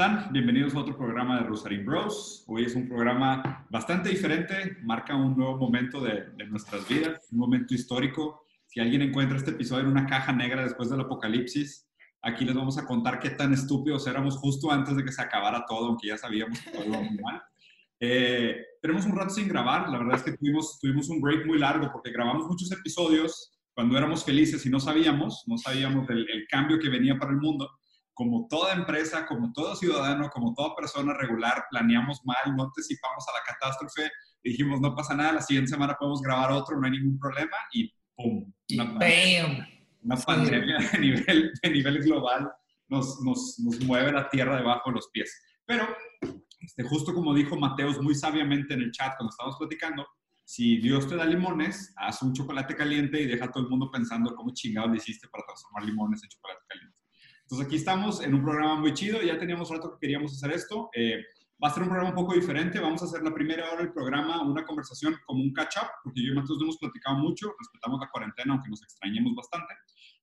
Están? Bienvenidos a otro programa de Rosarín Bros. Hoy es un programa bastante diferente, marca un nuevo momento de, de nuestras vidas, un momento histórico. Si alguien encuentra este episodio en una caja negra después del apocalipsis, aquí les vamos a contar qué tan estúpidos éramos justo antes de que se acabara todo, aunque ya sabíamos que todo iba muy mal. Eh, tenemos un rato sin grabar, la verdad es que tuvimos, tuvimos un break muy largo porque grabamos muchos episodios cuando éramos felices y no sabíamos, no sabíamos del el cambio que venía para el mundo como toda empresa, como todo ciudadano, como toda persona regular, planeamos mal, no anticipamos a la catástrofe, dijimos, no pasa nada, la siguiente semana podemos grabar otro, no hay ningún problema, y ¡pum! Y Una, ¡Bam! una Sí. pandemia de nivel, de nivel global nos, nos, nos mueve la tierra debajo de los pies. Pero, este, justo como dijo Mateos muy sabiamente en el chat cuando estábamos platicando, si Dios te da limones, haz un chocolate caliente y deja a todo el mundo pensando cómo chingado le hiciste para transformar limones en chocolate caliente. Entonces aquí estamos en un programa muy chido, ya teníamos rato que queríamos hacer esto. Eh, va a ser un programa un poco diferente, vamos a hacer la primera hora del programa una conversación como un catch-up, porque yo y Mateos no hemos platicado mucho, respetamos la cuarentena, aunque nos extrañemos bastante.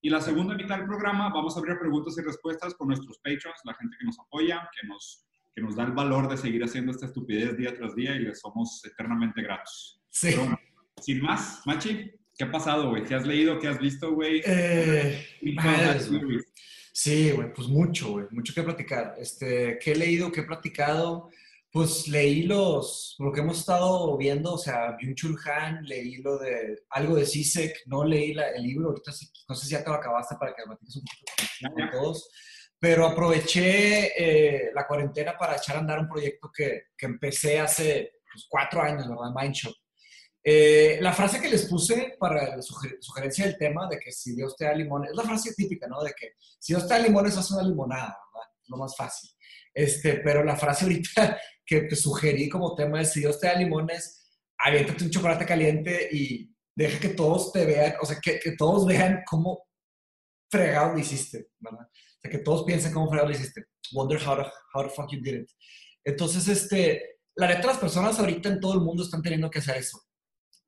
Y la segunda mitad del programa vamos a abrir preguntas y respuestas con nuestros patrons, la gente que nos apoya, que nos, que nos da el valor de seguir haciendo esta estupidez día tras día y les somos eternamente gratos. Sí. Pero sin más, Machi, ¿qué ha pasado, güey? ¿Qué has leído? ¿Qué has visto, güey? Eh, Sí, güey, pues mucho, güey, mucho que platicar. Este, ¿qué he leído, qué he platicado? Pues leí los, lo que hemos estado viendo, o sea, Byung-Chul Han, leí lo de, algo de CISEC, no leí la- el libro, ahorita sí- no sé si ya te lo acabaste para que platiques un poquito con todos, pero aproveché eh, la cuarentena para echar a andar un proyecto que, que empecé hace pues, cuatro años, ¿verdad? Mindshop. Eh, la frase que les puse para la suger- sugerencia del tema de que si Dios te da limones, es la frase típica, ¿no? De que si Dios te da limones, haz una limonada, ¿verdad? Lo más fácil. Este, pero la frase ahorita que te sugerí como tema es si Dios te da limones, aviéntate un chocolate caliente y deja que todos te vean, o sea, que, que todos vean cómo fregado lo hiciste, ¿verdad? O sea, que todos piensen cómo fregado lo hiciste. Wonder how the, how the fuck you did it. Entonces, este, la neta, las personas ahorita en todo el mundo están teniendo que hacer eso.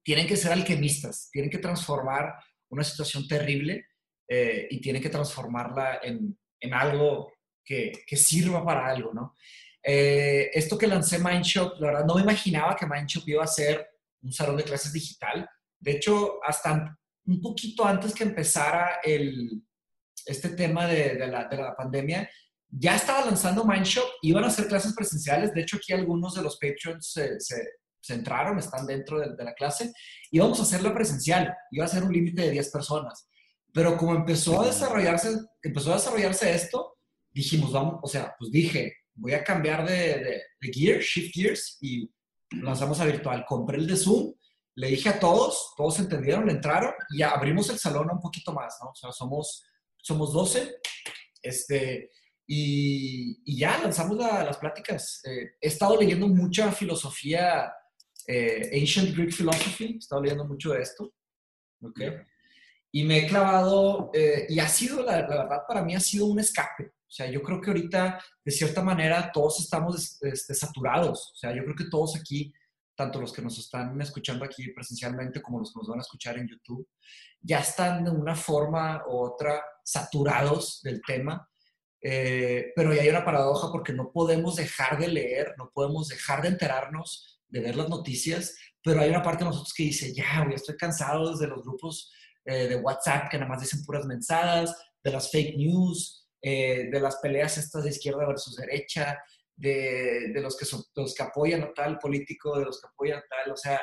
Tienen que ser alquimistas, tienen que transformar una situación terrible eh, y tienen que transformarla en, en algo que, que sirva para algo, ¿no? Eh, esto que lancé Mindshop, la verdad, no me imaginaba que Mindshop iba a ser un salón de clases digital. De hecho, hasta un poquito antes que empezara el, este tema de, de la, de la pandemia, ya estaba lanzando Mindshop, iban a hacer clases presenciales. De hecho, aquí algunos de los patrons se, se, se entraron, están dentro de, de, la clase. Íbamos a hacerla presencial, iba a ser un límite de 10 personas. Pero como empezó a desarrollarse, empezó a desarrollarse esto, dijimos, vamos, o sea, pues dije, voy a cambiar de, de, de gear, shift gears, y lanzamos a virtual. Compré el de Zoom, le dije a todos, todos entendieron, le entraron, y abrimos el salón un poquito más, ¿no? O sea, somos, somos 12, este, y, y ya lanzamos la, las pláticas. Eh, he estado leyendo mucha filosofía, eh, Ancient Greek Philosophy, he estado leyendo mucho de esto, ¿ok? Y me he clavado, eh, y ha sido, la, la verdad, para mí ha sido un escape. O sea, yo creo que ahorita, de cierta manera, todos estamos este, saturados. O sea, yo creo que todos aquí, tanto los que nos están escuchando aquí presencialmente como los que nos van a escuchar en YouTube, ya están de una forma u otra saturados del tema. Eh, pero ya hay una paradoja porque no podemos dejar de leer, no podemos dejar de enterarnos, de ver las noticias, pero hay una parte de nosotros que dice, ya, güey, estoy cansado de los grupos eh, de WhatsApp que nada más dicen puras mensadas, de las fake news, eh, de las peleas estas de izquierda versus derecha, de, de los, que los que apoyan a tal político, de los que apoyan tal, o sea,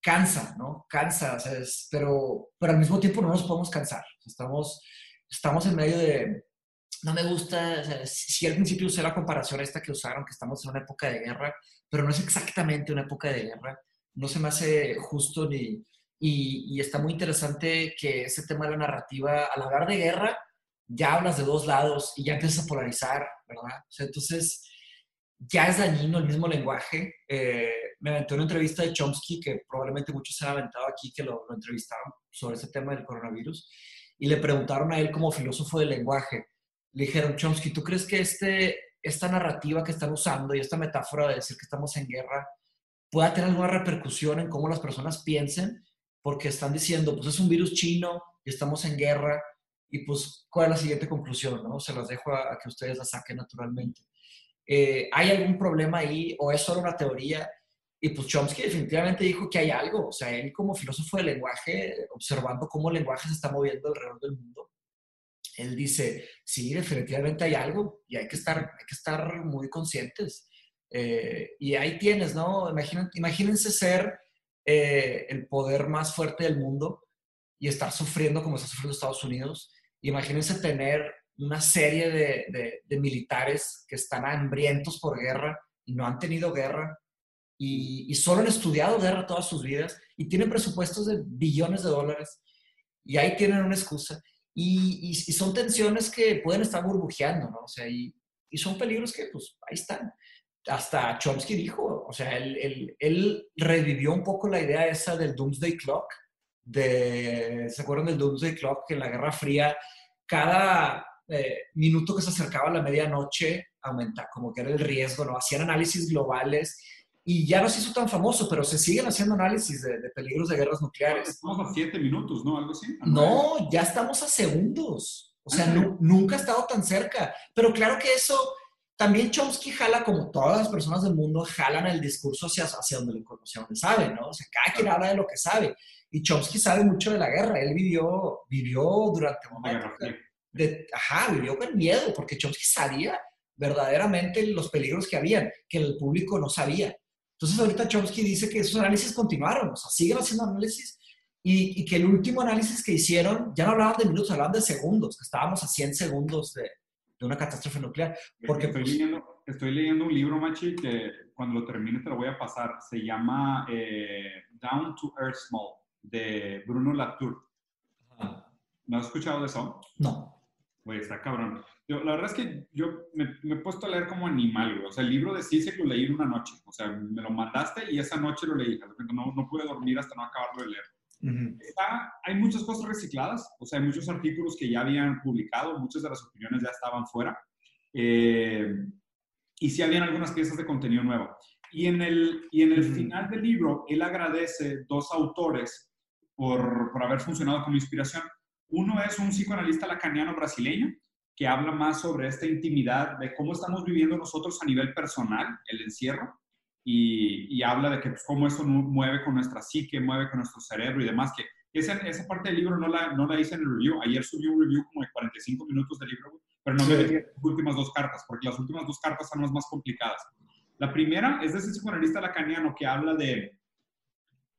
cansa, ¿no? Cansa, o sea, es, pero, pero al mismo tiempo no nos podemos cansar. Estamos, estamos en medio de, no me gusta, o sea, sí al principio usé la comparación esta que usaron, que estamos en una época de guerra, pero no es exactamente una época de guerra, no se me hace justo ni... Y, y está muy interesante que ese tema de la narrativa, al hablar de guerra, ya hablas de dos lados y ya empiezas a polarizar, ¿verdad? O sea, entonces, ya es dañino el mismo lenguaje. Eh, me aventé una entrevista de Chomsky, que probablemente muchos se han aventado aquí, que lo, lo entrevistaron sobre ese tema del coronavirus, y le preguntaron a él como filósofo del lenguaje, le dijeron, Chomsky, ¿tú crees que este, esta narrativa que están usando y esta metáfora de decir que estamos en guerra pueda tener alguna repercusión en cómo las personas piensen? Porque están diciendo, pues es un virus chino y estamos en guerra, y pues, ¿cuál es la siguiente conclusión? No? Se las dejo a, que ustedes la saquen naturalmente. Eh, ¿Hay algún problema ahí o es solo una teoría? Y pues Chomsky definitivamente dijo que hay algo. O sea, él como filósofo del lenguaje, observando cómo el lenguaje se está moviendo alrededor del mundo, él dice, sí, definitivamente hay algo y hay que estar, hay que estar muy conscientes. Eh, y ahí tienes, ¿no? imagínense ser eh, el poder más fuerte del mundo y estar sufriendo como está sufriendo Estados Unidos. Imagínense tener una serie de, de, militares que están hambrientos por guerra y no han tenido guerra y, y, solo han estudiado guerra todas sus vidas y tienen presupuestos de billones de dólares y ahí tienen una excusa. Y, y, son tensiones que pueden estar burbujeando, ¿no? O sea, y, son peligros que, pues, ahí están. Hasta Chomsky dijo, o sea, él, él, él, revivió un poco la idea esa del Doomsday Clock, de, ¿se acuerdan del Doomsday Clock? Que en la Guerra Fría, cada eh, minuto que se acercaba a la medianoche, aumenta, como que era el riesgo, ¿no? Hacían análisis globales y ya no se hizo tan famoso, pero se siguen haciendo análisis de, peligros de guerras nucleares. Estamos a siete minutos, ¿no? Algo así. No, ya estamos a segundos. O sea, ah, nunca ha estado tan cerca. Pero claro que eso, también Chomsky jala, como todas las personas del mundo, jalan el discurso hacia, hacia, donde, hacia donde sabe, ¿no? O sea, cada quien habla de lo que sabe. Y Chomsky sabe mucho de la guerra. Él vivió, vivió durante momentos de, ajá, vivió con miedo, porque Chomsky sabía verdaderamente los peligros que habían, que el público no sabía. Entonces ahorita Chomsky dice que esos análisis continuaron, o sea, siguen haciendo análisis y, y, que el último análisis que hicieron, ya no hablaban de minutos, hablaban de segundos, que estábamos a 100 segundos de, de una catástrofe nuclear. Porque, estoy, leyendo, estoy leyendo un libro, Machi, que cuando lo termine te lo voy a pasar. Se llama eh, Down to Earth Small, de Bruno Latour. ¿No has escuchado de eso? No. Güey, está cabrón. Yo, la verdad es que yo me, he puesto a leer como animal, güey. O sea, el libro de ciencia que lo leí en una noche. O sea, me lo mandaste y esa noche lo leí. No, no pude dormir hasta no acabarlo de leer. está, hay muchas cosas recicladas. O sea, hay muchos artículos que ya habían publicado. Muchas de las opiniones ya estaban fuera. Eh, y sí habían algunas piezas de contenido nuevo. Y en el, y en el final del libro, él agradece dos autores por, por haber funcionado como inspiración. Uno es un psicoanalista lacaniano brasileño que habla más sobre esta intimidad de cómo estamos viviendo nosotros a nivel personal el encierro y, habla de que pues, cómo esto mueve con nuestra psique, mueve con nuestro cerebro y demás, que esa, esa parte del libro no la, no la hice en el review. Ayer subí un review como de 45 minutos del libro, pero no me metí las últimas dos cartas, porque las últimas dos cartas son las más complicadas. La primera es de ese psicoanalista lacaniano que habla de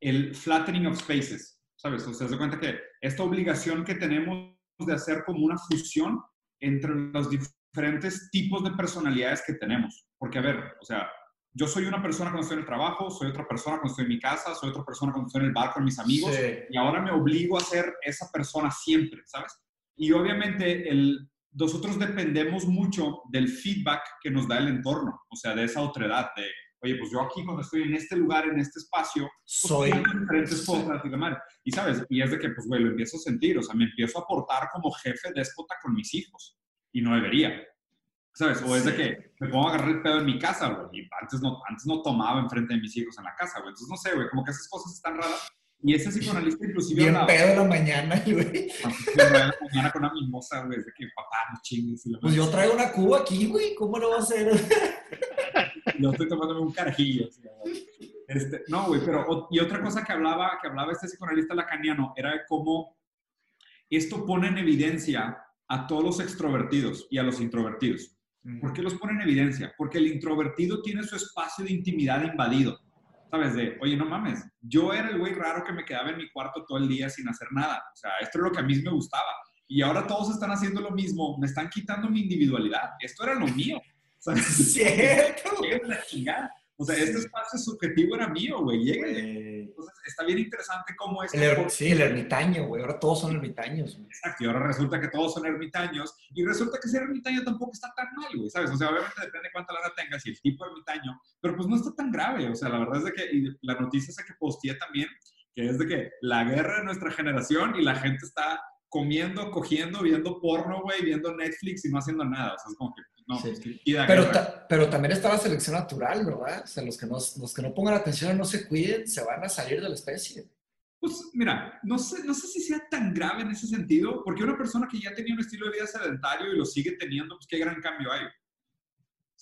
el flattening of spaces, ¿sabes? O sea, se cuenta que esta obligación que tenemos de hacer como una fusión entre los diferentes tipos de personalidades que tenemos. Porque, a ver, o sea, yo soy una persona cuando estoy en el trabajo, soy otra persona cuando estoy en mi casa, soy otra persona cuando estoy en el bar con mis amigos, y ahora me obligo a ser esa persona siempre, ¿sabes? Y obviamente el, nosotros dependemos mucho del feedback que nos da el entorno, o sea, de esa otredad, de oye, pues yo aquí cuando estoy en este lugar, en este espacio, pues, soy diferentes cosas y demás. Y sabes, y es de que, pues, güey, lo empiezo a sentir, o sea, me empiezo a portar como jefe déspota con mis hijos y no debería. ¿Sabes? O es de que me pongo a agarrar el pedo en mi casa, güey. Y antes no, antes no tomaba enfrente de mis hijos en la casa, güey. Entonces, no sé, güey, como que esas cosas están raras. Y ese psicoanalista inclusive Bien pedo en la mañana, güey. En la mañana con una mimosa, güey. De que papá, no chingues. Pues yo traigo una cuba aquí, güey. ¿Cómo lo va a hacer? yo estoy tomándome un carajillo. Este, no, güey, pero y otra cosa que hablaba, que hablaba este psicoanalista lacaniano era de cómo esto pone en evidencia a todos los extrovertidos y a los introvertidos. ¿Por qué los pone en evidencia? Porque el introvertido tiene su espacio de intimidad invadido. ¿Sabes? De, oye, no mames, yo era el güey raro que me quedaba en mi cuarto todo el día sin hacer nada. O sea, esto es lo que a mí me gustaba. Y ahora todos están haciendo lo mismo, me están quitando mi individualidad. Esto era lo mío. ¿Cierto? O sea, este espacio subjetivo era mío, güey. Entonces, está bien interesante cómo es. El, sí, el ermitaño, güey. Ahora todos son ermitaños. Exacto, y ahora resulta que todos son ermitaños. Y resulta que ser ermitaño tampoco está tan mal, güey, ¿sabes? O sea, obviamente depende de cuánta lana tengas y el tipo de ermitaño, pero pues no está tan grave. O sea, la verdad es de que y la noticia esa que posteé también, que es de que la guerra de nuestra generación y la gente está comiendo, cogiendo, viendo porno, güey, viendo Netflix y no haciendo nada. O sea, es como que no, pues, pero, pero también está la selección natural, ¿verdad? O sea, los que, no, los que no pongan atención, no se cuiden, se van a salir de la especie. Pues mira, no sé, no sé si sea tan grave en ese sentido, porque una persona que ya tenía un estilo de vida sedentario y lo sigue teniendo, pues qué gran cambio hay.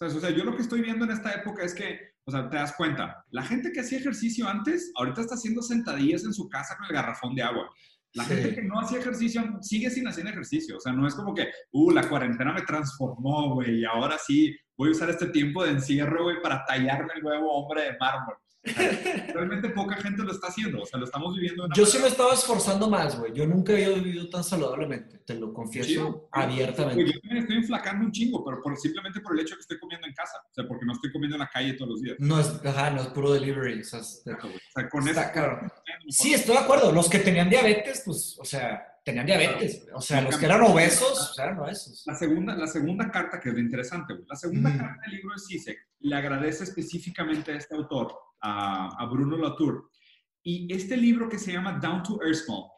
O sea, yo lo que estoy viendo en esta época es que, o sea, te das cuenta, la gente que hacía ejercicio antes, ahorita está haciendo sentadillas en su casa con el garrafón de agua. La gente que no hacía ejercicio sigue sin hacer ejercicio. O sea, no es como que, uh, la cuarentena me transformó, güey, y ahora sí voy a usar este tiempo de encierro, güey, para tallarme el nuevo hombre de mármol. Realmente poca gente lo está haciendo, o sea, lo estamos viviendo. Yo sí me estaba esforzando más, güey. Yo nunca había vivido tan saludablemente, te lo confieso abiertamente. yo también estoy enflacando un chingo, pero por, simplemente por el hecho de que estoy comiendo en casa, o sea, porque no estoy comiendo en la calle todos los días. No es, ajá, no es puro delivery, o sea, con eso. Sí, estoy de acuerdo. Los que tenían diabetes, pues, o sea, tenían diabetes. O sea, los que eran obesos, eran obesos. La segunda, la segunda carta, que es interesante, güey. La segunda mm. carta del libro de Sisek le agradece específicamente a este autor a, Bruno Latour. Y este libro que se llama Down to Earth Small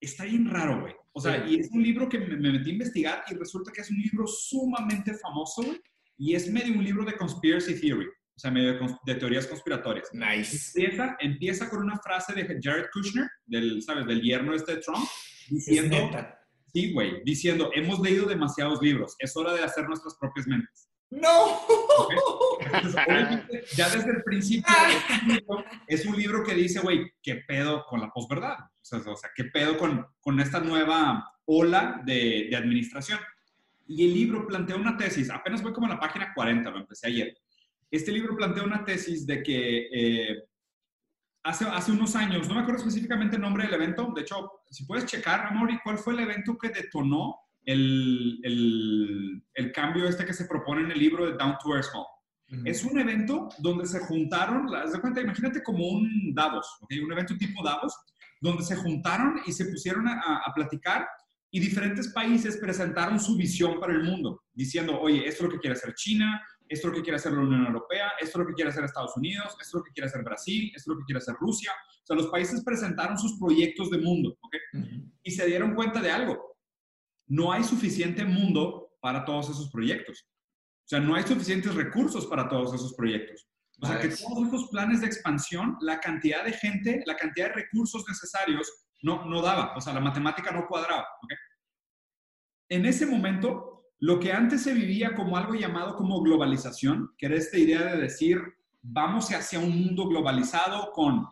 está bien raro, güey. O sea, y es un libro que me, metí a investigar y resulta que es un libro sumamente famoso, güey. Y es medio un libro de conspiracy theory, o sea, medio de, teorías conspiratorias. Nice. Empieza, empieza con una frase de Jared Kushner, del, ¿sabes? Del yerno este de Trump, diciendo... Sí, güey, diciendo, hemos leído demasiados libros, es hora de hacer nuestras propias mentes. ¡No! ya desde el principio es un libro que dice, güey, ¿qué pedo con la posverdad? O sea, o sea, ¿qué pedo con, con esta nueva ola de, administración? Y el libro plantea una tesis, apenas voy como a la página 40, lo empecé ayer. Este libro plantea una tesis de que eh, hace, hace unos años, no me acuerdo específicamente el nombre del evento, de hecho, si puedes checar, Amori, ¿cuál fue el evento que detonó el, el, el, cambio este que se propone en el libro de Down to Earth Small. Es un evento donde se juntaron, las de cuenta, imagínate como un Davos, un evento tipo Davos, donde se juntaron y se pusieron a, a, platicar y diferentes países presentaron su visión para el mundo, diciendo, oye, esto es lo que quiere hacer China, esto es lo que quiere hacer la Unión Europea, esto es lo que quiere hacer Estados Unidos, esto es lo que quiere hacer Brasil, esto es lo que quiere hacer Rusia. O sea, los países presentaron sus proyectos de mundo. Y se dieron cuenta de algo no hay suficiente mundo para todos esos proyectos. O sea, no hay suficientes recursos para todos esos proyectos. O sea, que todos esos planes de expansión, la cantidad de gente, la cantidad de recursos necesarios no, no daba. O sea, la matemática no cuadraba. En ese momento, lo que antes se vivía como algo llamado como globalización, que era esta idea de decir, vamos hacia un mundo globalizado con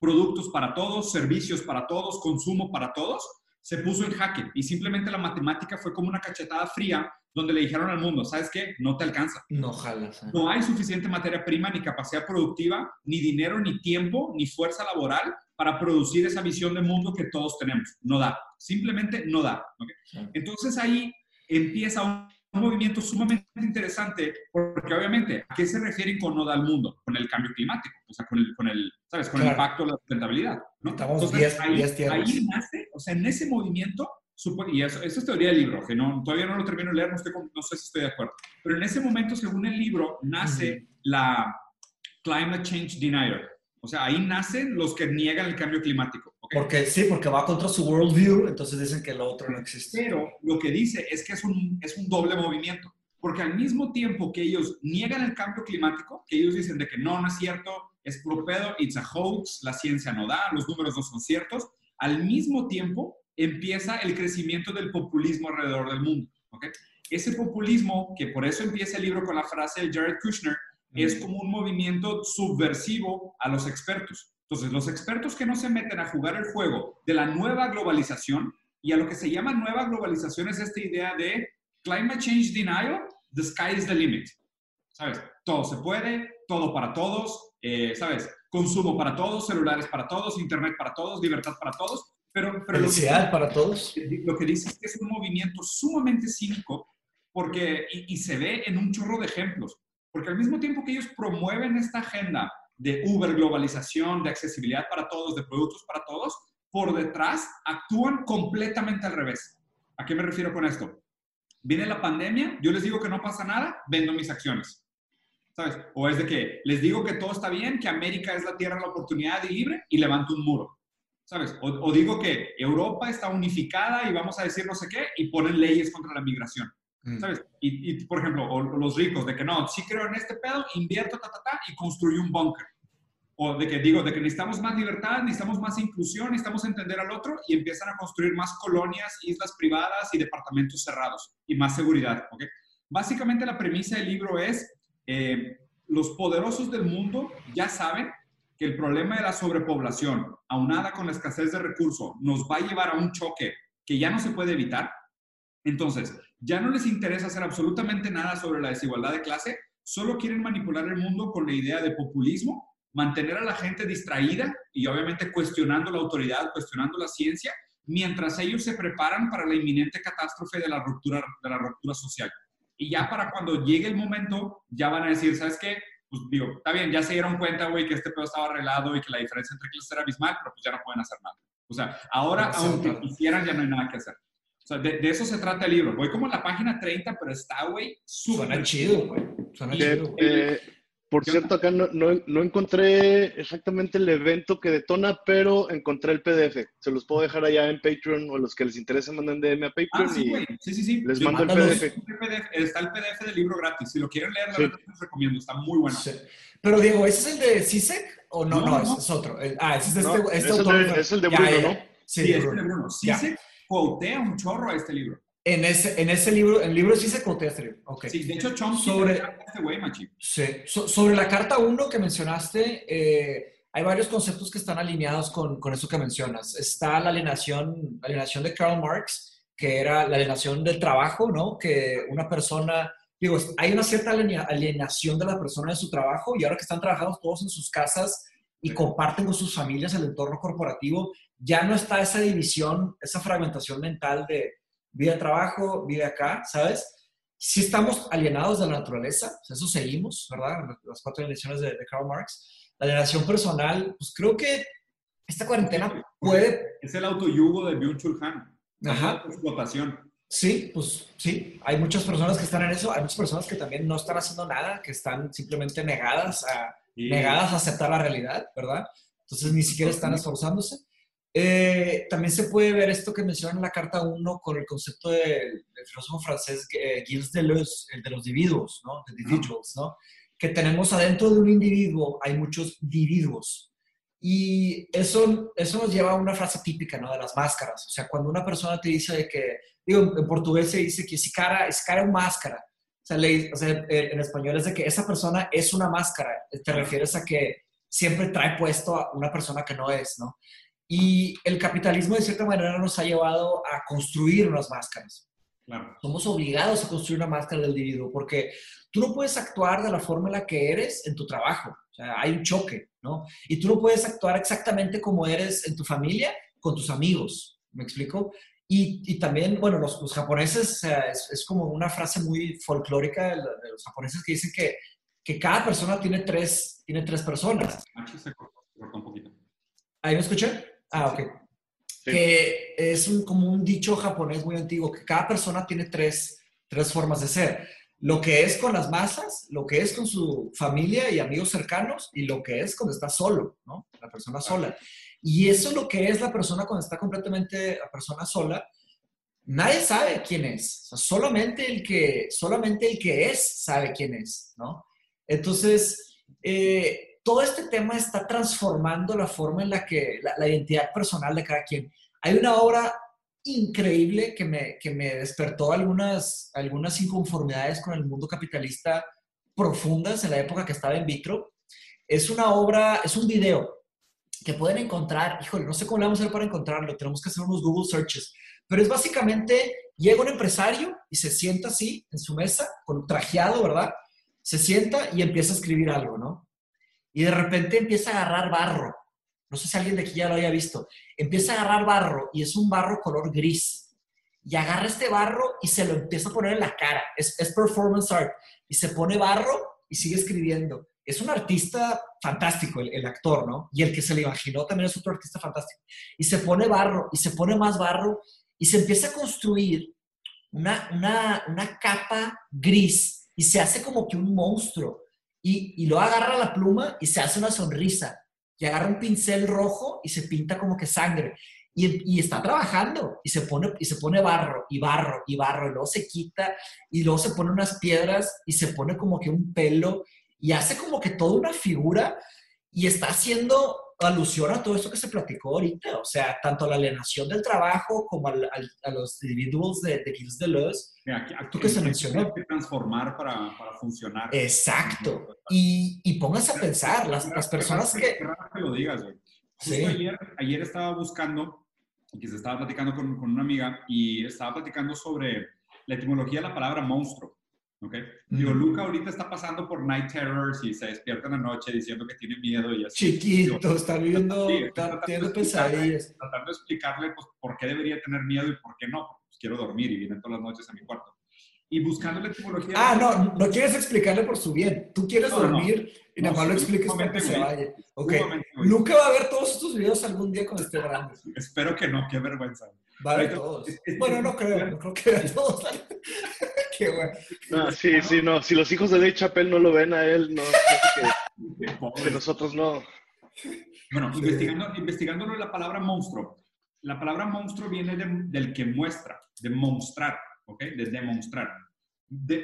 productos para todos, servicios para todos, consumo para todos, se puso en jaque y simplemente la matemática fue como una cachetada fría donde le dijeron al mundo, ¿sabes qué? No te alcanza. No jalas. ¿eh? No hay suficiente materia prima, ni capacidad productiva, ni dinero, ni tiempo, ni fuerza laboral para producir esa visión de mundo que todos tenemos. No da. Simplemente no da. Entonces ahí empieza movimiento sumamente interesante porque obviamente, ¿a qué se refieren con no da al mundo? Con el cambio climático, o sea, con el, con el ¿sabes? Con el impacto de la sustentabilidad, ¿no? Estamos Entonces, ahí, ahí, nace, o sea, en ese movimiento, y eso, eso, es teoría del libro, que no, todavía no lo termino de leer, no, estoy, no sé si estoy de acuerdo, pero en ese momento, según el libro, nace la Climate Change Denier, o sea, ahí nacen los que niegan el cambio climático. Porque sí, porque va contra su worldview, entonces dicen que lo otro no existe. Pero lo que dice es que es un, es un doble movimiento. Porque al mismo tiempo que ellos niegan el cambio climático, que ellos dicen de que no, no es cierto, es puro pedo, it's a hoax, la ciencia no da, los números no son ciertos, al mismo tiempo empieza el crecimiento del populismo alrededor del mundo. ¿okay? Ese populismo, que por eso empieza el libro con la frase de Jared Kushner, es como un movimiento subversivo a los expertos. Entonces, los expertos que no se meten a jugar el juego de la nueva globalización, y a lo que se llama nueva globalización es esta idea de climate change denial, the sky is the limit. ¿Sabes? Todo se puede, todo para todos, eh, ¿sabes? Consumo para todos, celulares para todos, internet para todos, libertad para todos. Pero, pero Felicidad para todos. Lo que dice es que es un movimiento sumamente cínico porque, y, y se ve en un chorro de ejemplos. Porque al mismo tiempo que ellos promueven esta agenda de Uber, globalización, de accesibilidad para todos, de productos para todos, por detrás actúan completamente al revés. ¿A qué me refiero con esto? Viene la pandemia, yo les digo que no pasa nada, vendo mis acciones. ¿Sabes? O es de que les digo que todo está bien, que América es la tierra de la oportunidad y libre y levanto un muro. ¿Sabes? O, digo que Europa está unificada y vamos a decir no sé qué y ponen leyes contra la migración. Mm. ¿Sabes? Y, por ejemplo, o, los ricos, de que no, sí creo en este pedo, invierto, ta, ta, ta, y construyo un búnker. O de que digo, de que necesitamos más libertad, necesitamos más inclusión, necesitamos entender al otro y empiezan a construir más colonias, islas privadas y departamentos cerrados y más seguridad. Básicamente la premisa del libro es, eh, los poderosos del mundo ya saben que el problema de la sobrepoblación, aunada con la escasez de recursos, nos va a llevar a un choque que ya no se puede evitar. Entonces, ya no les interesa hacer absolutamente nada sobre la desigualdad de clase, solo quieren manipular el mundo con la idea de populismo, mantener a la gente distraída y obviamente cuestionando la autoridad, cuestionando la ciencia, mientras ellos se preparan para la inminente catástrofe de la ruptura, de la ruptura social. Y ya para cuando llegue el momento, ya van a decir, ¿sabes qué? Pues digo, está bien, ya se dieron cuenta, güey, que este pedo estaba arreglado y que la diferencia entre clases era abismal, pero pues ya no pueden hacer nada. O sea, ahora, aunque quisieran, ya no hay nada que hacer. O sea, de, eso se trata el libro. Voy como en la página 30, pero está, güey, súper chido, güey. Suena chido. Eh, por cierto, acá no, no, encontré exactamente el evento que detona, pero encontré el PDF. Se los puedo dejar allá en Patreon o los que les interese manden DM a Patreon. Ah, sí, güey. Sí, sí, sí. Les mando el PDF. Está el PDF del libro gratis. Si lo quieren leer, la verdad les recomiendo. Está muy bueno. Pero Diego, ¿ese es el de CISEC o no? No, ese es otro. Ah, ese es este, este autor. Es el de Bruno, ¿no? Sí, es el de Bruno. CISEC quotea un chorro a este libro. En ese, en ese libro, el libro sí se quotea este libro. Okay. Sí, de hecho, Chomsky sobre, este güey. Sí, sobre la carta 1 que mencionaste, eh, hay varios conceptos que están alineados con, con, eso que mencionas. Está la alienación, la alienación de Karl Marx, que era la alienación del trabajo, ¿no? Que una persona, digo, hay una cierta alienación de la persona de su trabajo y ahora que están trabajando todos en sus casas y comparten con sus familias el entorno corporativo, ya no está esa división, esa fragmentación mental de vida trabajo, vida acá, ¿sabes? Si estamos alienados de la naturaleza, eso seguimos, ¿verdad? Las cuatro alienaciones de, Karl Marx. La alienación personal, pues creo que esta cuarentena puede... Es el autoyugo de Byung-Chul Han. Ajá. Explotación. Sí, pues sí, hay muchas personas que están en eso, hay muchas personas que también no están haciendo nada, que están simplemente negadas a, negadas a aceptar la realidad, ¿verdad? Entonces ni siquiera están esforzándose. Eh, también se puede ver esto que menciona en la carta 1 con el concepto del, filósofo francés eh, Gilles Deleuze, el de los individuos, ¿no? De individuals, ¿no? Que tenemos adentro de un individuo, hay muchos individuos. Y eso, eso nos lleva a una frase típica, ¿no? De las máscaras. O sea, cuando una persona te dice de que, digo, en portugués se dice que si cara es cara o máscara. O sea, o sea, en español es de que esa persona es una máscara. Te refieres a que siempre trae puesto a una persona que no es, ¿no? Y el capitalismo de cierta manera nos ha llevado a construir unas máscaras. Somos obligados a construir una máscara del individuo porque tú no puedes actuar de la forma en la que eres en tu trabajo. O sea, hay un choque, ¿no? Y tú no puedes actuar exactamente como eres en tu familia con tus amigos. ¿Me explico? Y, y también, bueno, los, los japoneses, es, es, como una frase muy folclórica de, los japoneses que dicen que, que cada persona tiene tres, tiene tres personas. ¿Ahí me escuché? Ah, ok. Que es un, como un dicho japonés muy antiguo, que cada persona tiene tres, tres formas de ser. Lo que es con las masas, lo que es con su familia y amigos cercanos y lo que es cuando está solo, ¿no? La persona sola. Y eso es lo que es la persona cuando está completamente la persona sola. Nadie sabe quién es. solamente, el que, solamente el que es sabe quién es, ¿no? Entonces, eh, todo este tema está transformando la forma en la que la, identidad personal de cada quien. Hay una obra increíble que me, que me despertó algunas, algunas inconformidades con el mundo capitalista profundas en la época que estaba en vitro. Es una obra, es un video que pueden encontrar, híjole, no sé cómo le vamos a hacer para encontrarlo, tenemos que hacer unos Google searches, pero es básicamente, llega un empresario y se sienta así en su mesa, con trajeado, ¿verdad? Se sienta y empieza a escribir algo, ¿no? Y de repente empieza a agarrar barro. No sé si alguien de aquí ya lo haya visto. Empieza a agarrar barro y es un barro color gris. Y agarra este barro y se lo empieza a poner en la cara. Es, performance art. Y se pone barro y sigue escribiendo. es un artista fantástico, el, actor, ¿no? Y el que se le imaginó también es otro artista fantástico. Y se pone barro, y se pone más barro, y se empieza a construir una, una, capa gris, y se hace como que un monstruo. Y, y luego agarra la pluma y se hace una sonrisa. Y agarra un pincel rojo y se pinta como que sangre. Y, está trabajando y se, pone, y se pone barro y barro y barro y luego se quita y luego se pone unas piedras y se pone como que un pelo y hace como que toda una figura y está haciendo alusión a todo esto que se platicó ahorita, o sea, tanto a la alienación del trabajo como a los individuos de, de Gilles Deleuze, tú que se mencionó. que transformar para, para, funcionar. Exacto. Y, y pónganse a pensar, las, las personas que... que lo digas, güey. Sí. Ayer, ayer estaba buscando que se estaba platicando con, con, una amiga y estaba platicando sobre la etimología de la palabra monstruo. ¿Ok? Digo, Luca ahorita está pasando por night terrors y se despierta en la noche diciendo que tiene miedo y así. Chiquito, está viendo, está teniendo pesadillas. Tratando de explicarle pues, por qué debería tener miedo y por qué no. Pues quiero dormir y viene todas las noches a mi cuarto y buscando la etimología. Ah, no, no quieres explicarle por su bien. Tú quieres dormir y nada más lo expliques para que se vaya. Ok. Nunca va a ver todos estos videos algún día con este grande. Espero que no, qué vergüenza. Va a todos. bueno, no creo, no creo que vea todos. qué bueno. No, sí, sí, no. Si los hijos de Dave Chappelle no lo ven a él, no. que, nosotros no. Bueno, investigando, investigándolo la palabra monstruo. La palabra monstruo viene del que muestra, de mostrar, ¿ok? De demostrar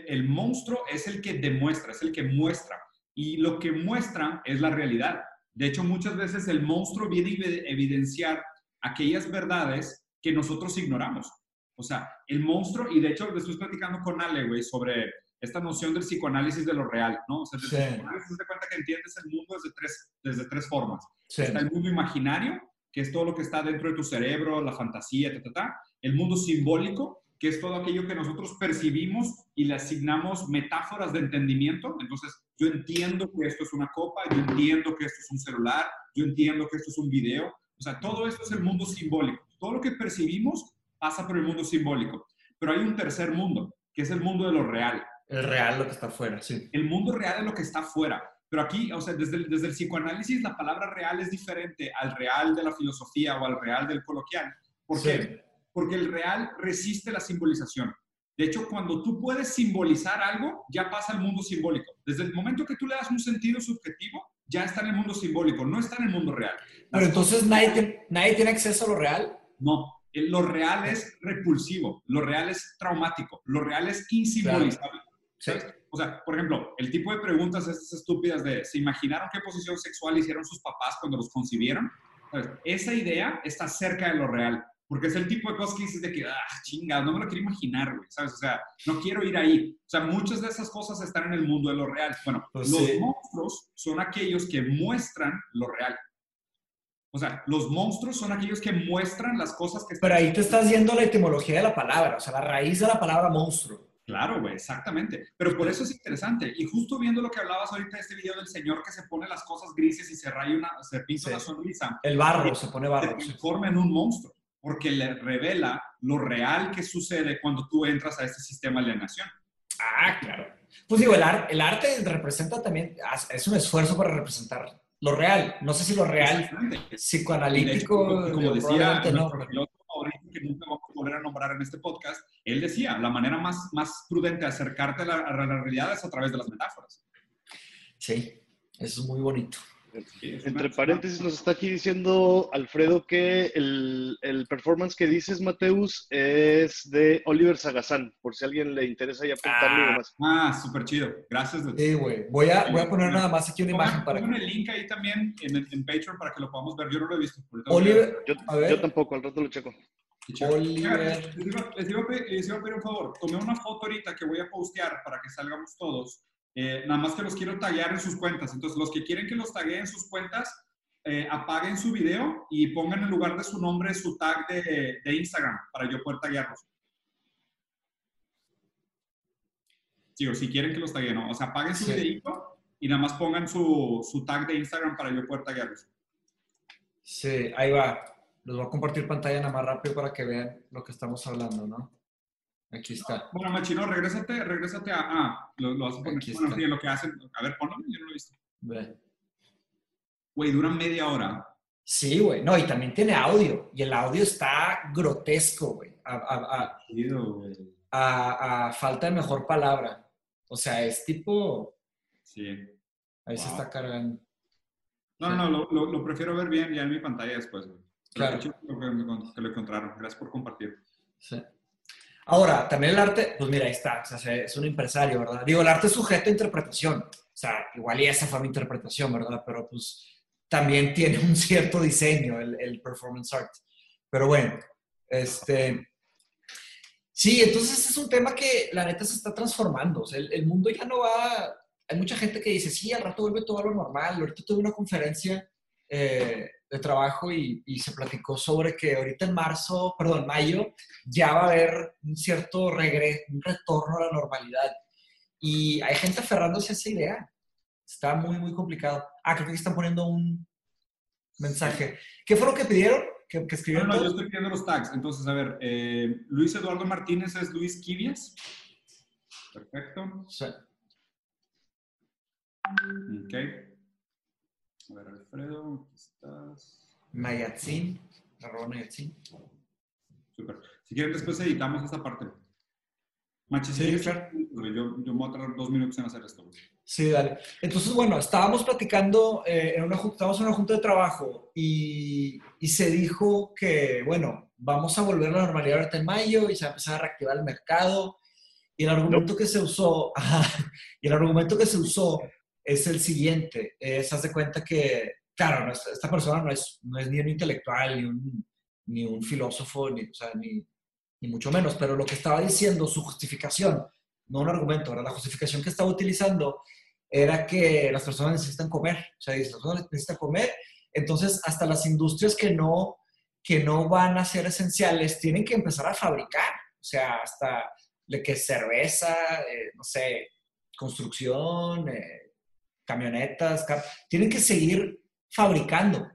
el monstruo es el que demuestra, es el que muestra. Y lo que muestra es la realidad. De hecho, muchas veces el monstruo viene a evidenciar aquellas verdades que nosotros ignoramos. O sea, el monstruo, y de hecho, estoy platicando con Ale, güey, sobre esta noción del psicoanálisis de lo real, ¿no? O sea, el psicoanálisis de cuenta que entiendes el mundo desde tres, desde tres formas. Está el mundo imaginario, que es todo lo que está dentro de tu cerebro, la fantasía, ta, ta, ta. El mundo simbólico, que es todo aquello que nosotros percibimos y le asignamos metáforas de entendimiento. Entonces, yo entiendo que esto es una copa, yo entiendo que esto es un celular, yo entiendo que esto es un video. O sea, todo esto es el mundo simbólico. Todo lo que percibimos pasa por el mundo simbólico. Pero hay un tercer mundo, que es el mundo de lo real. El real, lo que está afuera, sí. El mundo real es lo que está afuera. Pero aquí, o sea, desde el, desde el psicoanálisis, la palabra real es diferente al real de la filosofía o al real del coloquial. ¿Por qué? porque el real resiste la simbolización. De hecho, cuando tú puedes simbolizar algo, ya pasa al mundo simbólico. Desde el momento que tú le das un sentido subjetivo, ya está en el mundo simbólico, no está en el mundo real. Pero entonces nadie, nadie tiene acceso a lo real. No, lo real es repulsivo, lo real es traumático, lo real es insimbolizable. O sea, por ejemplo, el tipo de preguntas estas estúpidas de ¿se imaginaron qué posición sexual hicieron sus papás cuando los concibieron? Esa idea está cerca de lo real. Porque es el tipo de cosas que dices de que, ah, chinga, no me lo quiero imaginar, güey, ¿sabes? O sea, no quiero ir ahí. O sea, muchas de esas cosas están en el mundo de lo real. Bueno, pues los monstruos son aquellos que muestran lo real. O sea, los monstruos son aquellos que muestran las cosas que están... Pero ahí te estás yendo la etimología de la palabra, o sea, la raíz de la palabra monstruo. Claro, güey, exactamente. Pero por eso es interesante. Y justo viendo lo que hablabas ahorita de este video del señor que se pone las cosas grises y se raya una, se pinta una sonrisa. El barro, se pone barro. Se transforma en un monstruo porque le revela lo real que sucede cuando tú entras a este sistema de alienación. Ah, claro. Pues digo, el, el arte representa también, es un esfuerzo para representar lo real. No sé si lo real psicoanalítico. como decía no, que nunca vamos a volver a nombrar en este podcast, él decía, la manera más, más prudente de acercarte a la, a la realidad es a través de las metáforas. Sí, eso es muy bonito. Entre paréntesis nos está aquí diciendo Alfredo que el, el, performance que dices, Mateus, es de Oliver Sagazán, por si a alguien le interesa ya apuntarle ah, más. Ah, súper chido. Gracias. Sí, güey. Voy a, voy a poner nada más aquí una imagen para que... el link ahí también en, en, Patreon para que lo podamos ver. Yo no lo he visto. Oliver, yo, yo, tampoco, al rato lo checo. Oliver. Les iba, les, iba, les iba a pedir un favor. Tomé una foto ahorita que voy a postear para que salgamos todos eh, nada más que los quiero taguear en sus cuentas. Entonces, los que quieren que los tagueen en sus cuentas, eh, apaguen su video y pongan en lugar de su nombre su tag de, de Instagram para yo poder taguearlos. Sí, o si quieren que los tagueen, ¿no? O sea, apaguen su videito y nada más pongan su, su tag de Instagram para yo poder taguearlos. Sí, ahí va. Los voy a compartir pantalla nada más rápido para que vean lo que estamos hablando, ¿no? Aquí está. Bueno, Machino, regrésate, regrésate a. Ah, lo, lo vas a poner. Aquí bueno, sí, lo que hacen. A ver, ponlo, yo no lo he visto. Ve. Güey, dura media hora. Sí, güey. No, y también tiene audio. Y el audio está grotesco, güey. A, a- a- Chido, güey. a- a falta de mejor palabra. O sea, es tipo. Sí. Ahí se está cargando. No, no, no, lo, lo- lo prefiero ver bien ya en mi pantalla después, güey. Claro. que lo encontraron. Gracias por compartir. Sí. Ahora, también el arte, pues mira, ahí está, o sea, se- es un empresario, ¿verdad? Digo, el arte es sujeto a interpretación, o sea, igual y esa fue mi interpretación, ¿verdad? Pero pues también tiene un cierto diseño el, el performance art. Pero bueno, este... Sí, entonces es un tema que la neta se está transformando, o sea, el, el mundo ya no va... Hay mucha gente que dice, sí, al rato vuelve todo a lo normal. Ahorita tuve una conferencia eh, de trabajo y, y se platicó sobre que ahorita en marzo, perdón, mayo, ya va a haber un cierto regreso, un retorno a la normalidad. Y hay gente aferrándose a esa idea. Está muy, muy complicado. Ah, creo que están poniendo un mensaje. ¿Qué fue lo que pidieron? ¿Que, que No, escribieron no, yo todos? estoy pidiendo los tags. Entonces, a ver, eh, Luis Eduardo Martínez es Luis Kivias. Perfecto. Sí. Ok. A ver, Alfredo, aquí estás. Mayatzin, arroba Mayatzin. Súper. Si quieren, después editamos esta parte. Machi, Sí, claro. yo, yo me voy a tardar dos minutos en hacer esto. Sí, dale. Entonces, bueno, estábamos platicando, eh, en una, estábamos en una junta de trabajo y, y se dijo que, bueno, vamos a volver a la normalidad ahorita en mayo y se va a empezar a reactivar el mercado. Y el argumento que se usó, y el argumento que se usó es el siguiente. Eh, se hace cuenta que, claro, no es- esta persona no es, no es ni un intelectual, ni un, ni un filósofo, ni, o sea, ni, ni mucho menos, pero lo que estaba diciendo, su justificación, no un argumento, ¿verdad? la justificación que estaba utilizando era que las personas necesitan comer, o sea, las personas necesitan comer, entonces hasta las industrias que no, que no van a ser esenciales tienen que empezar a fabricar, o sea, hasta que cerveza, eh, no sé, construcción, eh, camionetas, ca- tienen que seguir fabricando.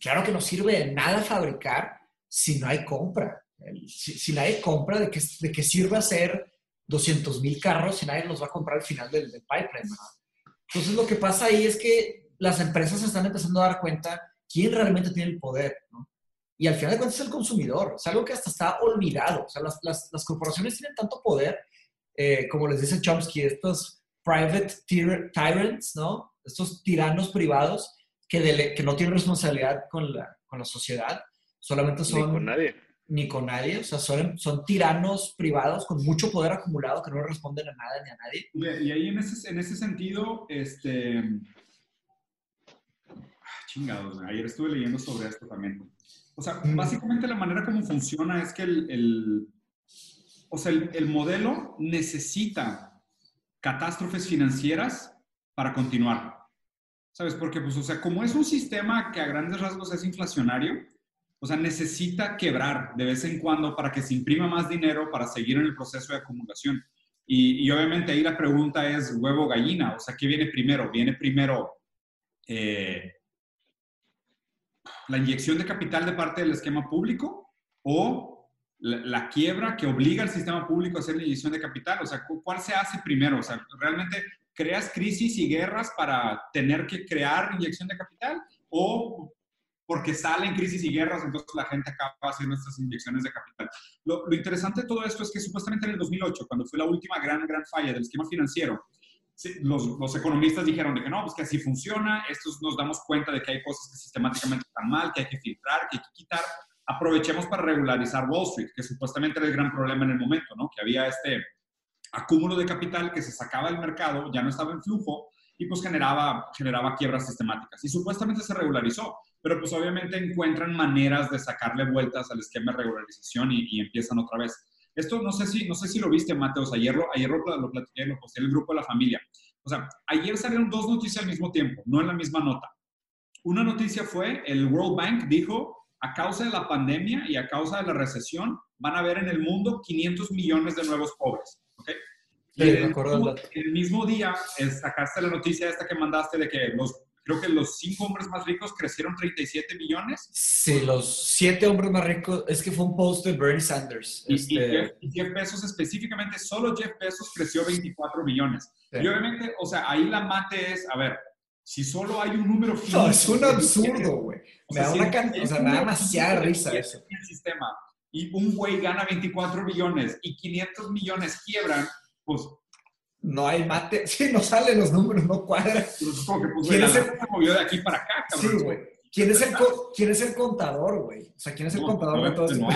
Claro que no sirve de nada fabricar si no hay compra. Si, si nadie compra, ¿de qué, ¿de qué sirve hacer 200 mil carros si nadie los va a comprar al final del, del pipeline? Entonces lo que pasa ahí es que las empresas están empezando a dar cuenta quién realmente tiene el poder. Y al final de cuentas es el consumidor, es algo que hasta está olvidado. O sea, las, las- las corporaciones tienen tanto poder, eh, como les dice Chomsky, estos private tyr- tyrants, ¿no? Estos tiranos privados que, dele- que no tienen responsabilidad con la, con la sociedad, solamente Ni son con nadie. ni con nadie, o sea, son, son tiranos privados con mucho poder acumulado que no responden a nada ni a nadie. Y, y ahí en ese, en ese sentido, este... ah, Chingados, ayer estuve leyendo sobre esto también. O sea, Mm. básicamente la manera como funciona es que el, el- o sea, el, el modelo necesita catástrofes financieras para continuar. ¿Sabes? Porque, pues, o sea, como es un sistema que a grandes rasgos es inflacionario, o sea, necesita quebrar de vez en cuando para que se imprima más dinero para seguir en el proceso de acumulación. Y, y obviamente ahí la pregunta es huevo gallina, o sea, ¿qué viene primero? ¿Viene primero eh, la inyección de capital de parte del esquema público o la, quiebra que obliga al sistema público a hacer la inyección de capital? O sea, ¿cu- ¿cuál se hace primero? O sea, ¿realmente creas crisis y guerras para tener que crear inyección de capital? ¿O porque salen crisis y guerras, entonces la gente acaba haciendo estas inyecciones de capital? Lo, interesante de todo esto es que supuestamente en el 2008, cuando fue la última gran, gran falla del esquema financiero, los economistas dijeron de que no, pues que así funciona, estos nos damos cuenta de que hay cosas que sistemáticamente están mal, que hay que filtrar, que hay que quitar, aprovechemos para regularizar Wall Street, que supuestamente era el gran problema en el momento, ¿no? Que había este acúmulo de capital que se sacaba del mercado, ya no estaba en flujo y pues generaba, generaba quiebras sistemáticas. Y supuestamente se regularizó, pero pues obviamente encuentran maneras de sacarle vueltas al esquema de regularización y, y empiezan otra vez. Esto no sé si, no sé si lo viste, Mateos, ayer lo, ayer lo, lo platiqué, lo posté en el grupo de la familia. O sea, ayer salieron dos noticias al mismo tiempo, no en la misma nota. Una noticia fue, el World Bank dijo, a causa de la pandemia y a causa de la recesión, van a haber en el mundo 500 millones de nuevos pobres. ¿ok? Sí, Y en el, el mismo día sacaste la noticia esta que mandaste de que los, creo que los cinco hombres más ricos crecieron 37 millones Sí, los siete hombres más ricos, es que fue un post de Bernie Sanders. y, y este, Jeff, y Jeff Bezos específicamente, solo Jeff Bezos creció 24 millones. Sí. Y obviamente, o sea, ahí la mate es, a ver, si solo hay un número No, es un absurdo, güey. Me da una can... o sea, me da demasiada risa eso. El sistema y un güey gana 24 millones y 500 millones quiebran, pues... No hay mate. Sí, no salen los números, no cuadran. Pues, como que, pues, ¿Quién es el... se movió de aquí para acá, cabrón. Sí, güey. ¿Quién es, el ¿Quién es el contador, güey? O sea, ¿quién es el contador de todo eso?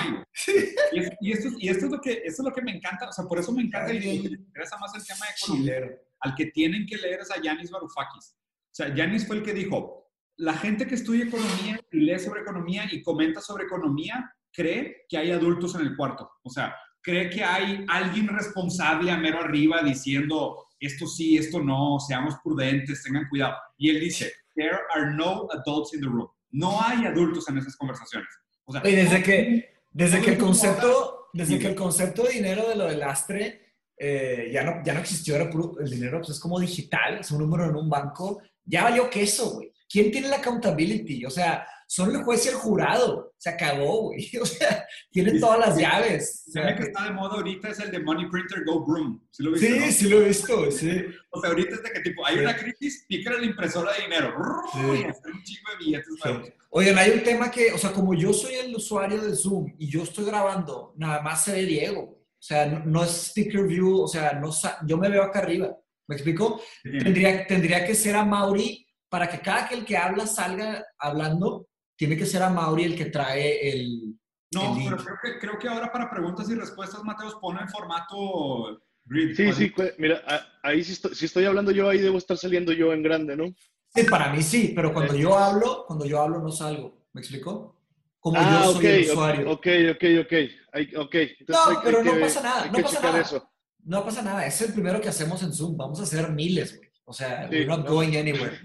y, esto, y esto, es lo que, esto es lo que me encanta, o sea, por eso me encanta y me interesa más el tema de economía. Al que tienen que leer es a Yanis Varoufakis. O sea, Yanis fue el que dijo, la gente que estudia economía y lee sobre economía y comenta sobre economía cree que hay adultos en el cuarto. O sea, cree que hay alguien responsable a mero arriba diciendo esto sí, esto no, seamos prudentes, tengan cuidado. Y él dice, there are no adults in the room. No hay adultos en esas conversaciones. O sea, y desde que, desde que el concepto, desde que el concepto de dinero de lo del lastre eh, ya, no, ya no existió, era el dinero pues, es como digital, es un número en un banco, ya valió queso, güey. ¿Quién tiene la accountability? O sea, son el juez y el jurado. Se acabó, güey. O sea, tiene todas las llaves. O sea, que está de moda ahorita es el de Money Printer Go Broom. ¿Sí lo viste? Sí, sí lo he visto, sí. O sea, ahorita es de que tipo, hay una crisis, pica la impresora de dinero. Sí. Y un chingo de billetes sí. Oigan, hay un tema que, o sea, como yo soy el usuario de Zoom y yo estoy grabando, nada más se ve Diego. O sea, no, es speaker view, o sea, no, yo me veo acá arriba. ¿Me explico? Tendría, tendría que ser a Mauri para que cada que el que habla salga hablando tiene que ser a Mauri el que trae el. No, pero creo que, creo que ahora para preguntas y respuestas, Mateos, pone en formato grid. Sí, sí, mira, ahí sí estoy, si estoy hablando yo, ahí debo estar saliendo yo en grande, ¿no? Sí, para mí sí, pero cuando yo hablo, cuando yo hablo no salgo. ¿Me explico? Como ah, yo soy el usuario. Ok, ok, ok. okay. no, pero no pasa nada. No pasa nada. Eso. No pasa nada. Es el primero que hacemos en Zoom. Vamos a hacer miles, güey. O sea, we're not going anywhere.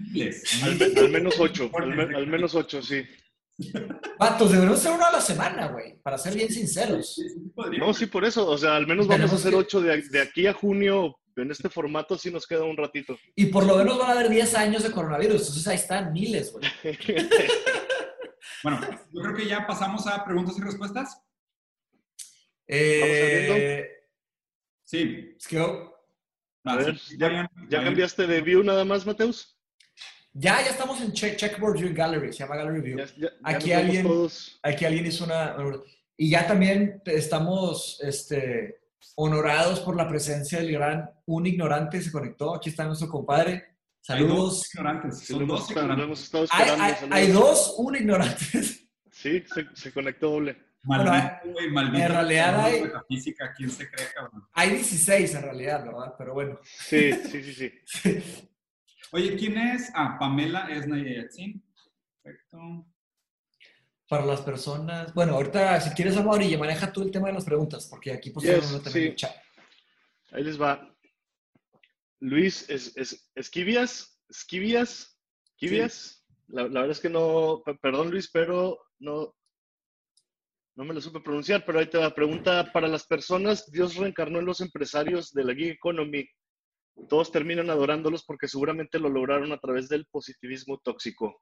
Al, menos ocho. al menos ocho, sí. Patos, deberíamos hacer uno a la semana, güey, para ser bien sinceros. No, sí, por eso. O sea, al menos vamos a hacer ocho de, aquí a junio. En este formato sí nos queda un ratito. Y por lo menos van a haber 10 años de coronavirus. Entonces ahí están miles, güey. bueno, yo creo que ya pasamos a preguntas y respuestas. Eh, sí. Es que, a ver, ¿ya, ¿ya cambiaste de view nada más, Mateus? Ya, ya estamos en check, Checkboard View Gallery, se llama Gallery View. aquí, alguien, aquí alguien hizo una... Y ya también estamos este, honorados por la presencia del gran Un Ignorante, se conectó. Aquí está nuestro compadre. Saludos. Hay dos ignorantes. Son dos ignorantes. Hay, dos Un Ignorantes. Sí, se, conectó doble. En realidad hay... Física, ¿quién se cree, cabrón? Hay 16 en realidad, ¿verdad? Pero bueno. Sí, sí, sí, sí. Oye, ¿quién es? Ah, Pamela es Nayatzin. Perfecto. Para las personas. Bueno, ahorita, si quieres, Amaury, maneja tú el tema de las preguntas, porque aquí posiblemente yes, también chat. Ahí les va. Luis es, es, Esquivias, Esquivias, Esquivias. La, la, verdad es que no, perdón Luis, pero no, no me lo supe pronunciar, pero ahí te va. Pregunta para las personas, Dios reencarnó en los empresarios de la gig economy todos terminan adorándolos porque seguramente lo lograron a través del positivismo tóxico.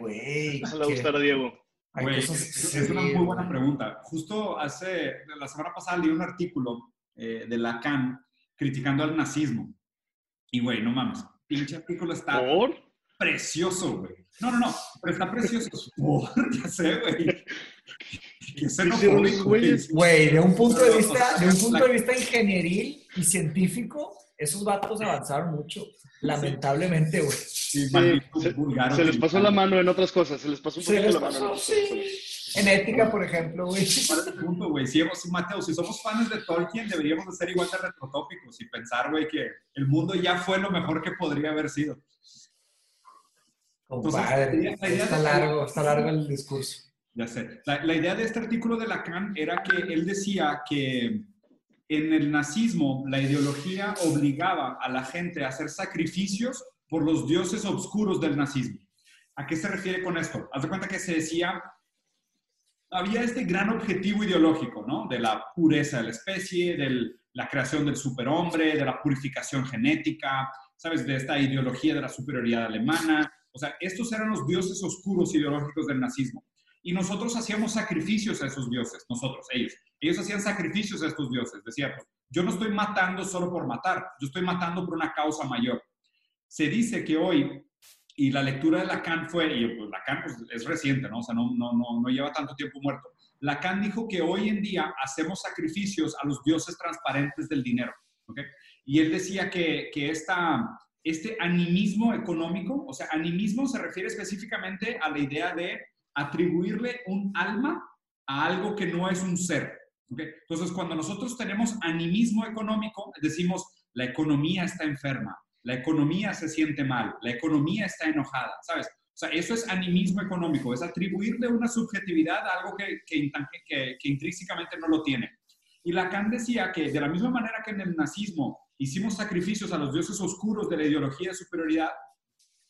güey. Eso le va a gustar a Diego. es, una muy buena pregunta. Justo hace, la semana pasada leí un artículo eh, de Lacan criticando al nazismo. Y, güey, no mames, pinche artículo está precioso, güey. No, no, no, pero está precioso. ya sé, güey. Güey, de un punto de vista, de un punto de vista ingenieril y científico, esos vatos avanzaron mucho. Lamentablemente, güey. Sí, se, les pasó la mano en otras cosas, se les pasó un poquito la mano. En ética, por ejemplo, güey. punto, güey. Si, Mateo, si somos fans de Tolkien, deberíamos de ser igual de retrotópicos y pensar, güey, que el mundo ya fue lo mejor que podría haber sido. Compadre, está largo, está largo el discurso. Ya sé. La, idea de este artículo de Lacan era que él decía que en el nazismo la ideología obligaba a la gente a hacer sacrificios por los dioses oscuros del nazismo. ¿A qué se refiere con esto? Haz de cuenta que se decía, había este gran objetivo ideológico, ¿no? De la pureza de la especie, de la creación del superhombre, de la purificación genética, ¿sabes? De esta ideología de la superioridad alemana. O sea, estos eran los dioses oscuros ideológicos del nazismo. Y nosotros hacíamos sacrificios a esos dioses, nosotros, ellos. Ellos hacían sacrificios a estos dioses. Decía, yo no estoy matando solo por matar, yo estoy matando por una causa mayor. se dice que hoy, y la lectura de Lacan fue, y pues Lacan pues, es reciente, ¿no? O sea, no, no, no, no lleva tanto tiempo muerto. Lacan dijo que hoy en día hacemos sacrificios a los dioses transparentes del dinero. Y él decía que, que esta, este animismo económico, o sea, animismo se refiere específicamente a la idea de atribuirle un alma a algo que no es un ser. ¿okay? Entonces, cuando nosotros tenemos animismo económico, decimos, la economía está enferma, la economía se siente mal, la economía está enojada, ¿sabes? O sea, eso es animismo económico, es atribuirle una subjetividad a algo que, que, que, intrínsecamente no lo tiene. Y Lacan decía que de la misma manera que en el nazismo hicimos sacrificios a los dioses oscuros de la ideología de superioridad,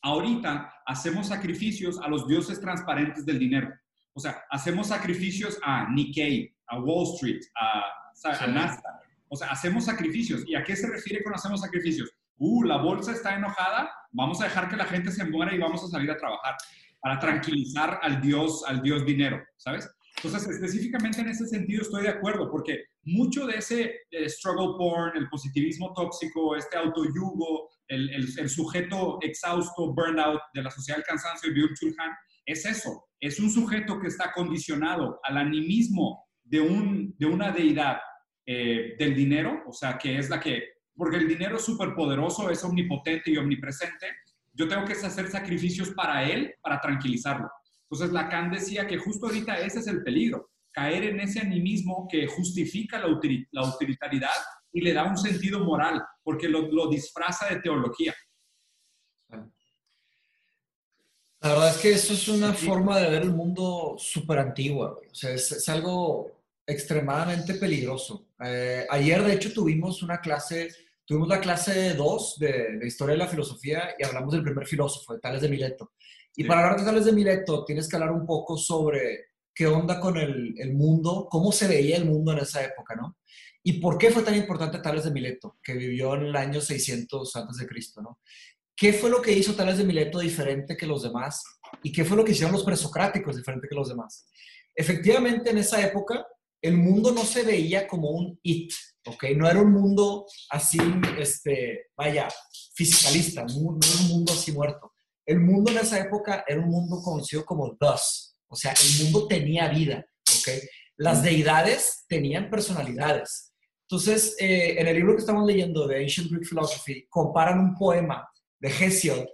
ahorita hacemos sacrificios a los dioses transparentes del dinero. O sea, hacemos sacrificios a Nikkei, a Wall Street, a, Nasdaq. O sea, hacemos sacrificios. ¿Y a qué se refiere con hacemos sacrificios? Uh, la bolsa está enojada, vamos a dejar que la gente se muera y vamos a salir a trabajar para tranquilizar al dios, al dios dinero, ¿sabes? Entonces, específicamente en ese sentido estoy de acuerdo, porque mucho de ese eh, struggle porn, el positivismo tóxico, este autoyugo, el, el, sujeto exhausto, burnout de la sociedad del cansancio de Byung-Chul Han, es eso, es un sujeto que está condicionado al animismo de, un, de una deidad eh, del dinero, o sea, que es la que, porque el dinero es súper poderoso, es omnipotente y omnipresente, yo tengo que hacer sacrificios para él, para tranquilizarlo. Entonces Lacan decía que justo ahorita ese es el peligro, caer en ese animismo que justifica la, utilitariedad y le da un sentido moral, porque lo, lo disfraza de teología. La verdad es que eso es una forma de ver el mundo súper antigua, o sea, es, algo extremadamente peligroso. Eh, ayer, de hecho, tuvimos una clase, tuvimos la clase 2 de, de, Historia de la Filosofía y hablamos del primer filósofo, de Tales de Mileto. Y para hablar de Tales de Mileto, tienes que hablar un poco sobre qué onda con el, el, mundo, cómo se veía el mundo en esa época, ¿no? Y por qué fue tan importante Tales de Mileto, que vivió en el año 600 antes de Cristo, ¿no? ¿Qué fue lo que hizo Tales de Mileto diferente que los demás? ¿Y qué fue lo que hicieron los presocráticos diferente que los demás? Efectivamente, en esa época, el mundo no se veía como un it, ¿ok? No era un mundo así, este, vaya, fiscalista, no era un mundo así muerto el mundo en esa época era un mundo conocido como thus, o sea, el mundo tenía vida, ¿ok? Las deidades tenían personalidades. Entonces, eh, en el libro que estamos leyendo de Ancient Greek Philosophy, comparan un poema de Hesiod,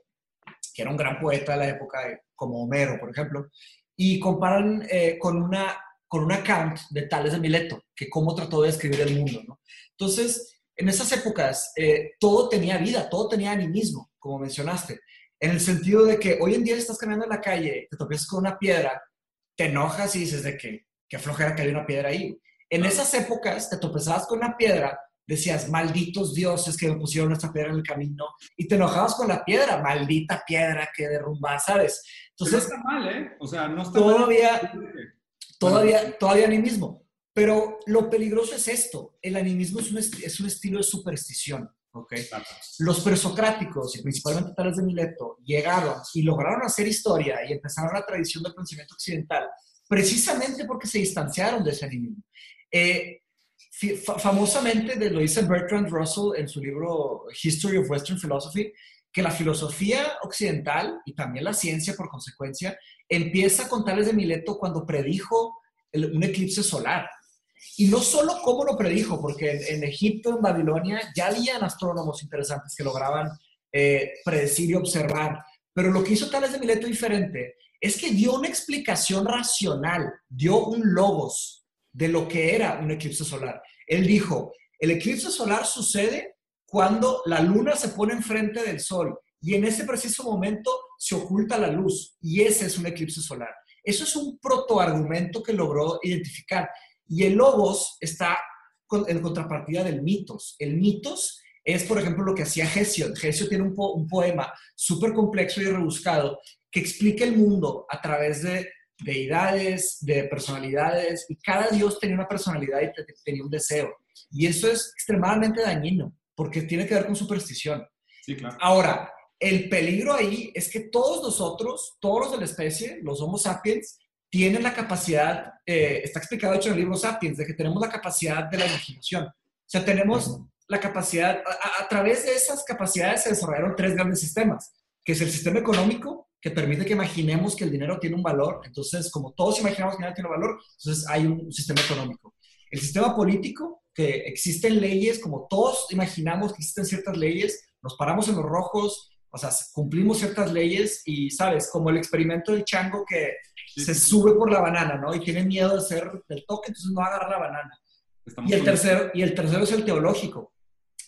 que era un gran poeta de la época, como Homero, por ejemplo, y comparan eh, con, una, con un account de Tales de Mileto, que cómo trató de describir el mundo, ¿no? Entonces, en esas épocas, eh, todo tenía vida, todo tenía animismo, como mencionaste en el sentido de que hoy en día estás caminando en la calle, te topias con una piedra, te enojas y dices de que, qué flojera que hay una piedra ahí. En esas épocas te topezabas con una piedra, decías, malditos dioses que me pusieron esta piedra en el camino, y te enojabas con la piedra, maldita piedra que derrumbas, ¿sabes? Entonces, no está mal, ¿eh? O sea, no está todavía, mal. Todavía, todavía animismo. Pero lo peligroso es esto, el animismo es un, es un estilo de superstición. Okay. Los presocráticos, y principalmente Tales de Mileto, llegaron y lograron hacer historia y empezaron la tradición del pensamiento occidental precisamente porque se distanciaron de ese animismo. Eh, famosamente lo dice Bertrand Russell en su libro History of Western Philosophy, que la filosofía occidental y también la ciencia por consecuencia empieza con Tales de Mileto cuando predijo un eclipse solar. Y no solo cómo lo predijo, porque en, Egipto, en Babilonia, ya habían astrónomos interesantes que lograban eh, predecir y observar, pero lo que hizo Tales de Mileto diferente es que dio una explicación racional, dio un logos de lo que era un eclipse solar. Él dijo, el eclipse solar sucede cuando la luna se pone enfrente del sol y en ese preciso momento se oculta la luz y ese es un eclipse solar. Eso es un protoargumento que logró identificar. Y el logos está en contrapartida del mitos. El mitos es, por ejemplo, lo que hacía Hesiod. Hesiod tiene un, poema súper complejo y rebuscado que explica el mundo a través de deidades, de personalidades, y cada dios tenía una personalidad y tenía un deseo. Y eso es extremadamente dañino, porque tiene que ver con superstición. Sí, claro. Ahora, el peligro ahí es que todos nosotros, todos los de la especie, los Homo sapiens, tienen la capacidad, eh, está explicado hecho en el libro Sapiens, de que tenemos la capacidad de la imaginación. O sea, tenemos la capacidad, a, través de esas capacidades se desarrollaron tres grandes sistemas, que es el sistema económico, que permite que imaginemos que el dinero tiene un valor. Entonces, como todos imaginamos que el dinero tiene un valor, entonces hay un sistema económico. El sistema político, que existen leyes, como todos imaginamos que existen ciertas leyes, nos paramos en los rojos, o sea, cumplimos ciertas leyes y, ¿sabes? Como el experimento del chango que se sube por la banana, ¿no? Y tiene miedo de hacer del toque, entonces no agarra la banana. y el, tercero, y el tercero es el teológico.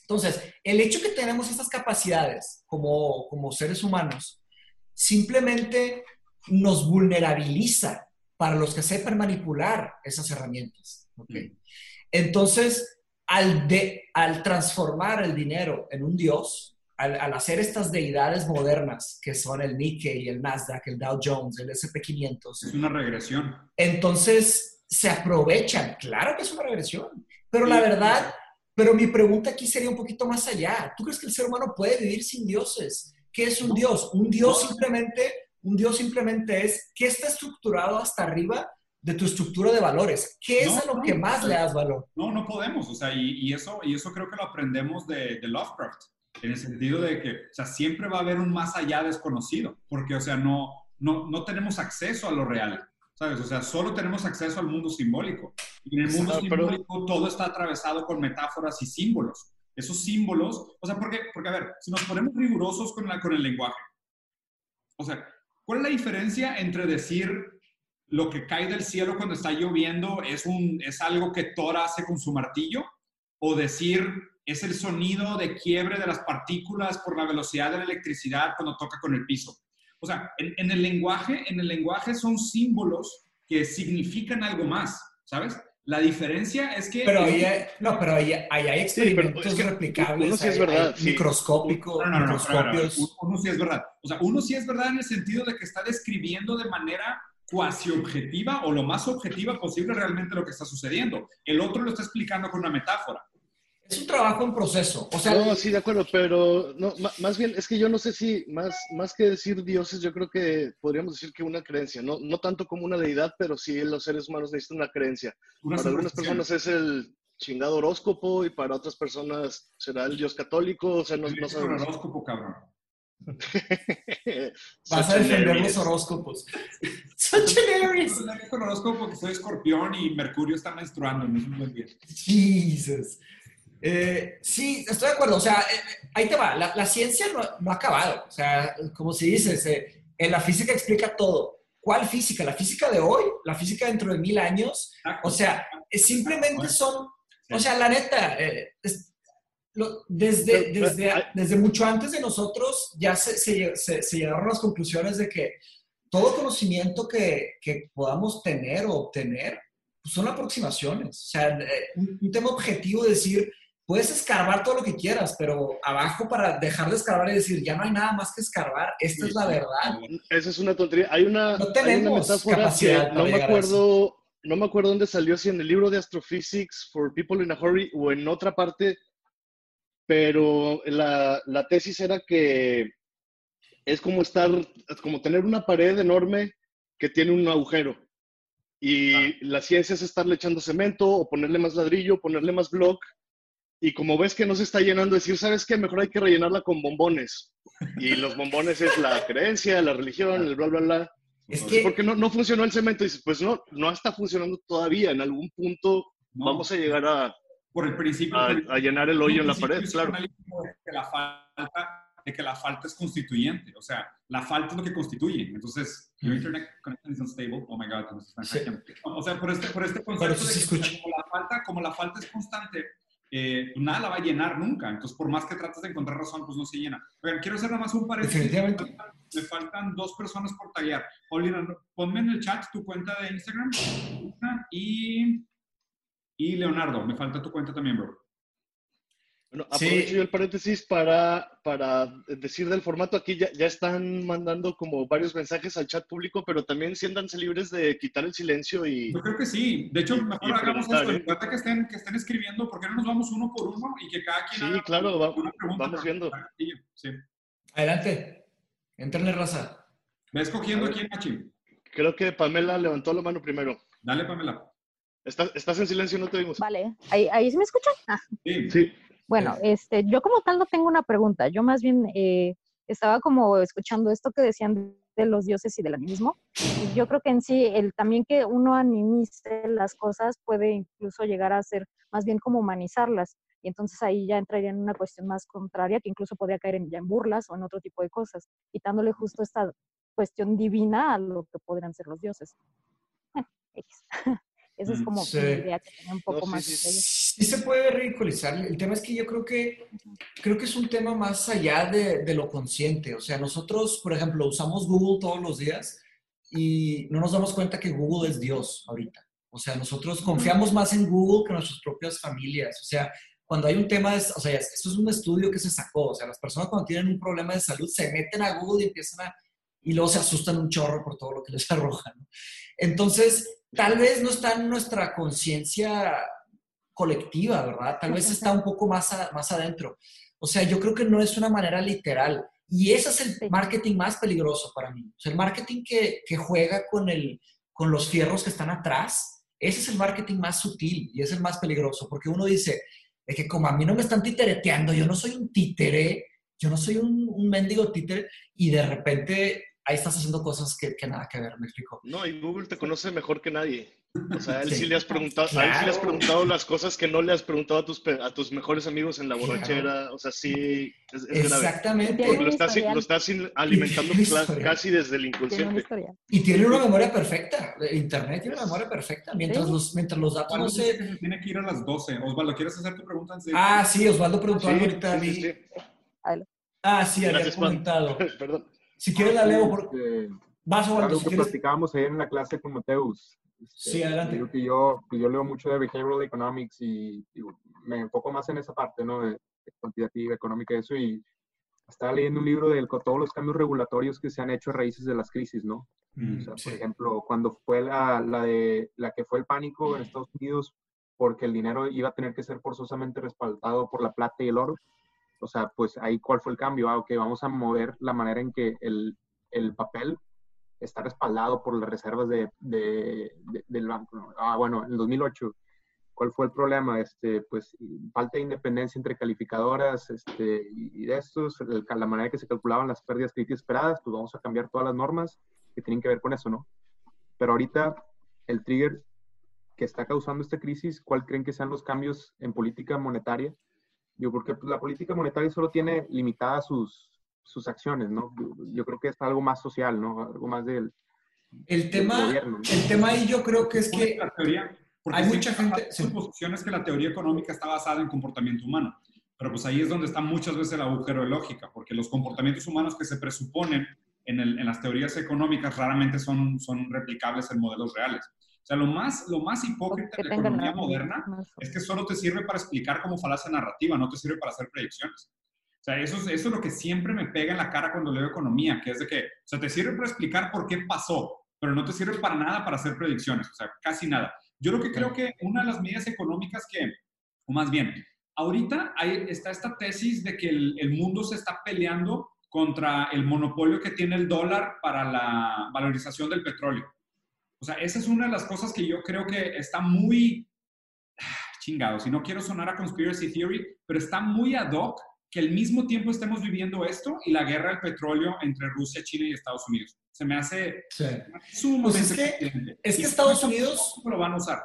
Entonces, el hecho que tenemos estas capacidades como, como seres humanos simplemente nos vulnerabiliza para los que sepan manipular esas herramientas. ¿okay? Entonces, al, de, al transformar el dinero en un dios, al, al, hacer estas deidades modernas, que son el Nikkei, el Nasdaq, el Dow Jones, el SP500. Es una regresión. Entonces, se aprovechan. Claro que es una regresión. Pero la verdad, pero mi pregunta aquí sería un poquito más allá. ¿Tú crees que el ser humano puede vivir sin dioses? ¿Qué es un dios? Un dios simplemente, un dios simplemente es que está estructurado hasta arriba de tu estructura de valores. ¿Qué es a lo que más le das valor? No, no podemos. O sea, y, eso, y eso creo que lo aprendemos de, de, Lovecraft, en el sentido de que, o sea, siempre va a haber un más allá desconocido, porque, o sea, no, no, no tenemos acceso a lo real. ¿Sabes? O sea, solo tenemos acceso al mundo simbólico. Y en el mundo simbólico todo está atravesado con metáforas y símbolos esos símbolos, o sea, porque, porque a ver, si nos ponemos rigurosos con, la, con el lenguaje, o sea, ¿cuál es la diferencia entre decir lo que cae del cielo cuando está lloviendo es, un, es algo que Thor hace con su martillo? O decir es el sonido de quiebre de las partículas por la velocidad de la electricidad cuando toca con el piso. O sea, en, en el lenguaje, en el lenguaje son símbolos que significan algo más, ¿sabes? La diferencia es que... Pero ahí hay, no, pero ahí, hay experimentos replicables, uno sí es verdad, microscópicos, no, no, uno sí es verdad. O sea, uno sí es verdad en el sentido de que está describiendo de manera cuasi objetiva o lo más objetiva posible realmente lo que está sucediendo. El otro lo está explicando con una metáfora. Es un trabajo en proceso. O sea, no, sí, de acuerdo, pero no, más bien es que yo no sé si más, más que decir dioses, yo creo que podríamos decir que una creencia, no, no tanto como una deidad, pero sí los seres humanos necesitan una creencia. para algunas personas es el chingado horóscopo y para otras personas será el dios católico, o sea, no, no sabemos. horóscopo, cabrón. Vas a defender los horóscopos. Such hilarious. Con horóscopo que soy escorpión y Mercurio está menstruando, no es un buen día. Jesus. Eh, sí, estoy de acuerdo. O sea, eh, ahí te va. La, ciencia no, ha acabado. O sea, como si dices, eh, en la física explica todo. ¿Cuál física? ¿La física de hoy? ¿La física dentro de mil años? O sea, simplemente son... O sea, la neta, desde, desde, desde mucho antes de nosotros ya se, se, se, llegaron a las conclusiones de que todo conocimiento que, que podamos tener o obtener pues son aproximaciones. O sea, un, un tema objetivo de decir puedes escarbar todo lo que quieras, pero abajo para dejar de escarbar y decir, ya no hay nada más que escarbar, esta es la verdad. Esa es una tontería. Hay una, no tenemos capacidad no me acuerdo, no me acuerdo dónde salió, si en el libro de Astrophysics for People in a Hurry o en otra parte, pero la, la tesis era que es como estar, como tener una pared enorme que tiene un agujero. Y ah. la ciencia es estarle echando cemento o ponerle más ladrillo, ponerle más block y como ves que no se está llenando, decir, ¿sabes qué? Mejor hay que rellenarla con bombones. Y los bombones es la creencia, la religión, el bla, bla, bla. Es que... Porque no, no funcionó el cemento. Y dices, pues no, no está funcionando todavía. En algún punto vamos a llegar a, por el principio, a, llenar el hoyo en la pared, claro. De que la, falta, de que la falta es constituyente. O sea, la falta es lo que constituye. Entonces, your internet connection is unstable. Oh my God, O sea, por este, por este concepto de que, como, la falta, como la falta es constante, eh, pues nada la va a llenar nunca. Entonces, por más que trates de encontrar razón, pues no se llena. Oigan, quiero hacer nada más un paréntesis. Definitivamente. Me faltan dos personas por tallar. Paulina, ponme en el chat tu cuenta de Instagram y, y Leonardo, me falta tu cuenta también, bro. Bueno, aprovecho yo el paréntesis para, para decir del formato. Aquí ya, ya, están mandando como varios mensajes al chat público, pero también siéntanse libres de quitar el silencio y... Yo creo que sí. De hecho, mejor hagamos esto. ¿eh? que estén, que estén escribiendo, ¿por qué no nos vamos uno por uno y que cada quien... Sí, claro, vamos viendo. Sí. Adelante. Entrenle raza. Ve escogiendo quién, Machi. Creo que Pamela levantó la mano primero. Dale, Pamela. Estás, estás en silencio, no te vimos. Vale. ¿Ahí, ahí se me escucha? Ah. Sí. sí. Bueno, este, yo como tal no tengo una pregunta, yo más bien eh, estaba como escuchando esto que decían de los dioses y del animismo. Y yo creo que en sí, el también que uno animice las cosas puede incluso llegar a ser más bien como humanizarlas. Y entonces ahí ya entraría en una cuestión más contraria, que incluso podría caer en, ya en burlas o en otro tipo de cosas, quitándole justo esta cuestión divina a lo que podrían ser los dioses. Bueno, Esa es mm, como sí. idea que un poco más. Sí, sí, se puede ridiculizar. El tema es que yo creo que, creo que es un tema más allá de, de, lo consciente. O sea, nosotros, por ejemplo, usamos Google todos los días y no nos damos cuenta que Google es Dios ahorita. O sea, nosotros confiamos más en Google que en nuestras propias familias. O sea, cuando hay un tema, de, o sea, esto es un estudio que se sacó. O sea, las personas cuando tienen un problema de salud se meten a Google y empiezan a... Y luego se asustan un chorro por todo lo que les arroja. ¿no? Entonces, tal vez no está en nuestra conciencia colectiva, ¿verdad? Tal vez está un poco más, más adentro. O sea, yo creo que no es una manera literal. Y ese es el marketing más peligroso para mí. O sea, el marketing que, que juega con, el, con los fierros que están atrás, ese es el marketing más sutil y es el más peligroso, porque uno dice, es que como a mí no me están titereteando, yo no soy un títere, yo no soy un, un mendigo títere, y de repente ahí estás haciendo cosas que, que, nada que ver, me explico. No, y Google te conoce mejor que nadie. O sea, a él sí, le has preguntado, a él sí le has preguntado las cosas que no le has preguntado a tus, a tus mejores amigos en la borrachera. Claro. O sea, sí, es, es Exactamente. Grave. Porque lo estás, lo estás alimentando casi desde el inconsciente. Y tiene una memoria perfecta. Internet tiene una memoria perfecta. Mientras, ¿Sí? los, mientras los datos no se... Tiene que ir a las 12. Osvaldo, ¿quieres hacer tu pregunta antes de... Ah, sí, Osvaldo preguntó algo ahorita a mí. Ah, sí, había comentado. Perdón. Si quieres la leo. Por... Este, Vas o algo si que quieres... platicábamos ayer en la clase con Mateus. Este, sí, adelante. Digo que yo, que yo leo mucho de behavioral economics y, y, me enfoco más en esa parte, ¿no? De, de cuantitativa, económica, eso. Y estaba leyendo un libro de todos los cambios regulatorios que se han hecho a raíces de las crisis, ¿no? Mm, o sea, sí. por ejemplo, cuando fue la, la, de, la que fue el pánico en Estados Unidos porque el dinero iba a tener que ser forzosamente respaldado por la plata y el oro, o sea, pues ahí cuál fue el cambio. Ah, ok, vamos a mover la manera en que el, el papel está respaldado por las reservas de, de, de, del banco. Ah, bueno, en 2008, ¿cuál fue el problema? Este, pues falta de independencia entre calificadoras este, y de estos, el, la manera en que se calculaban las pérdidas críticas esperadas, pues vamos a cambiar todas las normas que tienen que ver con eso, ¿no? Pero ahorita el trigger que está causando esta crisis, ¿cuál creen que sean los cambios en política monetaria? Yo, porque pues, la política monetaria solo tiene limitadas sus, sus acciones, ¿no? Yo creo que es algo más social, ¿no? Algo más del, el tema, del gobierno. ¿no? El tema ahí yo creo que es que la teoría, hay mucha gente... Su posición es que la teoría económica está basada en comportamiento humano, pero pues ahí es donde está muchas veces el agujero de lógica, porque los comportamientos humanos que se presuponen en, el, en las teorías económicas raramente son, son replicables en modelos reales. O sea, lo más, lo más hipócrita de la economía moderna es que solo te sirve para explicar como falacia narrativa, no te sirve para hacer predicciones. O sea, eso es, eso es lo que siempre me pega en la cara cuando leo economía, que es de que, o sea, te sirve para explicar por qué pasó, pero no te sirve para nada para hacer predicciones, o sea, casi nada. Yo lo que creo que una de las medidas económicas que, o más bien, ahorita hay, está esta tesis de que el, el mundo se está peleando contra el monopolio que tiene el dólar para la valorización del petróleo. O sea, esa es una de las cosas que yo creo que está muy chingado. Si no quiero sonar a conspiracy theory, pero está muy ad hoc que al mismo tiempo estemos viviendo esto y la guerra del petróleo entre Rusia, China y Estados Unidos. Se me hace sí. sumamente pues es que, es que Estados Unidos lo van a usar.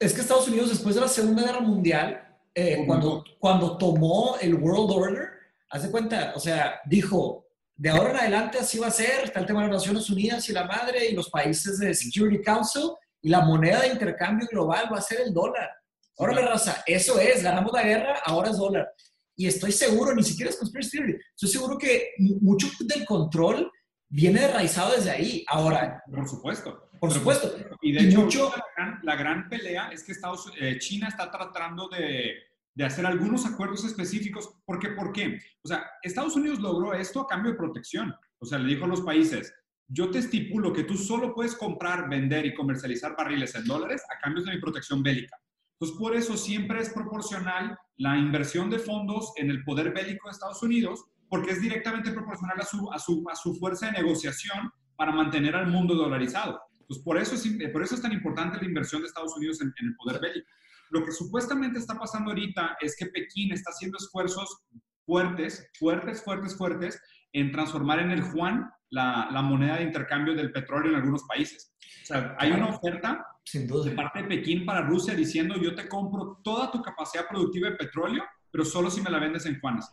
Es que Estados Unidos después de la Segunda Guerra Mundial, eh, cuando, cuando tomó el World Order, hace cuenta, o sea, dijo, de ahora en adelante así va a ser, está el tema de las Naciones Unidas y la madre y los países de Security Council y la moneda de intercambio global va a ser el dólar. Ahora la raza, eso es, ganamos la guerra, ahora es dólar. Y estoy seguro, ni siquiera es conspiracy theory, estoy seguro que mucho del control viene enraizado desde ahí. Ahora, por supuesto. Por supuesto. Y de y hecho, mucho... la, gran, la, gran, pelea es que Estados, eh, China está tratando de, de hacer algunos acuerdos específicos. ¿Por qué? ¿Por qué? O sea, Estados Unidos logró esto a cambio de protección. O sea, le dijo a los países, yo te estipulo que tú solo puedes comprar, vender y comercializar barriles en dólares a cambio de mi protección bélica. Entonces, por eso siempre es proporcional la inversión de fondos en el poder bélico de Estados Unidos, porque es directamente proporcional a su, a su, a su fuerza de negociación para mantener al mundo dolarizado. Entonces, por eso es, por eso es tan importante la inversión de Estados Unidos en el poder bélico. Lo que supuestamente está pasando ahorita es que Pekín está haciendo esfuerzos fuertes, fuertes, fuertes, fuertes en transformar en el Juan la, la, moneda de intercambio del petróleo en algunos países. O sea, hay una oferta Sin duda. de parte de Pekín para Rusia diciendo yo te compro toda tu capacidad productiva de petróleo, pero solo si me la vendes en Juanes.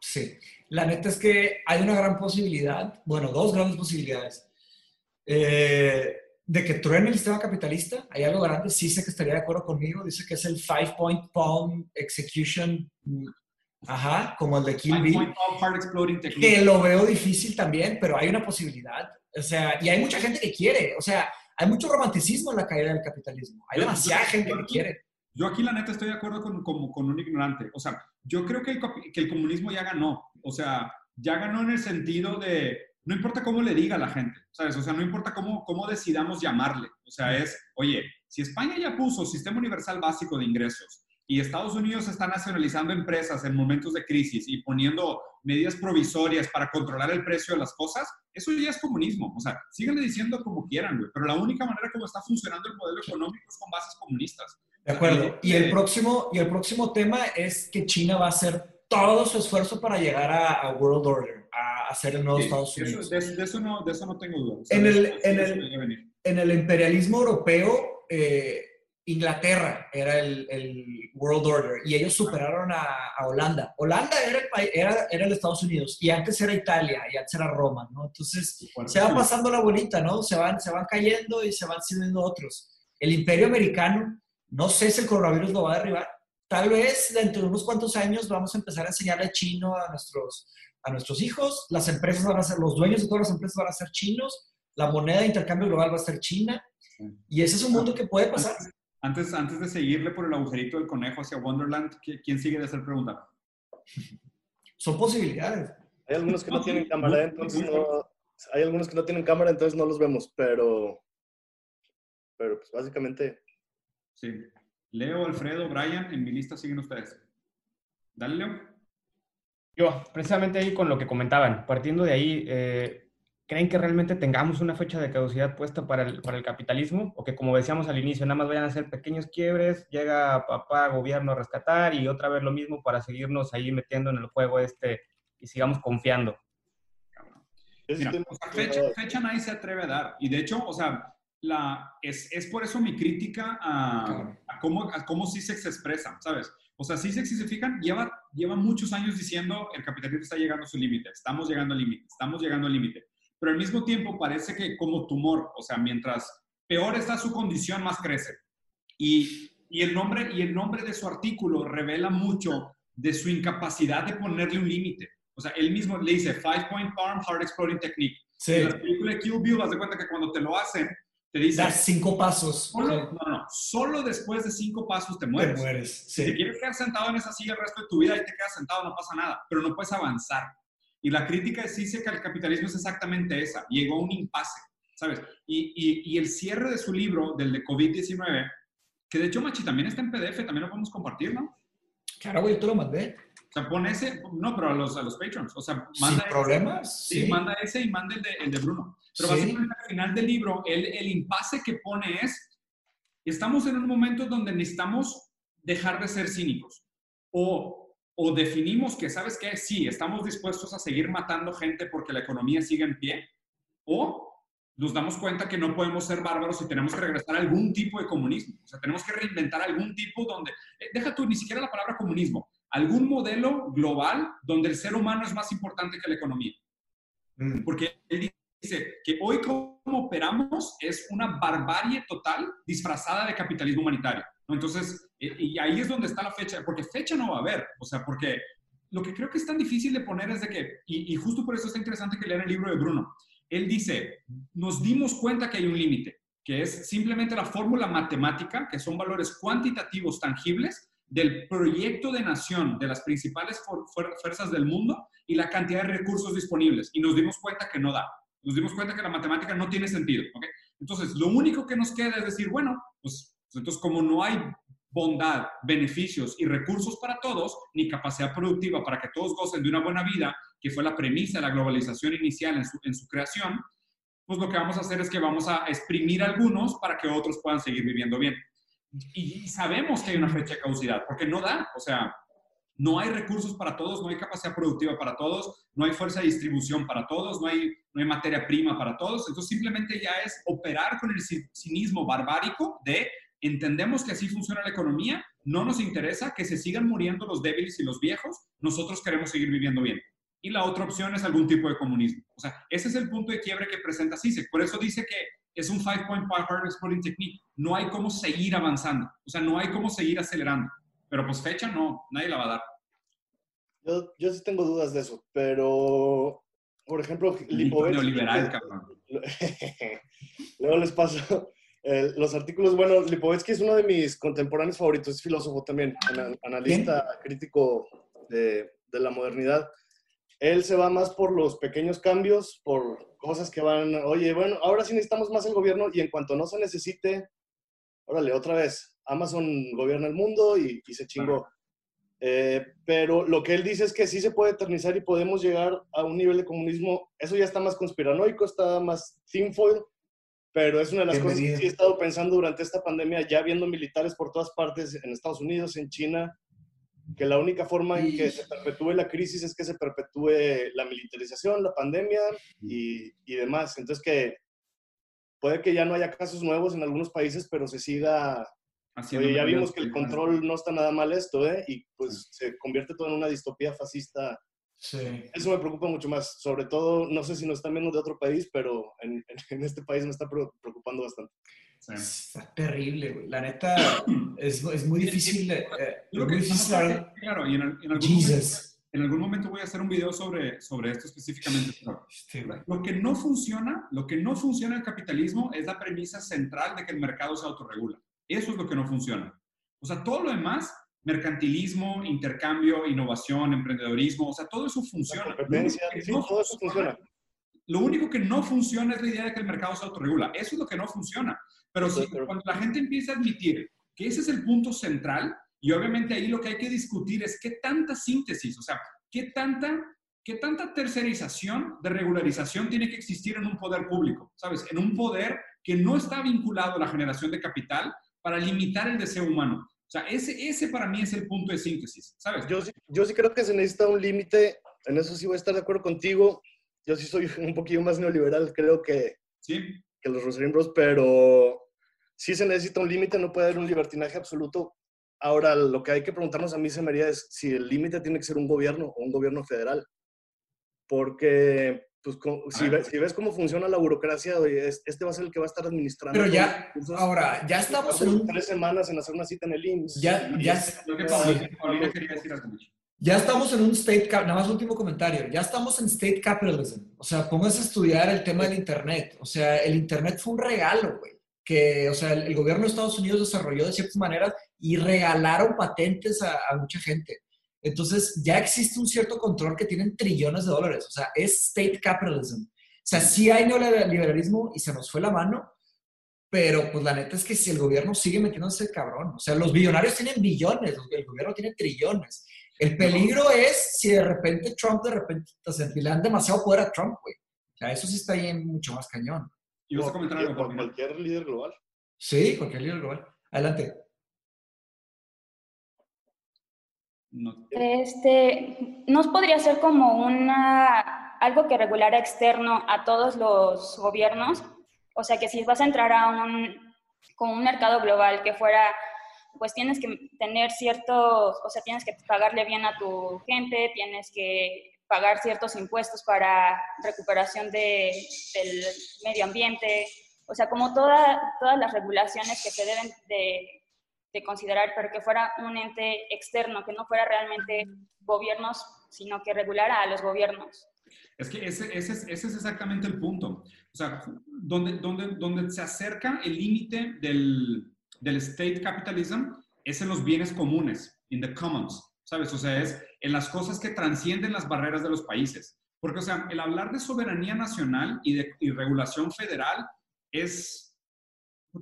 Sí, la neta es que hay una gran posibilidad, bueno, dos grandes posibilidades, eh, de que truene el sistema capitalista. Hay algo grande, sí sé que estaría de acuerdo conmigo, dice que es el Five Point Palm Execution Ajá, como el de Kill Bill. Que lo veo difícil también, pero hay una posibilidad. O sea, y hay mucha gente que quiere. O sea, hay mucho romanticismo en la caída del capitalismo. Hay demasiada gente que quiere. Yo aquí, la neta, estoy de acuerdo con, con, con un ignorante. O sea, yo creo que el, que el, comunismo ya ganó. O sea, ya ganó en el sentido de, no importa cómo le diga a la gente, ¿sabes? O sea, no importa cómo, cómo decidamos llamarle. O sea, es, oye, si España ya puso sistema universal básico de ingresos, y Estados Unidos está nacionalizando empresas en momentos de crisis y poniendo medidas provisorias para controlar el precio de las cosas, eso ya es comunismo. O sea, síganle diciendo como quieran, güey, pero la única manera como está funcionando el modelo económico es con bases comunistas. De acuerdo. Y el próximo, y el próximo tema es que China va a hacer todo su esfuerzo para llegar a, a World Order, a hacer el nuevo sí, Estados Unidos. Eso, de, de, eso no, de, eso no, tengo duda. O sea, en, el, eso, en, el, en, el, imperialismo europeo, eh, Inglaterra era el, el, World Order y ellos superaron a, a Holanda. Holanda era el, era, era el, Estados Unidos y antes era Italia y antes era Roma, ¿no? Entonces se va pasando la bolita, ¿no? Se van, se van cayendo y se van sirviendo otros. El imperio americano, no sé si el coronavirus lo va a derribar. Tal vez dentro de unos cuantos años vamos a empezar a enseñarle chino a nuestros, a nuestros hijos. Las empresas van a ser, los dueños de todas las empresas van a ser chinos. La moneda de intercambio global va a ser China. Y ese es un mundo que puede pasar. Antes, antes de seguirle por el agujerito del conejo hacia Wonderland, ¿quién sigue de hacer pregunta? Son posibilidades. Hay algunos que no tienen cámara, entonces no, hay algunos que no tienen cámara, entonces no los vemos, pero, pero pues básicamente. Sí. Leo, Alfredo, Brian, en mi lista siguen ustedes. Dale, Leo. Yo, precisamente ahí con lo que comentaban, partiendo de ahí, eh, ¿creen que realmente tengamos una fecha de caducidad puesta para el, para el capitalismo? O que, como decíamos al inicio, nada más vayan a hacer pequeños quiebres, llega papá, gobierno a rescatar y otra vez lo mismo para seguirnos ahí metiendo en el juego este y sigamos confiando. Mira, o sea, fecha, fecha, nadie se atreve a dar. Y de hecho, o sea, la, es, es por eso mi crítica a, cómo, a cómo CISEX se expresa, ¿sabes? O sea, CISEX, si se fijan, lleva, lleva muchos años diciendo el capitalismo está llegando a su límite, estamos llegando al límite, estamos llegando al límite pero al mismo tiempo parece que como tumor, o sea, mientras peor está su condición, más crece. Y, y, el, nombre, y el nombre de su artículo revela mucho de su incapacidad de ponerle un límite. O sea, él mismo le dice Five Point Farm Hard Exploding Technique. Sí. En la película de Kill Bill, das de cuenta que cuando te lo hacen, te dice... Das cinco pasos. Solo, no, no, solo después de cinco pasos te mueres. Te mueres, sí. Si te quieres quedar sentado en esa silla el resto de tu vida y te quedas sentado, no pasa nada, pero no puedes avanzar. Y la crítica sí dice que el capitalismo es exactamente esa. Llegó a un impasse, ¿sabes? Y, y, y el cierre de su libro, del de COVID-19, que de hecho, Machi, también está en PDF, también lo podemos compartir, ¿no? Claro, güey, tú lo mandé. O sea, pone ese, no, pero a los, a los patrons. O sea, manda Sin problemas. Sí, sí, manda ese y manda el de, el de Bruno. Pero sí. básicamente al final del libro, el, el impasse que pone es, estamos en un momento donde necesitamos dejar de ser cínicos. O o definimos que, ¿sabes qué? Sí, estamos dispuestos a seguir matando gente porque la economía sigue en pie, o nos damos cuenta que no podemos ser bárbaros y tenemos que regresar a algún tipo de comunismo. O sea, tenemos que reinventar algún tipo donde, eh, deja tú ni siquiera la palabra comunismo, algún modelo global donde el ser humano es más importante que la economía. Mm. Porque él dice que hoy como operamos es una barbarie total disfrazada de capitalismo humanitario. Entonces, y ahí es donde está la fecha, porque fecha no va a haber, o sea, porque lo que creo que es tan difícil de poner es de que, y, y justo por eso está interesante que lean el libro de Bruno, él dice, nos dimos cuenta que hay un límite, que es simplemente la fórmula matemática, que son valores cuantitativos tangibles del proyecto de nación de las principales fuerzas del mundo y la cantidad de recursos disponibles. Y nos dimos cuenta que no da. Nos dimos cuenta que la matemática no tiene sentido. ¿okay? Entonces, lo único que nos queda es decir, bueno, pues entonces, como no hay bondad, beneficios y recursos para todos, ni capacidad productiva para que todos gocen de una buena vida, que fue la premisa de la globalización inicial en su, en su creación, pues lo que vamos a hacer es que vamos a exprimir algunos para que otros puedan seguir viviendo bien. Y sabemos que hay una fecha de caducidad, porque no da, o sea, no hay recursos para todos, no hay capacidad productiva para todos, no hay fuerza de distribución para todos, no hay, materia prima para todos. Entonces simplemente ya es operar con el cinismo barbárico de entendemos que así funciona la economía, no nos interesa que se sigan muriendo los débiles y los viejos, nosotros queremos seguir viviendo bien. Y la otra opción es algún tipo de comunismo. O sea, ese es el punto de quiebre que presenta CISEC. Por eso dice que es un five-point hard exporting technique. No hay cómo seguir avanzando. O sea, no hay cómo seguir acelerando. Pero pues fecha no, nadie la va a dar. Yo, yo sí tengo dudas de eso, pero, por ejemplo, Lipovetsky... Neoliberal, cabrón. Luego les paso los artículos. Bueno, Lipovetsky es uno de mis contemporáneos favoritos, es filósofo también, analista crítico de, de la modernidad. Él se va más por los pequeños cambios, por cosas que van, oye, bueno, ahora sí necesitamos más el gobierno y en cuanto no se necesite, órale, otra vez, Amazon gobierna el mundo y, se chingó. Eh, pero lo que él dice es que sí se puede eternizar y podemos llegar a un nivel de comunismo. Eso ya está más conspiranoico, está más tinfoil, pero es una de las cosas que sí he estado pensando durante esta pandemia, ya viendo militares por todas partes, en Estados Unidos, en China, que la única forma en que se perpetúe la crisis es que se perpetúe la militarización, la pandemia y, y demás. Entonces que puede que ya no haya casos nuevos en algunos países, pero se siga Oye, ya vimos que el control no está nada mal esto, ¿eh? Y pues se convierte todo en una distopía fascista. Sí. Eso me preocupa mucho más. Sobre todo, no sé si nos están viendo de otro país, pero en, en este país me está preocupando bastante. Sí. Está terrible, güey. La neta, es, es muy difícil. Eh, lo que difícil claro, y en, algún momento, en, algún momento, voy a hacer un video sobre, sobre esto específicamente. lo que no funciona, lo que no funciona en el capitalismo es la premisa central de que el mercado se autorregula. Eso es lo que no funciona. O sea, todo lo demás, mercantilismo, intercambio, innovación, emprendedorismo, o sea, todo eso funciona. todo eso funciona. Lo único que no funciona es la idea de que el mercado se autorregula. Eso es lo que no funciona. Pero cuando la gente empieza a admitir que ese es el punto central, y obviamente ahí lo que hay que discutir es qué tanta síntesis, o sea, qué tanta, qué tanta tercerización de regularización tiene que existir en un poder público, ¿sabes? En un poder que no está vinculado a la generación de capital, para limitar el deseo humano. O sea, ese, ese para mí es el punto de síntesis, ¿sabes? Yo, yo sí creo que se necesita un límite, en eso sí voy a estar de acuerdo contigo. Yo sí soy un poquillo más neoliberal, creo que, ¿Sí? que los Rosarian Bros, pero sí se necesita un límite, no puede haber un libertinaje absoluto. Ahora, lo que hay que preguntarnos a mí, se me haría, es si el límite tiene que ser un gobierno o un gobierno federal. Porque pues si, ves, si, ves, cómo funciona la burocracia, este va a ser el que va a estar administrando. Pero ya, ahora, ya estamos en Tres semanas en hacer una cita en el IMSS. Ya, ya, ya estamos en un state, nada más último comentario, ya estamos en state capitalism. O sea, póngase a estudiar el tema del Internet. O sea, el Internet fue un regalo, güey. Que, o sea, el, gobierno de Estados Unidos desarrolló de ciertas maneras y regalaron patentes a, a mucha gente. Entonces, ya existe un cierto control que tienen trillones de dólares. O sea, es state capitalism. O sea, sí hay neoliberalismo y se nos fue la mano, pero pues la neta es que si el gobierno sigue metiéndose cabrón, o sea, los billonarios tienen billones, el gobierno tiene trillones. El peligro es si de repente Trump, de repente, o sea, le dan demasiado poder a Trump, güey. O sea, eso sí está ahí mucho más cañón. ¿Y vas a comentar algo? Por cualquier líder global. Sí, cualquier líder global. Adelante. No. Este, ¿Nos podría ser como una, algo que regulara externo a todos los gobiernos? O sea, que si vas a entrar a un, como un mercado global que fuera, pues tienes que tener ciertos, o sea, tienes que pagarle bien a tu gente, tienes que pagar ciertos impuestos para recuperación de, del medio ambiente, o sea, como toda, todas las regulaciones que se deben de de considerar, pero que fuera un ente externo, que no fuera realmente gobiernos, sino que regulara a los gobiernos. Es que ese, ese, es, ese es exactamente el punto. O sea, donde, donde, donde se acerca el límite del, del state capitalism es en los bienes comunes, in the commons, ¿sabes? O sea, es en las cosas que transcienden las barreras de los países. Porque, o sea, el hablar de soberanía nacional y de y regulación federal es,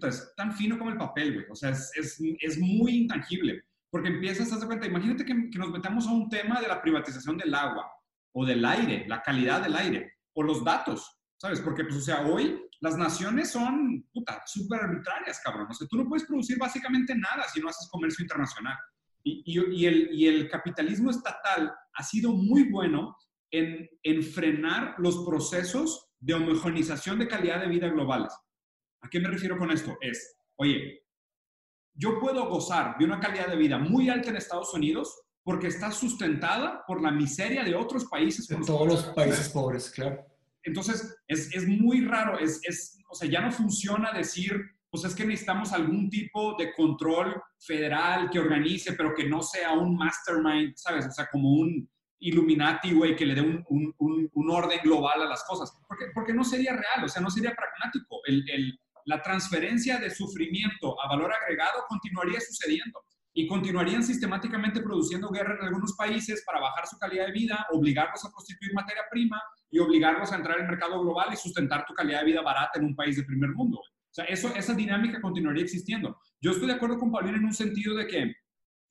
es tan fino como el papel, güey. O sea, es, es, es muy intangible. Porque empiezas a hacer cuenta, imagínate que, que, nos metamos a un tema de la privatización del agua o del aire, la calidad del aire o los datos. ¿sabes? Porque, pues, o sea, hoy las naciones son, puta, súper arbitrarias, cabrón. O sea, tú no puedes producir básicamente nada si no haces comercio internacional. Y, y, el, y el, capitalismo estatal ha sido muy bueno en, en, frenar los procesos de homogenización de calidad de vida globales. ¿A qué me refiero con esto? Es, oye, yo puedo gozar de una calidad de vida muy alta en Estados Unidos porque está sustentada por la miseria de otros países. De todos los países pobres, claro. Entonces, es, es muy raro, es, es, o sea, ya no funciona decir, pues es que necesitamos algún tipo de control federal que organice, pero que no sea un mastermind, ¿sabes? O sea, como un Illuminati, güey, que le dé un, un, un, orden global a las cosas. Porque, porque no sería real, o sea, no sería pragmático. El, el, la transferencia de sufrimiento a valor agregado continuaría sucediendo y continuarían sistemáticamente produciendo guerra en algunos países para bajar su calidad de vida, obligarlos a prostituir materia prima y obligarlos a entrar al mercado global y sustentar tu calidad de vida barata en un país de primer mundo. O sea, esa dinámica continuaría existiendo. Yo estoy de acuerdo con Paulina en un sentido de que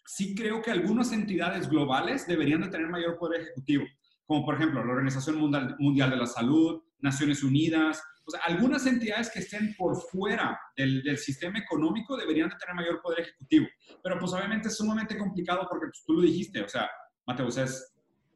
sí creo que algunas entidades globales deberían de tener mayor poder ejecutivo, como por ejemplo la Organización Mundial de la Salud, Naciones Unidas, o sea, algunas entidades que estén por fuera del, del, sistema económico deberían de tener mayor poder ejecutivo. Pero pues obviamente es sumamente complicado porque pues, tú lo dijiste, o sea, Mateo, o sea,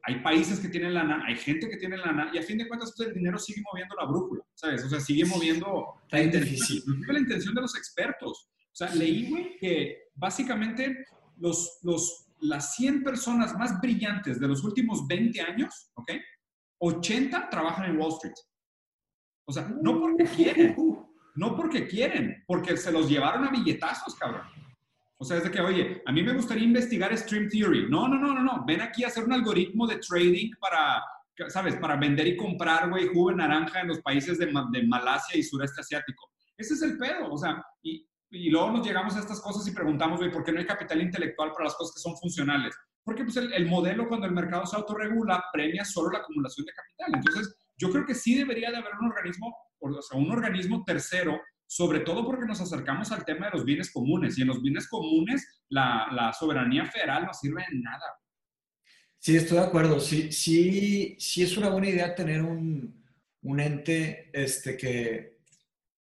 hay países que tienen lana, hay gente que tiene lana y a fin de cuentas pues, el dinero sigue moviendo la brújula, ¿sabes? O sea, sigue moviendo la intención, la intención de los expertos. O sea, leí, güey, que básicamente los, los, las 100 personas más brillantes de los últimos 20 años, ¿ok? 80 trabajan en Wall Street. O sea, no porque quieren, no porque quieren, porque se los llevaron a billetazos, cabrón. O sea, es de que, oye, a mí me gustaría investigar Stream Theory. No, no, no, no, no. Ven aquí a hacer un algoritmo de trading para, ¿sabes? Para vender y comprar, güey, jugo de naranja en los países de, de, Malasia y sureste asiático. Ese es el pedo. O sea, y, y luego nos llegamos a estas cosas y preguntamos, güey, ¿por qué no hay capital intelectual para las cosas que son funcionales? Porque pues el, el modelo cuando el mercado se autorregula premia solo la acumulación de capital. Entonces, yo creo que sí debería de haber un organismo, o sea, un organismo tercero, sobre todo porque nos acercamos al tema de los bienes comunes. Y en los bienes comunes, la, soberanía federal no sirve de nada. Sí, estoy de acuerdo. Sí, sí, sí es una buena idea tener un, un ente este, que,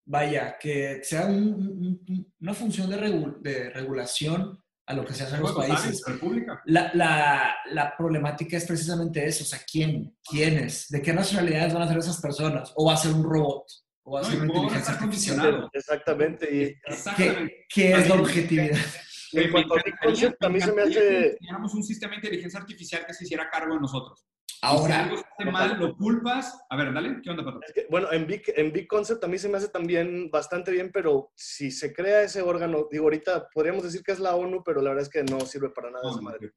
vaya, que sea un, un, una función de, regul de regulación a lo que se hace en los países. La, la, la, problemática es precisamente eso, o sea, ¿quién? ¿Quiénes? ¿De qué nacionalidades van a ser esas personas? ¿O va a ser un robot? ¿O va a ser una inteligencia artificial? Exactamente. Y, ¿Qué, ¿Qué, es la objetividad? En cuanto a mí se me hace... Si un sistema de inteligencia artificial que se hiciera cargo de nosotros. Ahora, si algo hace mal, lo culpas. A ver, dale, ¿qué onda, Pato? Es que, bueno, en Big, en Big Concept a mí se me hace también bastante bien, pero si se crea ese órgano, digo, ahorita podríamos decir que es la ONU, pero la verdad es que no sirve para nada esa madre.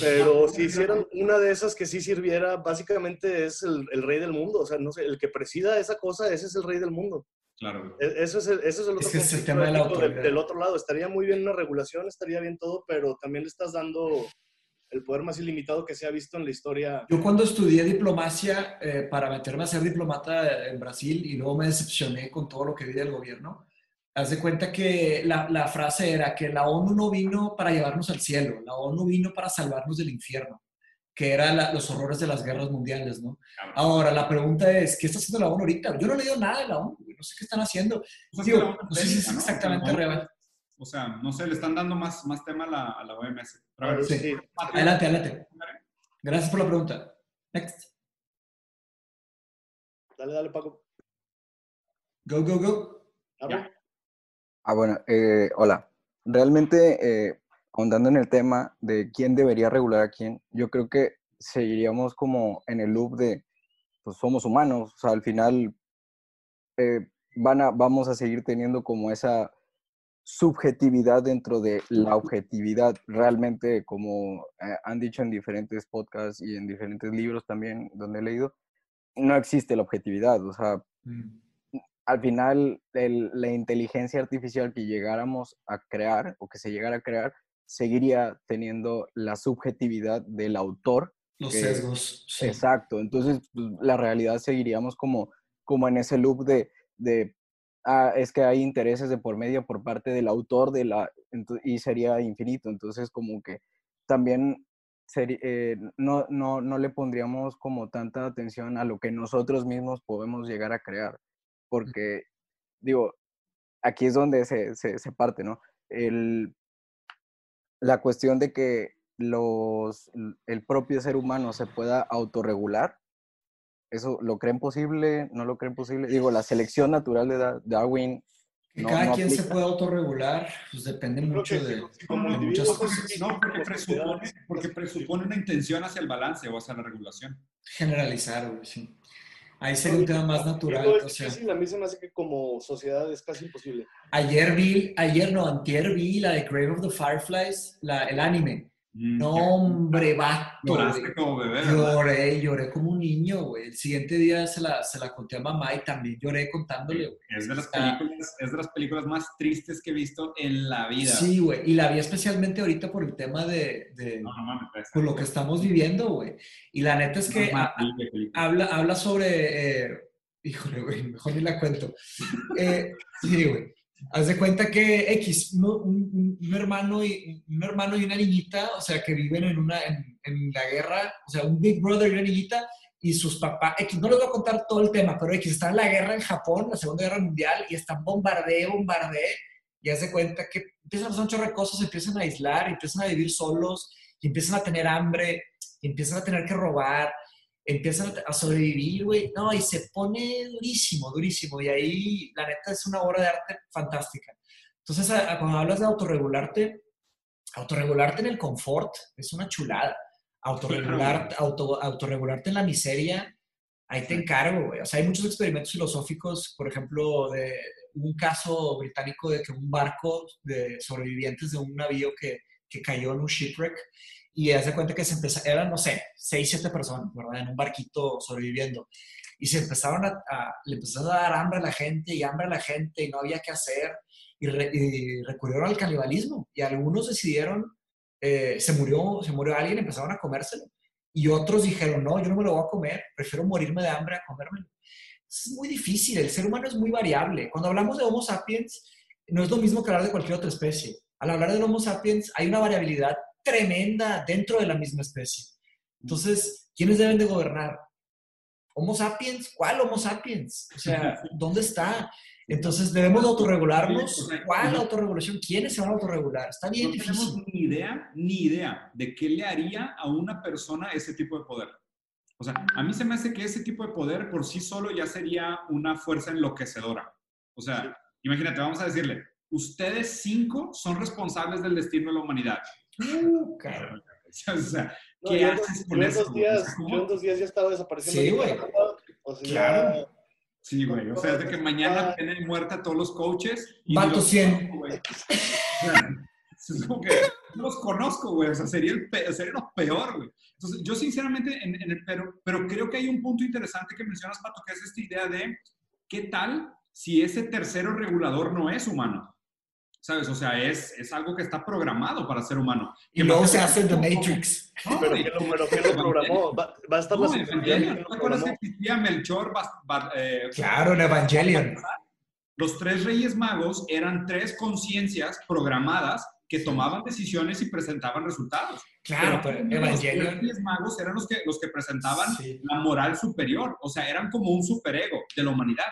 Pero si hicieran una de esas que sí sirviera, básicamente es el, el, rey del mundo. O sea, no sé, el que presida esa cosa, ese es el rey del mundo. Claro. E, eso es el, eso es el otro es es el tema de la del, del otro lado. Estaría muy bien una regulación, estaría bien todo, pero también le estás dando el poder más ilimitado que se ha visto en la historia. Yo cuando estudié diplomacia eh, para meterme a ser diplomata en Brasil y luego me decepcioné con todo lo que vi del gobierno, haz de cuenta que la, la, frase era que la ONU no vino para llevarnos al cielo, la ONU vino para salvarnos del infierno, que eran los horrores de las guerras mundiales, ¿no? Ahora, la pregunta es, ¿qué está haciendo la ONU ahorita? Yo no he leído nada de la ONU, no sé qué están haciendo. Pues Digo, no sé si es exactamente ¿no? real. O sea, no sé, le están dando más, más tema a la, a la OMS. Pero ver, sí. Sí. Adelante, adelante. Gracias por la pregunta. Next. Dale, dale, Paco. Go, go, go. Ah, bueno, eh, hola. Realmente, eh, ahondando en el tema de quién debería regular a quién, yo creo que seguiríamos como en el loop de, pues somos humanos, o sea, al final eh, van a, vamos a seguir teniendo como esa subjetividad dentro de la objetividad. Realmente, como eh, han dicho en diferentes podcasts y en diferentes libros también donde he leído, no existe la objetividad. O sea, mm. al final el, la inteligencia artificial que llegáramos a crear o que se llegara a crear, seguiría teniendo la subjetividad del autor. Los que, sesgos. Sí. Exacto. Entonces, pues, la realidad seguiríamos como, como en ese loop de, de ah, es que hay intereses de por medio por parte del autor de la, y sería infinito. Entonces, como que también eh, no, no, no le pondríamos como tanta atención a lo que nosotros mismos podemos llegar a crear. Porque, digo, aquí es donde se, se, parte, ¿no? El, la cuestión de que los, el propio ser humano se pueda autorregular, ¿eso lo creen posible? ¿No lo creen posible? Digo, la selección natural de Darwin que cada quien se puede autorregular, pues depende mucho de, muchas cosas. No, porque presupone, porque presupone una intención hacia el balance o hacia la regulación. Generalizar, güey, sí. Ahí sería un tema más natural. No, es difícil, a mí se me hace que como sociedad es casi imposible. Ayer vi, ayer no, antier vi la de Grave of the Fireflies, la, el anime. Mm, no, hombre, va. Lloraste como bebé. Lloré, lloré como un niño, güey. El siguiente día se la, se la conté a mamá y también lloré contándole, güey. Es de, las películas, es de las películas más tristes que he visto en la vida. Sí, güey. Y la vi especialmente ahorita por el tema de, de no, no mames, por lo que estamos viviendo, güey. Y la neta es que habla, habla sobre. Eh, híjole, güey, mejor ni la cuento. Eh, sí, güey Haz de cuenta que X, un, hermano y, un hermano y una niñita, o sea, que viven en, una, en, la guerra, o sea, un Big Brother y una niñita, y sus papás, X, no les voy a contar todo el tema, pero X, están en la guerra en Japón, la Segunda Guerra Mundial, y están bombardeo, bombardeo, y haz de cuenta que empiezan a pasar un chorro de cosas, empiezan a aislar, empiezan a vivir solos, y empiezan a tener hambre, y empiezan a tener que robar, empiezan a sobrevivir, güey. No, y se pone durísimo, durísimo. Y ahí, la neta, es una obra de arte fantástica. Entonces, cuando hablas de autorregularte, autorregularte en el confort es una chulada. Autorregular, auto, autorregularte en la miseria, ahí te encargo, güey. O sea, hay muchos experimentos filosóficos, por ejemplo, de un caso británico de que un barco de sobrevivientes de un navío que, que cayó en un shipwreck y hace cuenta que se empezaron, eran, no sé, seis, siete personas, ¿verdad? En un barquito sobreviviendo. Y se empezaron a, le empezaron a dar hambre a la gente y hambre a la gente y no había qué hacer. Y, recurrieron al canibalismo. Y algunos decidieron, eh, se, murió, se murió alguien, empezaron a comérselo. Y otros dijeron, no, yo no me lo voy a comer, prefiero morirme de hambre a comérmelo. Es muy difícil, el ser humano es muy variable. Cuando hablamos de Homo sapiens, no es lo mismo que hablar de cualquier otra especie. Al hablar de Homo sapiens hay una variabilidad tremenda dentro de la misma especie. Entonces, ¿quiénes deben de gobernar? ¿Homo sapiens? ¿Cuál Homo sapiens? O sea, ¿dónde está? Entonces, debemos autorregularnos. ¿Cuál autorregulación? ¿Quiénes se van a autorregular? Está bien no tenemos ni idea, ni idea de qué le haría a una persona ese tipo de poder. O sea, a mí se me hace que ese tipo de poder por sí solo ya sería una fuerza enloquecedora. O sea, imagínate, vamos a decirle, ustedes cinco son responsables del destino de la humanidad. Uh, o sea, ¿qué haces con eso? Días, yo en dos días ya estaba desapareciendo. Sí, güey. O sea, claro. Sí, güey. O sea, de que mañana tienen muerta a todos los coaches. Y Vato 100. es como que no los conozco, güey. O sea, sería, el sería lo peor, güey. Entonces, yo sinceramente, en, en el, pero, pero creo que hay un punto interesante que mencionas, Pato, que es esta idea de qué tal si ese tercero regulador no es humano. ¿Sabes? O sea, es, es algo que está programado para ser humano. Y luego se hace The Matrix. pero, ¿quién lo, programó? ¿Va, a estar no, Evangelion. ¿No acuerdas que existía Melchor? Eh, claro, en Evangelion. Los tres reyes magos eran tres conciencias programadas que tomaban decisiones y presentaban resultados. Claro, pero, Evangelion... Los reyes magos eran los que, los que presentaban la moral superior, o sea, eran como un superego de la humanidad.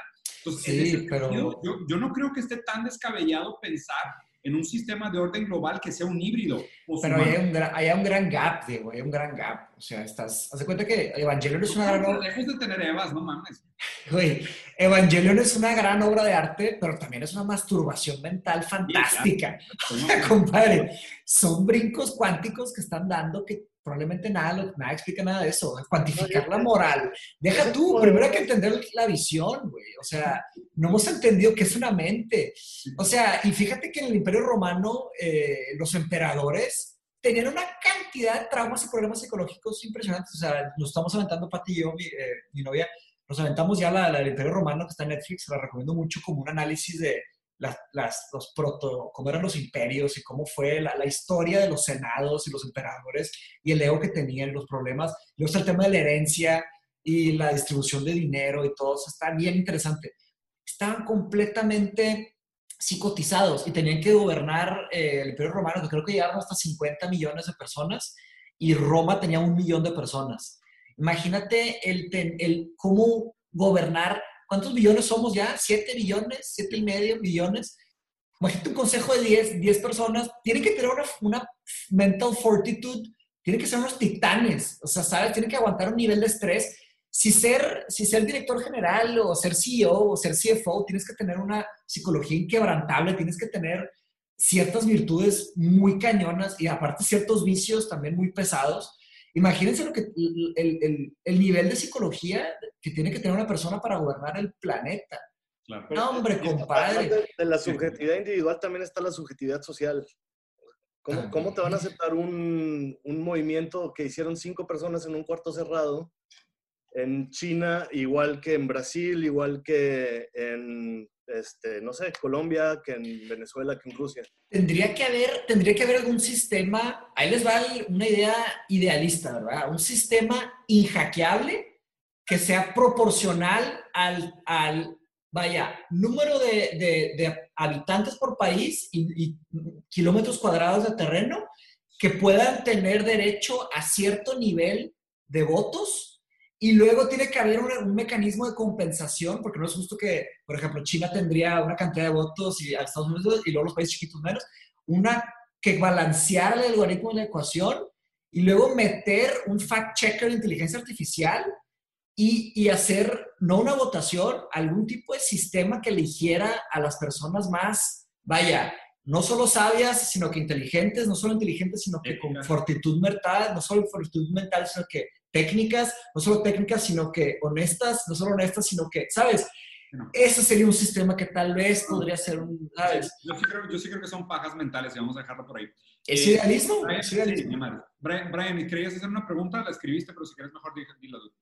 Entonces, sí, pero... yo, yo, no creo que esté tan descabellado pensar en un sistema de orden global que sea un híbrido. Pero hay un, gran, hay un gran gap, Diego, hay un gran gap. O sea, estás, haz de cuenta que Evangelion es una gran obra. De tener Evas, no mames. Güey, Evangelion es una gran obra de arte, pero también es una masturbación mental fantástica. Compadre, son brincos cuánticos que están dando que probablemente nada, nada explica nada de eso. Cuantificar la moral. Deja tú, primero hay que entender la visión, güey. O sea, no hemos entendido qué es una mente. O sea, y fíjate que en el Imperio Romano eh, los emperadores tenían una cantidad de traumas y problemas psicológicos impresionantes. O sea, nos estamos aventando, Pati y yo, mi, eh, novia, nos aventamos ya la, del Imperio Romano que está en Netflix, la recomiendo mucho como un análisis de las, los proto, cómo eran los imperios y cómo fue la, historia de los senados y los emperadores y el ego que tenían, los problemas. Luego está el tema de la herencia y la distribución de dinero y todo. Está bien interesante. Estaban completamente psicotizados y tenían que gobernar eh, el imperio romano, que creo que llegaron hasta 50 millones de personas y Roma tenía un millón de personas. Imagínate el, el cómo gobernar. ¿Cuántos billones somos ya? ¿Siete billones? ¿Siete y medio billones? Imagínate un consejo de 10, 10 personas. Tienen que tener una, una mental fortitude. Tienen que ser unos titanes. O sea, ¿sabes? Tienen que aguantar un nivel de estrés si ser, si ser director general o ser CEO o ser CFO, tienes que tener una psicología inquebrantable, tienes que tener ciertas virtudes muy cañonas y aparte ciertos vicios también muy pesados. Imagínense lo que, el, el, nivel de psicología que tiene que tener una persona para gobernar el planeta. No, hombre, compadre. De, la subjetividad individual también está la subjetividad social. ¿Cómo, ¿Cómo, te van a aceptar un, un, movimiento que hicieron cinco personas en un cuarto cerrado en China, igual que en Brasil, igual que en, este, no sé, Colombia, que en Venezuela, que en Rusia. Tendría que haber, tendría que haber algún sistema, ahí les va una idea idealista, ¿verdad? Un sistema inhackeable que sea proporcional al, al vaya, número de, de, habitantes por país y kilómetros cuadrados de terreno que puedan tener derecho a cierto nivel de votos y luego tiene que haber un, mecanismo de compensación, porque no es justo que, por ejemplo, China tendría una cantidad de votos y Estados Unidos y luego los países chiquitos menos. Una que balanceara el algoritmo de la ecuación y luego meter un fact-checker de inteligencia artificial y, y, hacer, no una votación, algún tipo de sistema que eligiera a las personas más, vaya, no solo sabias, sino que inteligentes, no solo inteligentes, sino que con fortitud mental, no solo fortitud mental, sino que técnicas, no solo técnicas, sino que honestas, no solo honestas, sino que, ¿sabes? Ese sería un sistema que tal vez podría ser un, ¿sabes? Yo sí creo, yo sí creo que son pajas mentales y vamos a dejarlo por ahí. ¿Es eh, idealismo? Brian, ¿Es idealismo? Brian, Brian, ¿querías hacer una pregunta? La escribiste, pero si quieres mejor dila tú.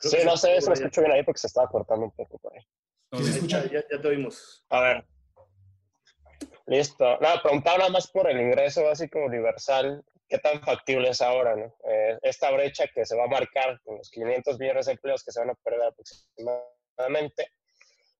Adelante. Sí, no sé, se me escucho bien ahí porque se estaba cortando un poco por ahí. ¿Sí se escucha? Ya, ya te oímos. A ver, Listo. Nada, preguntaba nada más por el ingreso básico universal. ¿Qué tan factible es ahora? ¿no? Eh, esta brecha que se va a marcar con los 500 millones de empleos que se van a perder aproximadamente.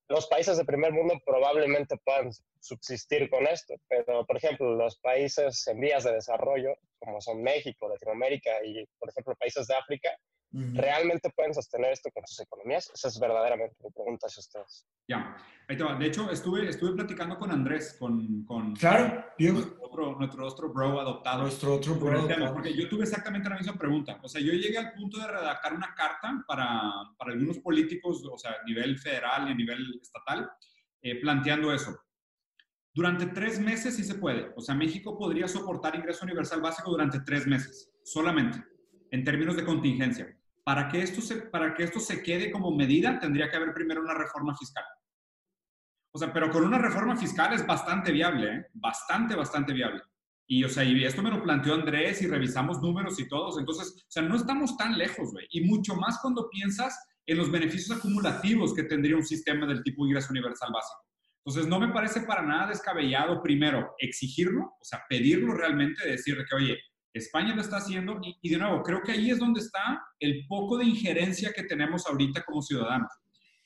Los países de primer mundo probablemente puedan subsistir con esto, pero por ejemplo los países en vías de desarrollo, como son México, Latinoamérica y por ejemplo países de África, ¿Realmente pueden sostener esto con sus economías? Esa es verdaderamente mi pregunta hacia ustedes. Ya, ahí te va. De hecho, estuve, estuve platicando con Andrés, con, con claro, nuestro, otro, nuestro otro bro adoptado. Nuestro otro bro Porque yo tuve exactamente la misma pregunta. O sea, yo llegué al punto de redactar una carta para, para algunos políticos, o sea, a nivel federal y a nivel estatal, eh, planteando eso. Durante tres meses sí se puede. O sea, México podría soportar ingreso universal básico durante tres meses, solamente, en términos de contingencia. Para que, esto se, para que esto se quede como medida, tendría que haber primero una reforma fiscal. O sea, pero con una reforma fiscal es bastante viable, ¿eh? bastante, bastante viable. Y, o sea, y esto me lo planteó Andrés y revisamos números y todos. Entonces, o sea, no estamos tan lejos, güey. Y mucho más cuando piensas en los beneficios acumulativos que tendría un sistema del tipo ingreso universal básico. Entonces, no me parece para nada descabellado, primero, exigirlo, o sea, pedirlo realmente, decirle que, oye, España lo está haciendo y, de nuevo, creo que ahí es donde está el poco de injerencia que tenemos ahorita como ciudadanos,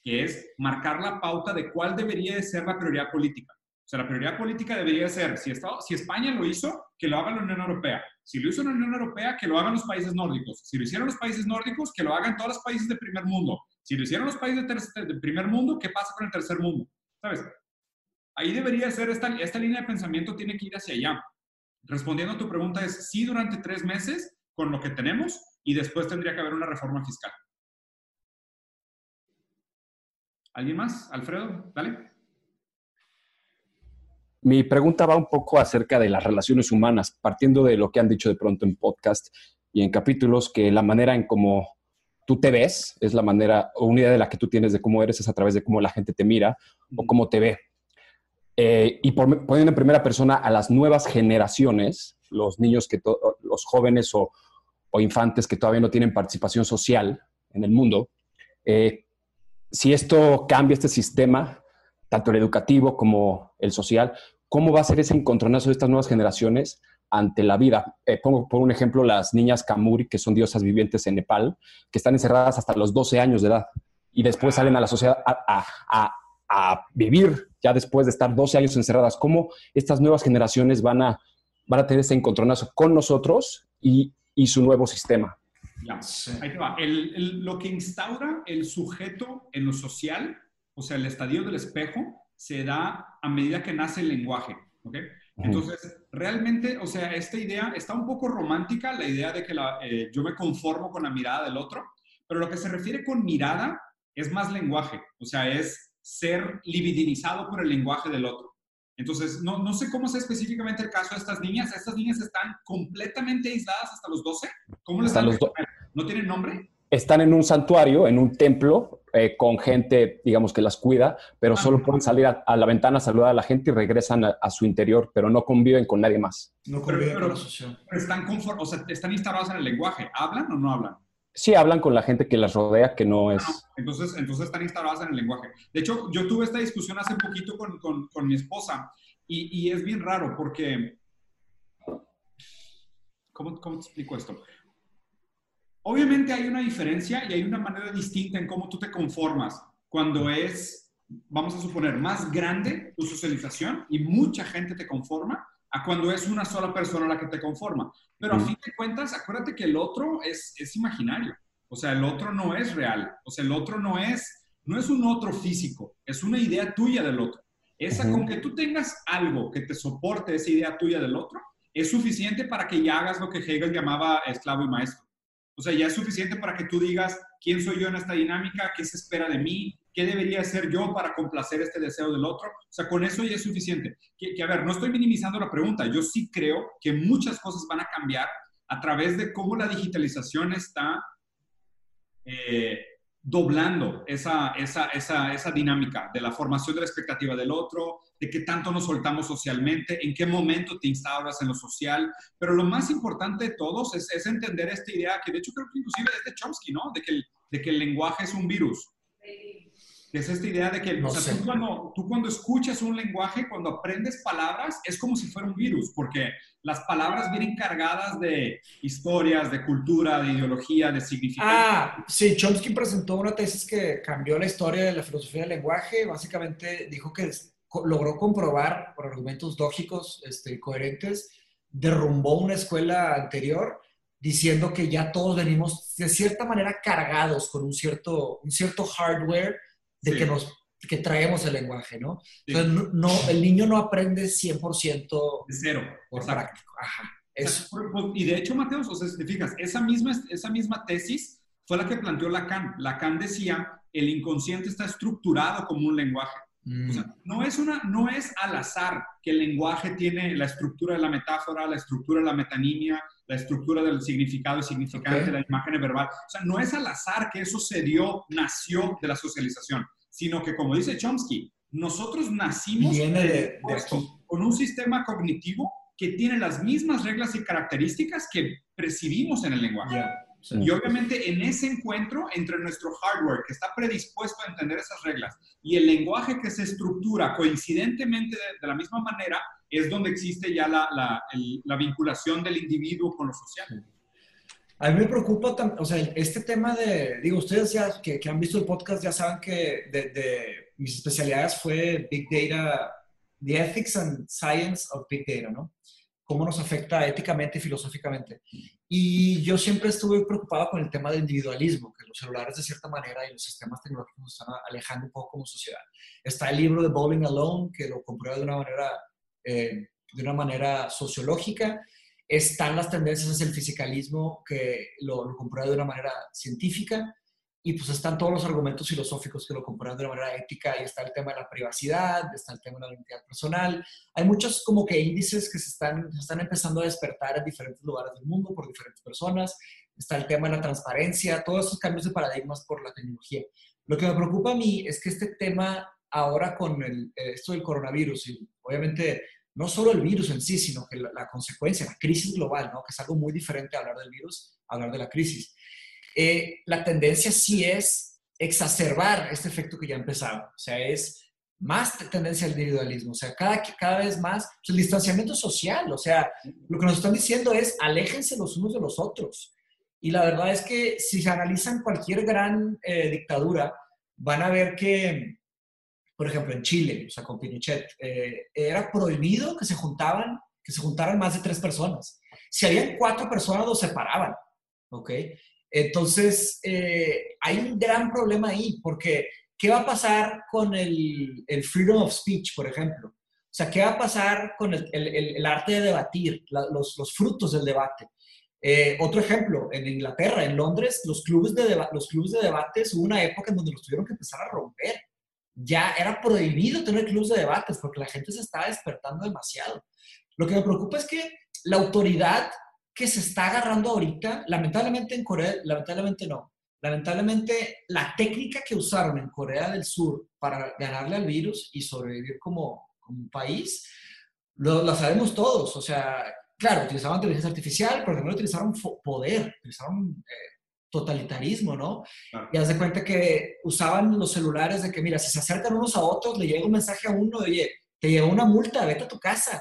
que es marcar la pauta de cuál debería de ser la prioridad política. O sea, la prioridad política debería ser, si, España lo hizo, que lo haga la Unión Europea. Si lo hizo la Unión Europea, que lo hagan los países nórdicos. Si lo hicieron los países nórdicos, que lo hagan todos los países de primer mundo. Si lo hicieron los países de, primer mundo, ¿qué pasa con el tercer mundo? ¿Sabes? Ahí debería ser, esta línea de pensamiento tiene que ir hacia allá respondiendo a tu pregunta es sí durante tres meses con lo que tenemos y después tendría que haber una reforma fiscal. ¿Alguien más? Alfredo, dale. Mi pregunta va un poco acerca de las relaciones humanas, partiendo de lo que han dicho de pronto en podcast y en capítulos, que la manera en cómo tú te ves es la manera o una idea de la que tú tienes de cómo eres es a través de cómo la gente te mira o cómo te ve. Eh, y poniendo en primera persona a las nuevas generaciones, los niños, que los jóvenes o, infantes que todavía no tienen participación social en el mundo, eh, si esto cambia este sistema, tanto el educativo como el social, ¿cómo va a ser ese encontronazo de estas nuevas generaciones ante la vida? Eh, pongo por un ejemplo las niñas Kamuri, que son diosas vivientes en Nepal, que están encerradas hasta los 12 años de edad y después salen a la sociedad a, a vivir ya después de estar 12 años encerradas? ¿Cómo estas nuevas generaciones van a, van a tener ese encontronazo con nosotros y, y su nuevo sistema? Ya, ahí te va. El, lo que instaura el sujeto en lo social, o sea, el estadio del espejo, se da a medida que nace el lenguaje. ¿ok? Entonces, realmente, o sea, esta idea está un poco romántica, la idea de que la, eh, yo me conformo con la mirada del otro, pero lo que se refiere con mirada es más lenguaje, o sea, es ser libidinizado por el lenguaje del otro. Entonces, no, no sé cómo es específicamente el caso de estas niñas. Estas niñas están completamente aisladas hasta los 12. ¿Cómo les los ¿No tienen nombre? están en un santuario, en un templo, eh, con gente, digamos, que las cuida, pero solo pueden salir a, la ventana, saludar a la gente y regresan a, su interior, pero no conviven con nadie más. No conviven con la sociedad. Están, o sea, están instalados en el lenguaje. ¿Hablan o no hablan? Sí, hablan con la gente que las rodea, que no es... entonces, entonces están instaladas en el lenguaje. De hecho, yo tuve esta discusión hace poquito con, con, con mi esposa y, y, es bien raro porque... ¿Cómo, ¿Cómo te explico esto? Obviamente hay una diferencia y hay una manera distinta en cómo tú te conformas cuando es, vamos a suponer, más grande tu socialización y mucha gente te conforma a cuando es una sola persona la que te conforma. Pero a fin de cuentas, acuérdate que el otro es, es imaginario. O sea, el otro no es real. O sea, el otro no es, no es un otro físico, es una idea tuya del otro. Esa, con que tú tengas algo que te soporte esa idea tuya del otro, es suficiente para que ya hagas lo que Hegel llamaba esclavo y maestro. O sea, ya es suficiente para que tú digas quién soy yo en esta dinámica, qué se espera de mí, qué debería hacer yo para complacer este deseo del otro. O sea, con eso ya es suficiente. Que, a ver, no estoy minimizando la pregunta. Yo sí creo que muchas cosas van a cambiar a través de cómo la digitalización está eh, doblando esa, esa, esa, esa dinámica de la formación de la expectativa del otro, de qué tanto nos soltamos socialmente, en qué momento te instauras en lo social. Pero lo más importante de todos es, es entender esta idea, que de hecho creo que inclusive es de Chomsky, ¿no? De que el, de que el lenguaje es un virus es esta idea de que tú, cuando, tú cuando escuchas un lenguaje, cuando aprendes palabras, es como si fuera un virus, porque las palabras vienen cargadas de historias, de cultura, de ideología, de significado. Ah, sí, Chomsky presentó una tesis que cambió la historia de la filosofía del lenguaje. Básicamente dijo que logró comprobar por argumentos lógicos este, coherentes, derrumbó una escuela anterior diciendo que ya todos venimos de cierta manera cargados con un cierto, un cierto hardware de que, nos, que traemos el lenguaje, ¿no? Entonces, no, el niño no aprende 100% de cero. Por práctico. Ajá. Eso. Y de hecho, Mateos, o sea, si te fijas, esa misma, esa misma tesis fue la que planteó Lacan. Lacan decía, el inconsciente está estructurado como un lenguaje. O sea, mm. no es, una, no es al azar que el lenguaje tiene la estructura de la metáfora, la estructura de la metanimia, la estructura del significado y significante de la imagen verbal. O sea, no es al azar que eso se dio, nació de la socialización, sino que, como dice Chomsky, nosotros nacimos de, con un sistema cognitivo que tiene las mismas reglas y características que percibimos en el lenguaje. Y obviamente en ese encuentro entre nuestro hardware que está predispuesto a entender esas reglas y el lenguaje que se estructura coincidentemente de, la misma manera, es donde existe ya la, la, la, vinculación del individuo con lo social. A mí me preocupa, o sea, este tema de, digo, ustedes ya que, que han visto el podcast ya saben que de, de, mis especialidades fue Big Data, The Ethics and Science of Big Data, ¿no? Cómo nos afecta éticamente y filosóficamente. Y yo siempre estuve preocupado con el tema del individualismo, que los celulares de cierta manera y los sistemas tecnológicos nos están alejando un poco como sociedad. Está el libro de Bowling Alone, que lo comprueba de una manera, eh, de una manera sociológica. Están las tendencias hacia el fisicalismo, que lo, lo comprueba de una manera científica y pues están todos los argumentos filosóficos que lo comprueban de una manera ética, y está el tema de la privacidad, está el tema de la identidad personal, hay muchos como que índices que se están, están empezando a despertar en diferentes lugares del mundo por diferentes personas, está el tema de la transparencia, todos esos cambios de paradigmas por la tecnología. Lo que me preocupa a mí es que este tema ahora con el, eh, esto del coronavirus, y obviamente no solo el virus en sí, sino que la, consecuencia, la crisis global, ¿no? que es algo muy diferente a hablar del virus, a hablar de la crisis eh, la tendencia sí es exacerbar este efecto que ya empezaba. O sea, es más tendencia al individualismo. O sea, cada, cada vez más pues, el distanciamiento social. O sea, lo que nos están diciendo es aléjense los unos de los otros. Y la verdad es que si se analizan cualquier gran eh, dictadura, van a ver que, por ejemplo, en Chile, o sea, con Pinochet, eh, era prohibido que se juntaban, que se juntaran más de tres personas. Si habían cuatro personas, los separaban, ¿ok? Entonces, eh, hay un gran problema ahí, porque ¿qué va a pasar con el, el, freedom of speech, por ejemplo? O sea, ¿qué va a pasar con el, el, el arte de debatir, los, los, frutos del debate? Eh, otro ejemplo, en Inglaterra, en Londres, los clubes, de los clubes de debates hubo una época en donde los tuvieron que empezar a romper. Ya era prohibido tener clubes de debates porque la gente se estaba despertando demasiado. Lo que me preocupa es que la autoridad que se está agarrando ahorita, lamentablemente en Corea, lamentablemente no, lamentablemente la técnica que usaron en Corea del Sur para ganarle al virus y sobrevivir como, como país, lo, la sabemos todos. O sea, claro, utilizaban inteligencia artificial, pero también utilizaron poder, utilizaron eh, totalitarismo, ¿no? Y haz de cuenta que usaban los celulares de que, mira, si se acercan unos a otros, le llega un mensaje a uno de, oye, te llegó una multa, vete a tu casa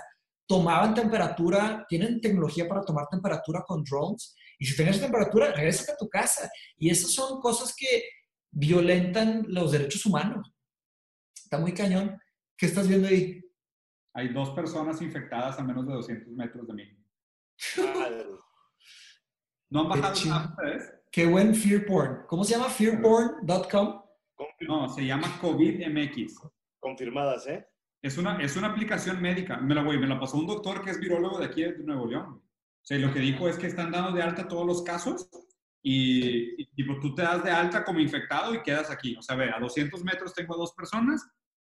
tomaban temperatura, tienen tecnología para tomar temperatura con drones, y si tienes temperatura, regresa a tu casa. Y esas son cosas que violentan los derechos humanos. Está muy cañón. ¿Qué estás viendo ahí? Hay dos personas infectadas a menos de 200 metros de mí. ¿No han bajado ustedes? Qué buen fear porn. ¿Cómo se llama? fearporn.com. No, se llama COVID MX. Confirmadas, ¿eh? Es una, es una aplicación médica. Me la, me la pasó un doctor que es virólogo de aquí de Nuevo León. O sea, lo que dijo es que están dando de alta todos los casos y, y, tú te das de alta como infectado y quedas aquí. O sea, ve, a 200 metros tengo a dos personas,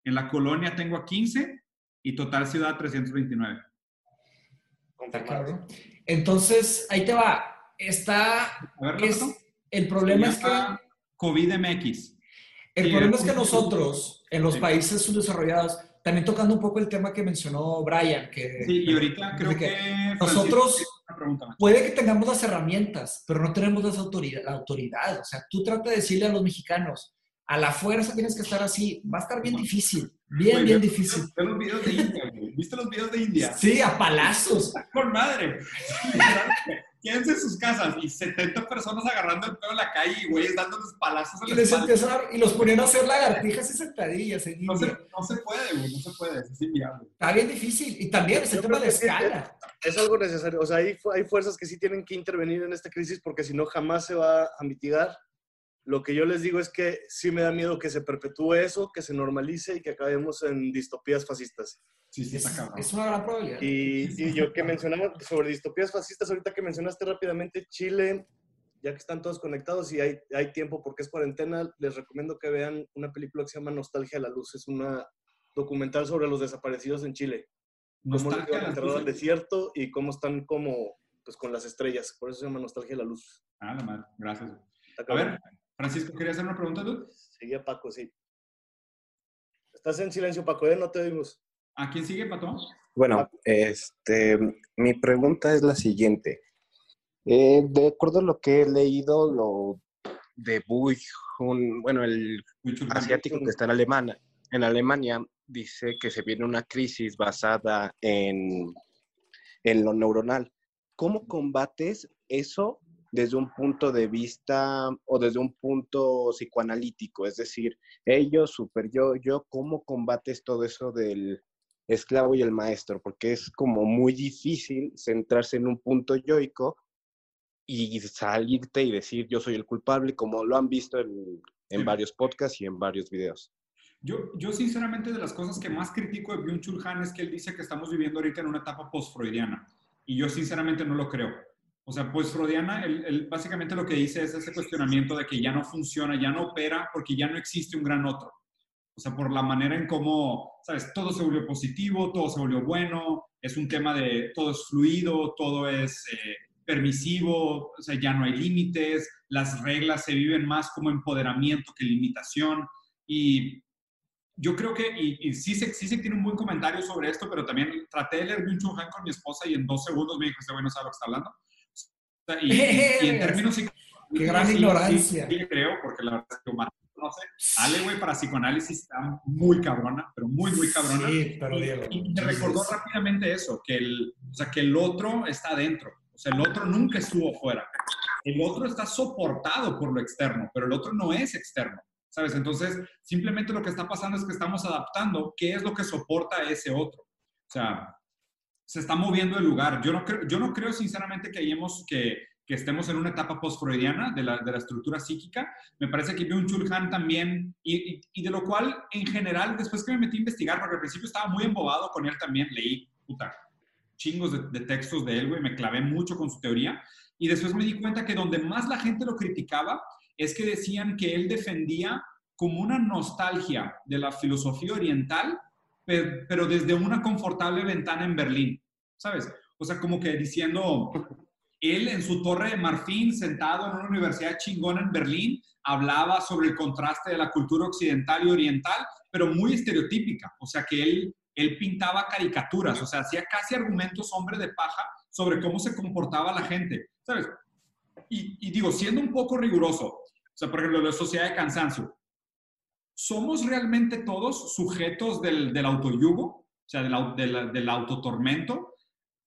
en la colonia tengo a 15 y total ciudad 329. Entonces, ahí te va. Está. el problema es que. COVID-MX. El problema es que nosotros, en los países subdesarrollados, también tocando un poco el tema que mencionó Brian, que... Sí, y ahorita creo que... nosotros puede que tengamos las herramientas, pero no tenemos las autoridad, la autoridad. O sea, tú trata de decirle a los mexicanos, a la fuerza tienes que estar así, va a estar bien difícil, bien, bien difícil. ¿Viste los videos de India, ¿Viste los videos de India? Sí, a palazos. Por madre. quédense en sus casas y 70 personas agarrando el pelo en la calle y güeyes dándoles palazos a y, les y los ponían a hacer lagartijas y sentadillas no, se, no se, puede, güey, no se puede, es inviable. Está bien difícil. Y también es el tema de escala. Es, algo necesario. O sea, hay, hay fuerzas que sí tienen que intervenir en esta crisis porque si no jamás se va a mitigar. Lo que yo les digo es que sí me da miedo que se perpetúe eso, que se normalice y que acabemos en distopías fascistas. Sí, sí, es, es una gran probabilidad. Y, yo que mencionaba sobre distopías fascistas, ahorita que mencionaste rápidamente Chile, ya que están todos conectados y hay, hay tiempo porque es cuarentena, les recomiendo que vean una película que se llama Nostalgia a la Luz. Es una documental sobre los desaparecidos en Chile. Cómo les enterrado al desierto y cómo están como pues con las estrellas. Por eso se llama Nostalgia a la Luz. Ah, la madre. Gracias. A ver, Francisco, ¿querías hacer una pregunta tú? Seguía Paco, sí. Estás en silencio, Paco, ¿eh? No te oímos. ¿A quién sigue, Pato? Bueno, este, mi pregunta es la siguiente. Eh, de acuerdo a lo que he leído, lo de Buy, un, bueno, el asiático que está en Alemania, en Alemania, dice que se viene una crisis basada en, en lo neuronal. ¿Cómo combates eso desde un punto de vista o desde un punto psicoanalítico? Es decir, ellos, super yo, yo, ¿cómo combates todo eso del esclavo y el maestro, porque es como muy difícil centrarse en un punto yoico y salirte y decir yo soy el culpable, como lo han visto en, en varios podcasts y en varios videos. Yo, yo sinceramente de las cosas que más critico de Byung-Chul Han es que él dice que estamos viviendo ahorita en una etapa post-freudiana y yo sinceramente no lo creo. O sea, post-freudiana, él, básicamente lo que dice es ese cuestionamiento de que ya no funciona, ya no opera porque ya no existe un gran otro. O sea, por la manera en cómo, ¿sabes? Todo se volvió positivo, todo se volvió bueno, es un tema de todo es fluido, todo es eh, permisivo, o sea, ya no hay límites, las reglas se viven más como empoderamiento que limitación. Y yo creo que, y, sí, se, sí se tiene un buen comentario sobre esto, pero también traté de leer Byung Han con mi esposa y en dos segundos me dijo, este güey no sabe lo que está hablando. Sea, y, en términos... Qué gran ignorancia. Sí, creo, porque la verdad es que no sé. Ale, güey, para psicoanálisis está muy cabrona, pero muy, muy cabrona. Sí, pero Y, me recordó rápidamente eso, que el, o sea, que el otro está adentro. O sea, el otro nunca estuvo fuera. El otro está soportado por lo externo, pero el otro no es externo. ¿sabes? Entonces, simplemente lo que está pasando es que estamos adaptando qué es lo que soporta ese otro. O sea, se está moviendo el lugar. Yo no creo, yo no creo sinceramente que, hayamos, que, estemos en una etapa post-freudiana de la, de la, estructura psíquica. Me parece que Byung-Chul Han también, y, de lo cual, en general, después que me metí a investigar, porque al principio estaba muy embobado con él también, leí, puta, chingos de, de textos de él, güey, me clavé mucho con su teoría, y después me di cuenta que donde más la gente lo criticaba es que decían que él defendía como una nostalgia de la filosofía oriental, pero, desde una confortable ventana en Berlín, ¿sabes? O sea, como que diciendo, él en su torre de marfil, sentado en una universidad chingona en Berlín, hablaba sobre el contraste de la cultura occidental y oriental, pero muy estereotípica. O sea, que él, él pintaba caricaturas, o sea, hacía casi argumentos hombre de paja sobre cómo se comportaba la gente, ¿sabes? Y, y digo, siendo un poco riguroso, o sea, por ejemplo, la sociedad de cansancio, ¿somos realmente todos sujetos del, del autoyugo? O sea, del, del, del autotormento.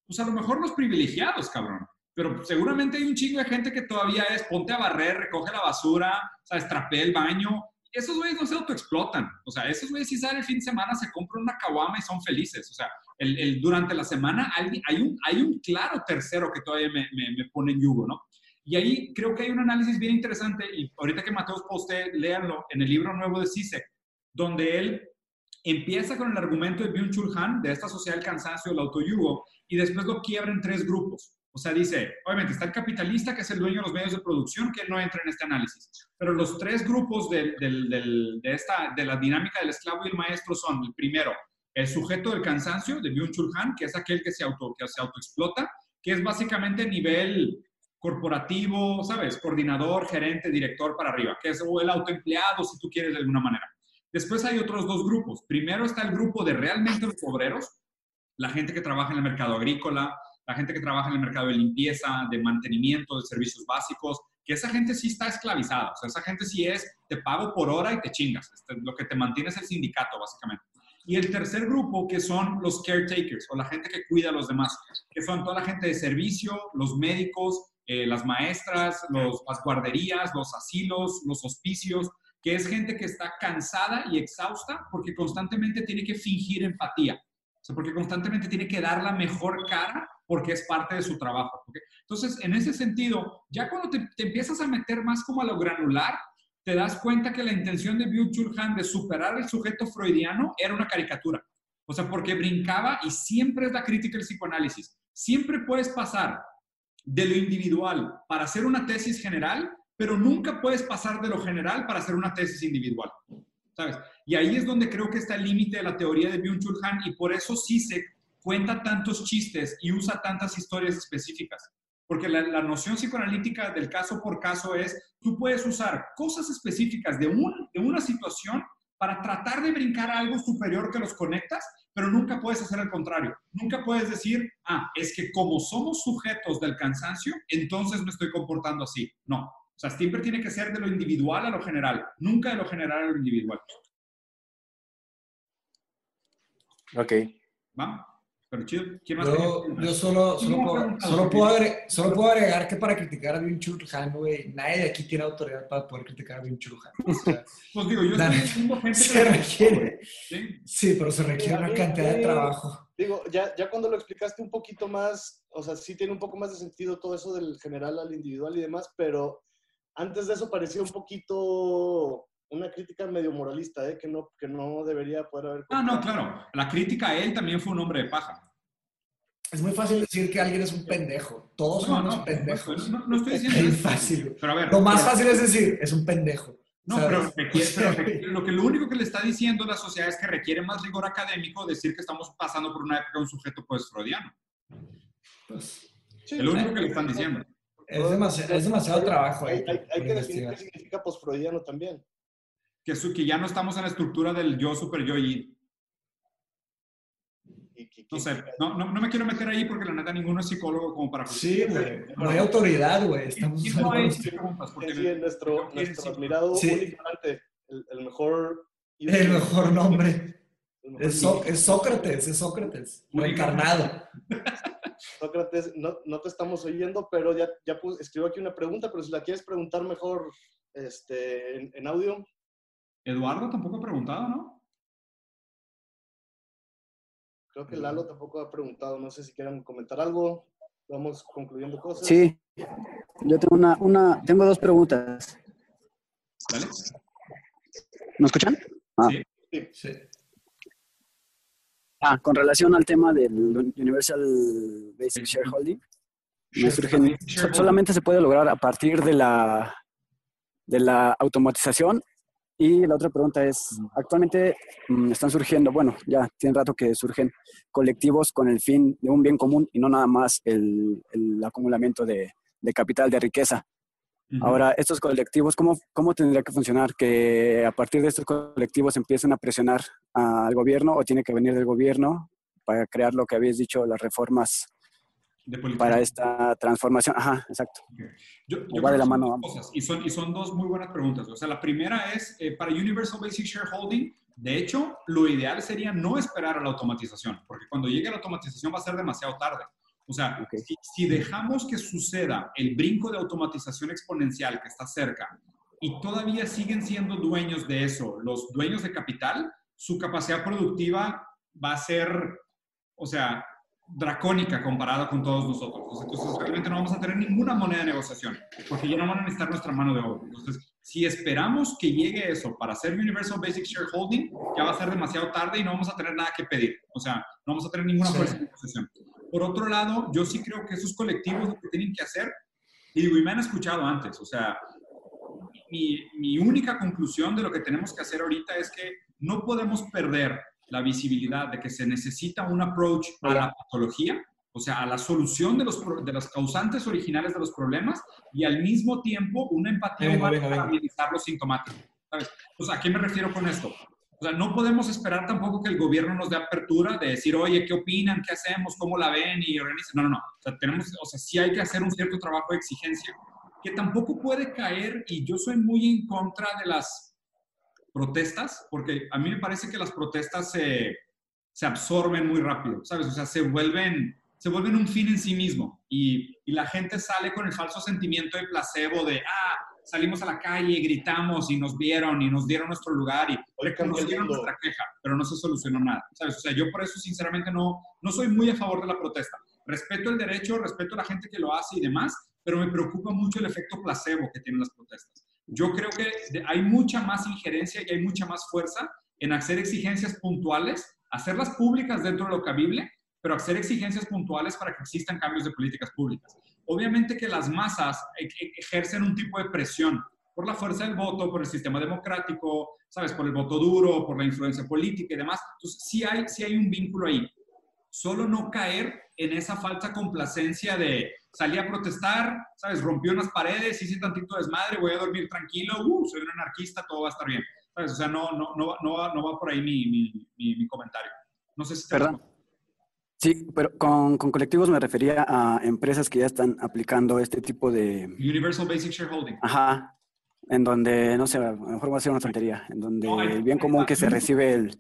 Pues a lo mejor los privilegiados, cabrón pero seguramente hay un chingo de gente que todavía es ponte a barrer, recoge la basura, o sea, estrapea el baño. Esos güeyes no se autoexplotan. O sea, esos güeyes si salen el fin de semana, se compran una caguama y son felices. O sea, el, el, durante la semana hay, hay, un, hay un claro tercero que todavía me, me, me, pone en yugo, ¿no? Y ahí creo que hay un análisis bien interesante, y ahorita que Mateos poste, léanlo, en el libro nuevo de Sisek, donde él empieza con el argumento de Byung-Chul Han, de esta sociedad del cansancio, el autoyugo, y después lo quiebra en tres grupos. O sea, dice, obviamente está el capitalista, que es el dueño de los medios de producción, que no entra en este análisis. Pero los tres grupos de, de, de, de esta, de la dinámica del esclavo y el maestro son, el primero, el sujeto del cansancio, de Byung-Chul Han, que es aquel que se, auto, que se autoexplota, que es básicamente nivel corporativo, ¿sabes? Coordinador, gerente, director para arriba, que es o el autoempleado, si tú quieres, de alguna manera. Después hay otros dos grupos. Primero está el grupo de realmente los obreros, la gente que trabaja en el mercado agrícola, la gente que trabaja en el mercado de limpieza, de mantenimiento, de servicios básicos, que esa gente sí está esclavizada. O sea, esa gente sí es, te pago por hora y te chingas. Este, lo que te mantiene es el sindicato, básicamente. Y el tercer grupo, que son los caretakers, o la gente que cuida a los demás, que son toda la gente de servicio, los médicos, eh, las maestras, los, las guarderías, los asilos, los hospicios, que es gente que está cansada y exhausta porque constantemente tiene que fingir empatía. O sea, porque constantemente tiene que dar la mejor cara porque es parte de su trabajo. ¿okay? Entonces, en ese sentido, ya cuando te, te, empiezas a meter más como a lo granular, te das cuenta que la intención de Byung-Chul Han de superar el sujeto freudiano era una caricatura. O sea, porque brincaba y siempre es la crítica del psicoanálisis. Siempre puedes pasar de lo individual para hacer una tesis general, pero nunca puedes pasar de lo general para hacer una tesis individual. ¿Sabes? Y ahí es donde creo que está el límite de la teoría de Byung-Chul y por eso sí se cuenta tantos chistes y usa tantas historias específicas. Porque la, la, noción psicoanalítica del caso por caso es, tú puedes usar cosas específicas de, un, de una situación para tratar de brincar a algo superior que los conectas, pero nunca puedes hacer el contrario. Nunca puedes decir, ah, es que como somos sujetos del cansancio, entonces me estoy comportando así. No. O sea, siempre tiene que ser de lo individual a lo general, nunca de lo general a lo individual. Ok. ¿Va? Pero chido. ¿Quién más yo, yo solo, solo, puedo, solo, puedo agregar, solo puedo agregar que para criticar a Byung-Chul Han, güey, nadie de aquí tiene autoridad para poder criticar a Byung-Chul Han. O sea, pues digo, yo estoy diciendo gente se requiere. ¿Sí? ¿Sí? pero se requiere una cantidad de trabajo. Digo, ya, ya cuando lo explicaste un poquito más, o sea, sí tiene un poco más de sentido todo eso del general al individual y demás, pero antes de eso parecía un poquito una crítica medio moralista, ¿eh? que, no, que no debería poder haber... Ah, no, claro. La crítica a él también fue un hombre de paja. Es muy fácil decir que alguien es un pendejo. Todos no, somos no, pendejos. No, no, estoy diciendo Es fácil. Pero a ver, Lo más fácil es decir, es un pendejo. No, ¿sabes? pero, requiere, pero requiere, lo, que, lo único que le está diciendo la sociedad es que requiere más rigor académico decir que estamos pasando por una época de un sujeto post-freudiano. Pues, sí, es lo único que le están diciendo. Es demasiado, es demasiado trabajo. Hay, hay, hay que definir qué significa post-freudiano también que, su, que ya no estamos en la estructura del yo, super yo y... No sé, no, no, no, me quiero meter ahí porque la neta ninguno es psicólogo como para... Sí, güey. No hay autoridad, güey. Estamos... No hay preguntas porque sí, nuestro, nuestro admirado sí. Ignorante, el, el, mejor... El mejor nombre. El mejor es, so, es, Sócrates, es Sócrates. Reencarnado. Sócrates, no, no, te estamos oyendo, pero ya, ya puse, escribo aquí una pregunta, pero si la quieres preguntar mejor este, en, en audio, Eduardo tampoco ha preguntado, ¿no? Creo que Lalo tampoco ha preguntado. No sé si quieren comentar algo. Vamos concluyendo cosas. Sí, yo tengo una, una tengo dos preguntas. ¿Vale? ¿Me escuchan? Ah. Sí. sí. Ah, con relación al tema del Universal Basic Shareholding, me surgen, solamente se puede lograr a partir de la, de la automatización. Y la otra pregunta es, actualmente mm, están surgiendo, bueno, ya tiene rato que surgen colectivos con el fin de un bien común y no nada más el, el acumulamiento de, de capital, de riqueza. Ahora, estos colectivos, ¿cómo, ¿cómo tendría que funcionar? ¿Que a partir de estos colectivos empiecen a presionar al gobierno o tiene que venir del gobierno para crear lo que habéis dicho, las reformas para esta transformación? Ajá, exacto. Yo, va de la mano. Cosas, y, son, y son dos muy buenas preguntas. O sea, la primera es, eh, para Universal Basic Shareholding, de hecho, lo ideal sería no esperar a la automatización, porque cuando llegue la automatización va a ser demasiado tarde. O sea, si, dejamos que suceda el brinco de automatización exponencial que está cerca y todavía siguen siendo dueños de eso, los dueños de capital, su capacidad productiva va a ser, o sea, dracónica comparada con todos nosotros. Entonces, realmente no vamos a tener ninguna moneda de negociación, porque ya no van a necesitar nuestra mano de obra. Entonces, si esperamos que llegue eso para hacer Universal Basic Shareholding, ya va a ser demasiado tarde y no vamos a tener nada que pedir. O sea, no vamos a tener ninguna fuerza de negociación. Por otro lado, yo sí creo que esos colectivos lo que tienen que hacer, y digo, y me han escuchado antes, o sea, mi, mi única conclusión de lo que tenemos que hacer ahorita es que no podemos perder la visibilidad de que se necesita un approach a la patología, o sea, a la solución de los, de las causantes originales de los problemas y al mismo tiempo una empatía para minimizar los sintomáticos. ¿sabes? O sea, ¿a qué me refiero con esto? O sea, no podemos esperar tampoco que el gobierno nos dé apertura de decir, oye, ¿qué opinan? ¿Qué hacemos? ¿Cómo la ven? Y organizan. No, no, no. O sea, tenemos, o sea, sí hay que hacer un cierto trabajo de exigencia que tampoco puede caer, y yo soy muy en contra de las protestas, porque a mí me parece que las protestas se, se absorben muy rápido, ¿sabes? O sea, se vuelven, se vuelven un fin en sí mismo y, y la gente sale con el falso sentimiento de placebo de, ah, salimos a la calle, gritamos y nos vieron y nos dieron nuestro lugar y reconocieron nuestra queja, pero no se solucionó nada, ¿sabes? O sea, yo por eso sinceramente no, no soy muy a favor de la protesta. Respeto el derecho, respeto a la gente que lo hace y demás, pero me preocupa mucho el efecto placebo que tienen las protestas. Yo creo que hay mucha más injerencia y hay mucha más fuerza en hacer exigencias puntuales, hacerlas públicas dentro de lo cabible, pero hacer exigencias puntuales para que existan cambios de políticas públicas obviamente que las masas e, e, ejercen un tipo de presión por la fuerza del voto, por el sistema democrático, ¿sabes? Por el voto duro, por la influencia política y demás. Entonces, sí hay, sí hay un vínculo ahí. Solo no caer en esa falsa complacencia de salí a protestar, ¿sabes? Rompió unas paredes, hice tantito desmadre, voy a dormir tranquilo, uh, soy un anarquista, todo va a estar bien. ¿Sabes? O sea, no, no, no, no, va, no va por ahí mi, mi, mi, comentario. No sé si... Perdón. Sí, pero con, con, colectivos me refería a empresas que ya están aplicando este tipo de... Universal Basic Shareholding. Ajá, en donde, no sé, a lo mejor va a ser una tontería, en donde el bien común que se recibe el,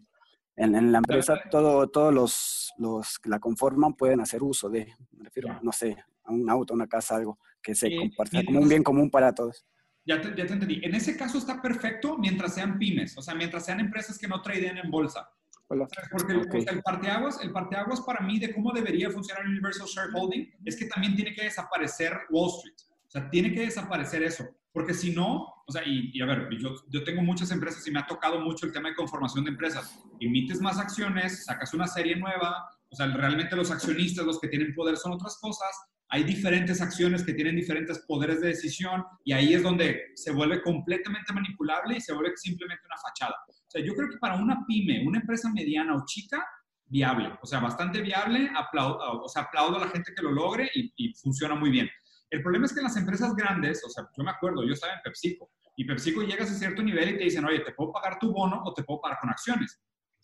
en, la empresa, todo, todos los, los que la conforman pueden hacer uso de, me refiero, no sé, un auto, una casa, algo que se comparta como un bien común para todos. Ya te, ya te entendí. En ese caso está perfecto mientras sean pymes, o sea, mientras sean empresas que no traden en bolsa. Porque el, parteaguas, el parteaguas para mí de cómo debería funcionar Universal Shareholding es que también tiene que desaparecer Wall Street. O sea, tiene que desaparecer eso. Porque si no, o sea, y, a ver, yo, yo, tengo muchas empresas y me ha tocado mucho el tema de conformación de empresas. Emites más acciones, sacas una serie nueva, o sea, realmente los accionistas, los que tienen poder son otras cosas. Hay diferentes acciones que tienen diferentes poderes de decisión y ahí es donde se vuelve completamente manipulable y se vuelve simplemente una fachada. O sea, yo creo que para una pyme, una empresa mediana o chica, viable, o sea, bastante viable, aplaudo, o sea, aplaudo a la gente que lo logre y, funciona muy bien. El problema es que las empresas grandes, o sea, yo me acuerdo, yo estaba en PepsiCo, y PepsiCo llegas a cierto nivel y te dicen, oye, te puedo pagar tu bono o te puedo pagar con acciones.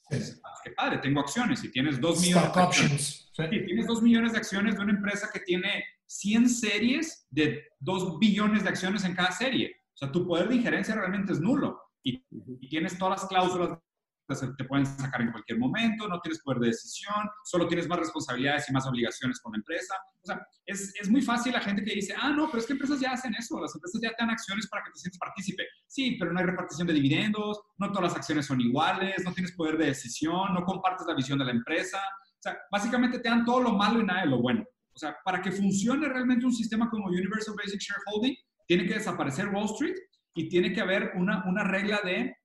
Pues, qué padre, tengo acciones y tienes dos millones de acciones. tienes dos millones de acciones de una empresa que tiene 100 series de 2 billones de acciones en cada serie. O sea, tu poder de injerencia realmente es nulo y, tienes todas las cláusulas te pueden sacar en cualquier momento, no tienes poder de decisión, solo tienes más responsabilidades y más obligaciones con la empresa. O sea, es, es, muy fácil la gente que dice, ah, no, pero es que empresas ya hacen eso, las empresas ya te dan acciones para que te sientas partícipe. Sí, pero no hay repartición de dividendos, no todas las acciones son iguales, no tienes poder de decisión, no compartes la visión de la empresa. O sea, básicamente te dan todo lo malo y nada de lo bueno. O sea, para que funcione realmente un sistema como Universal Basic Shareholding, tiene que desaparecer Wall Street y tiene que haber una, una regla de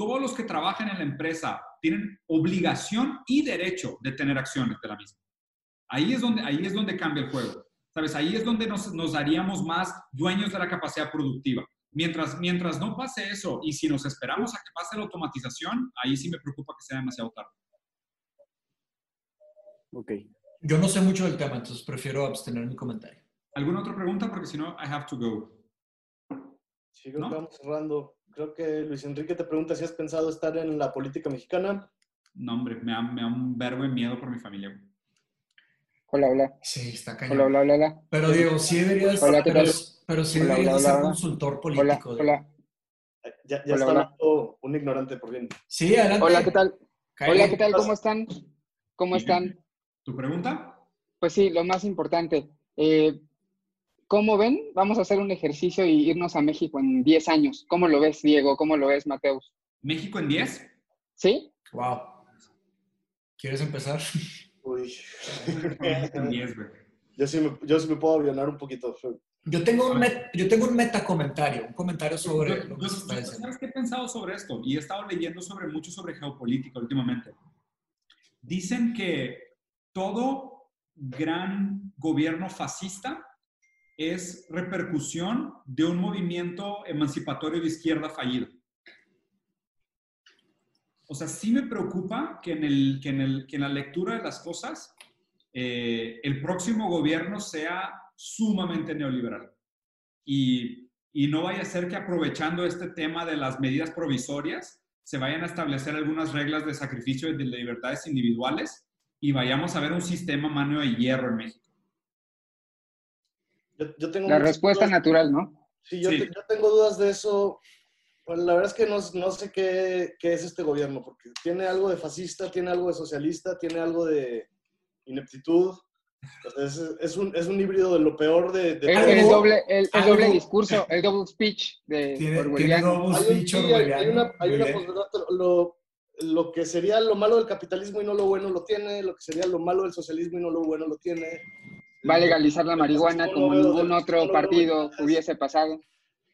todos los que trabajan en la empresa tienen obligación y derecho de tener acciones de la misma. Ahí es donde, ahí es donde cambia el juego. ¿Sabes? Ahí es donde nos, nos daríamos más dueños de la capacidad productiva. Mientras, mientras no pase eso y si nos esperamos a que pase la automatización, ahí sí me preocupa que sea demasiado tarde. Ok. Yo no sé mucho del tema, entonces prefiero abstener mi comentario. ¿Alguna otra pregunta? Porque si no, I have to go. Sí, creo que vamos cerrando. Creo que Luis Enrique te pregunta si has pensado estar en la política mexicana. No, hombre, me da, me da un verbo de miedo por mi familia. Hola, hola. Sí, está cañón. Hola, hola, hola, hola. Pero digo, sí deberías, Hola, ¿qué pero, pero sí Hola, deberías hola, ser hola. consultor político. Hola, hola. Ya, ya Hola, está hablando un ignorante por bien. Sí, adelante. Hola, ¿qué tal? Hola, ¿qué tal? ¿Cómo están? ¿Cómo están? ¿Tu pregunta? Pues sí, lo más importante. eh, ¿Cómo ven? Vamos a hacer un ejercicio y irnos a México en 10 años. ¿Cómo lo ves, Diego? ¿Cómo lo ves, Mateus? ¿México en 10? ¿Sí? Wow. ¿Quieres empezar? Uy. En 10, güey. yo, sí me, yo sí me puedo avionar un poquito. Yo tengo un, met- yo tengo un metacomentario, un comentario sobre Yo- lo que yo- se está diciendo. ¿Sabes qué he pensado sobre esto? Y he estado leyendo sobre mucho sobre geopolítica últimamente. Dicen que todo gran gobierno fascista es repercusión de un movimiento emancipatorio de izquierda fallido. O sea, sí me preocupa que en, el, que en, el, que en la lectura de las cosas eh, el próximo gobierno sea sumamente neoliberal. Y, y no vaya a ser que aprovechando este tema de las medidas provisorias se vayan a establecer algunas reglas de sacrificio de libertades individuales y vayamos a ver un sistema mano de hierro en México. Yo, yo tengo La respuesta dudas- natural, ¿no? Sí, yo, Sí. te- yo tengo dudas de eso. Bueno, la verdad es que no, no sé qué, qué es este gobierno, porque tiene algo de fascista, tiene algo de socialista, tiene algo de ineptitud. Entonces, es, es un, es un híbrido de lo peor de... de El, el doble, el, el doble discurso, el double speech de Tiene, tiene double Hay, un- speech sí, hay- hay una, hay una posverdad, lo, lo que sería lo malo del capitalismo y no lo bueno lo tiene, lo que sería lo malo del socialismo y no lo bueno lo tiene. Va a legalizar la marihuana No como ningún no otro partido hubiese pasado.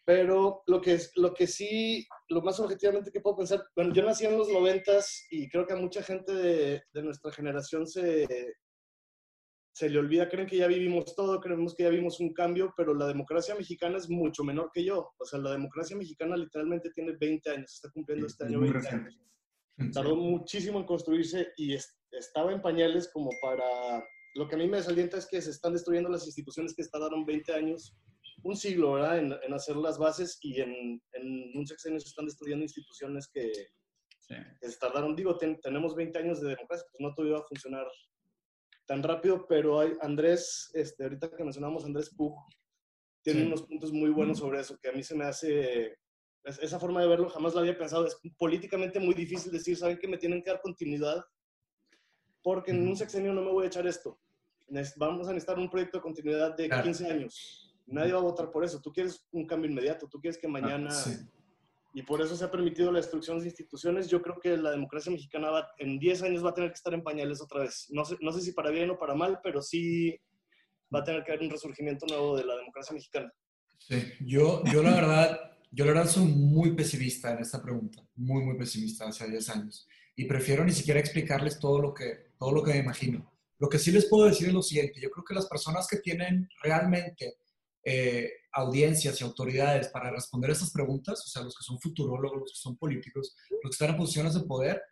Pero lo que, es- lo que sí, lo más objetivamente que puedo pensar, bueno, yo nací en los noventas y creo que a mucha gente de, de nuestra generación se, se le olvida, creen que ya vivimos todo, creemos que ya vimos un cambio, pero la democracia mexicana es mucho menor que yo. O sea, la democracia mexicana literalmente tiene 20 años, está cumpliendo este Es año muy 20 reciente. años. Tardó muchísimo en construirse y es- estaba en pañales como para... Lo que a mí me desalienta es que se están destruyendo las instituciones que tardaron 20 años, un siglo, ¿verdad?, en, en hacer las bases y en, en un sexenio se están destruyendo instituciones que, Sí. que se tardaron. Digo, ten- tenemos 20 años de democracia, pues no todo iba a funcionar tan rápido, pero hay, Andrés, este, ahorita que mencionamos Andrés Pug, tiene Sí. unos puntos muy buenos sobre eso, que a mí se me hace, es- esa forma de verlo jamás la había pensado, es políticamente muy difícil decir, ¿saben que me tienen que dar continuidad? Porque en un sexenio no me voy a echar esto. Vamos a necesitar un proyecto de continuidad de Claro. 15 años. Nadie va a votar por eso. Tú quieres un cambio inmediato, tú quieres que mañana... Ah, Sí. Y por eso se ha permitido la destrucción de instituciones. Yo creo que la democracia mexicana va, en 10 años va a tener que estar en pañales otra vez. No sé, no sé si para bien o para mal, pero sí va a tener que haber un resurgimiento nuevo de la democracia mexicana. Sí, yo, yo la verdad, yo la verdad soy muy pesimista en esta pregunta, muy, muy pesimista hace 10 años. Y prefiero ni siquiera explicarles todo lo que, todo lo que me imagino. Lo que sí les puedo decir es lo siguiente, yo creo que las personas que tienen realmente eh, audiencias y autoridades para responder estas preguntas, o sea, los que son futurólogos, los que son políticos, los que están en posiciones de poder,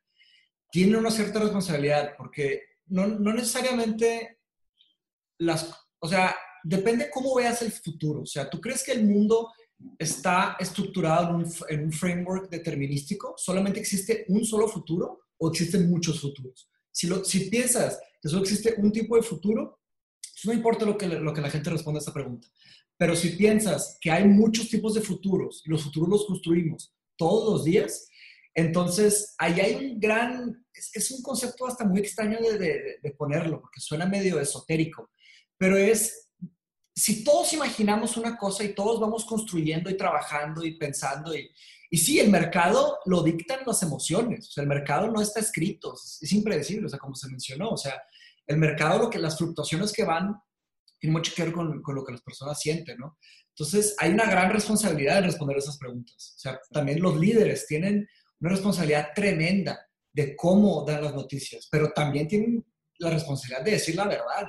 tienen una cierta responsabilidad, porque no, no necesariamente las, o sea, depende cómo veas el futuro. O sea, ¿tú crees que el mundo está estructurado en un, en un framework determinístico? ¿Solamente existe un solo futuro o existen muchos futuros? Si, lo, si piensas que solo existe un tipo de futuro, no importa lo que, lo que la gente responda a esta pregunta. Pero si piensas que hay muchos tipos de futuros y los futuros los construimos todos los días, Entonces, ahí hay un gran, es, un concepto hasta muy extraño de, de, ponerlo, porque suena medio esotérico, pero es, si todos imaginamos una cosa y todos vamos construyendo y trabajando y pensando, y, y sí, el mercado lo dictan las emociones, o sea, el mercado no está escrito, es impredecible, o sea, como se mencionó, o sea, el mercado, lo que las fluctuaciones que van, tiene mucho que ver con, con lo que las personas sienten, ¿no? Entonces, hay una gran responsabilidad de responder esas preguntas. O sea, también los líderes tienen una responsabilidad tremenda de cómo dan las noticias, pero también tienen la responsabilidad de decir la verdad.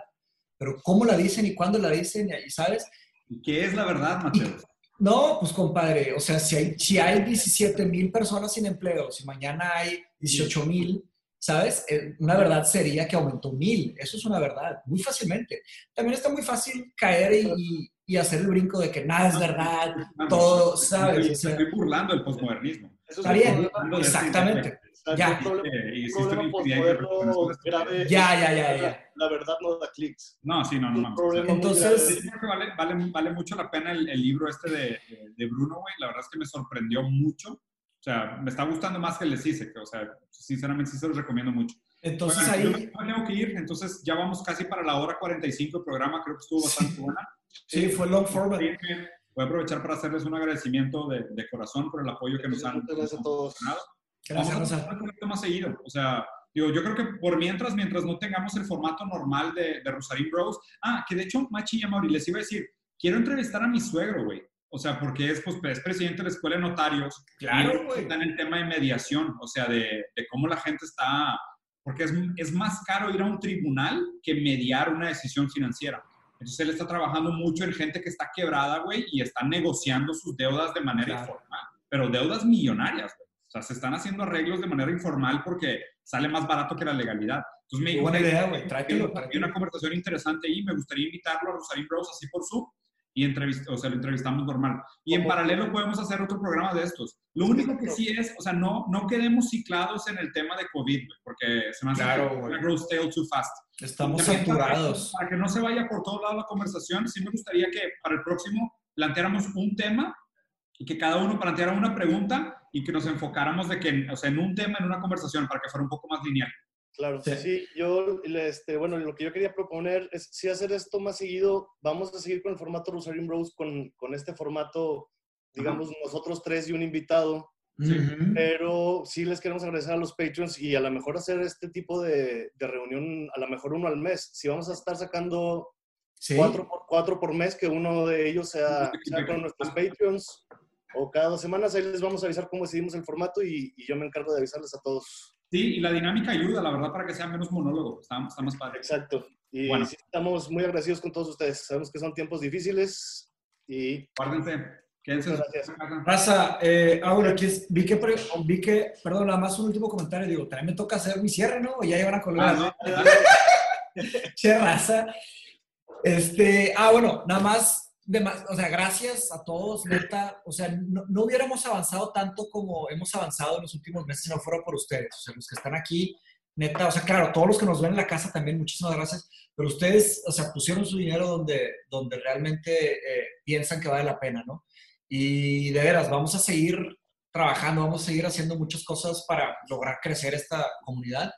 Pero cómo la dicen y cuándo la dicen, y sabes. ¿Y qué es la verdad, Mateo? No, pues compadre, o sea, si hay, si hay 17 mil personas sin empleo, si mañana hay 18 mil, ¿sabes? Eh, una verdad sería que aumentó mil, eso es una verdad, muy fácilmente. También está muy fácil caer y, y hacer el brinco de que nada es verdad, todo, ¿sabes? Estoy burlando el posmodernismo. Está bien, exactamente. Ya. Ya, ya, ya, ya. La verdad no da clics. No, sí, no, no. Entonces, creo que vale, vale, vale mucho la pena el, el libro este de, de Bruno, güey. La verdad es que me sorprendió mucho. O sea, me está gustando más que el de CISE, o sea, sinceramente sí se los recomiendo mucho. Entonces ahí... Yo tengo que ir, entonces ya vamos casi para la hora 45 del programa, creo que estuvo bastante buena. Sí, fue long format. Voy a aprovechar para hacerles un agradecimiento de, de corazón por el apoyo que nos han, gracias a todos. Gracias, Vamos a un poquito más seguido. O sea, digo, yo creo que por mientras, mientras no tengamos el formato normal de, de Rosarín Bros. Ah, que de hecho, Machi y Mauri, les iba a decir, quiero entrevistar a mi suegro, güey. O sea, porque es, pues, es presidente de la Escuela de Notarios. Claro, güey. Está en el tema de mediación, o sea, de, de cómo la gente está... Porque es, es más caro ir a un tribunal que mediar una decisión financiera. Entonces él está trabajando mucho en gente que está quebrada, güey, y está negociando sus deudas de manera informal, pero deudas millonarias, güey. Sea, se están haciendo arreglos de manera informal porque sale más barato que la legalidad. Entonces me dijo, buena idea, güey, Hay una conversación interesante ahí, me gustaría invitarlo a Rosarín Bros así por Zoom y entrevist o sea, lo entrevistamos normal. Y en paralelo podemos hacer otro programa de estos. Lo único que sí es, o sea, no, no quedemos ciclados en el tema de COVID, porque se me hace claro, una grow stale too fast. Estamos saturados. Para, que no se vaya por todo lado la conversación, sí me gustaría que para el próximo planteáramos un tema y que cada uno planteara una pregunta y que nos enfocáramos de que, o sea, en un tema, en una conversación, para que fuera un poco más lineal. Claro, sí, yo, este, bueno, lo que yo quería proponer es si hacer esto más seguido, vamos a seguir con el formato Rosarium Bros, con, con este formato, digamos, nosotros tres y un invitado, pero sí les queremos agradecer a los Patreons y a lo mejor hacer este tipo de, de reunión, a lo mejor uno al mes, si vamos a estar sacando cuatro, por, cuatro por mes, que uno de ellos sea, sea con nuestros Patreons, o cada dos semanas, ahí les vamos a avisar cómo decidimos el formato y, y yo me encargo de avisarles a todos. Sí, y la dinámica ayuda, la verdad, para que sea menos monólogo. Está, más padre. Exacto. Y bueno. estamos muy agradecidos con todos ustedes. Sabemos que son tiempos difíciles y... Guárdense. Quédense. Gracias. Raza, eh, ah, bueno, aquí vi, que, vi que, perdón, nada más un último comentario. Digo, también me toca hacer mi cierre, ¿no? Ya llevan a colgar. Ah, no, che, raza. Este, ah, bueno, nada más o sea, gracias a todos, neta. O sea, no, no, hubiéramos avanzado tanto como hemos avanzado en los últimos meses si no fuera por ustedes. O sea, los que están aquí, neta. O sea, claro, todos los que nos ven en la casa también, muchísimas gracias. Pero ustedes, o sea, pusieron su dinero donde, donde realmente eh, piensan que vale la pena, ¿no? Y de veras, vamos a seguir trabajando, vamos a seguir haciendo muchas cosas para lograr crecer esta comunidad.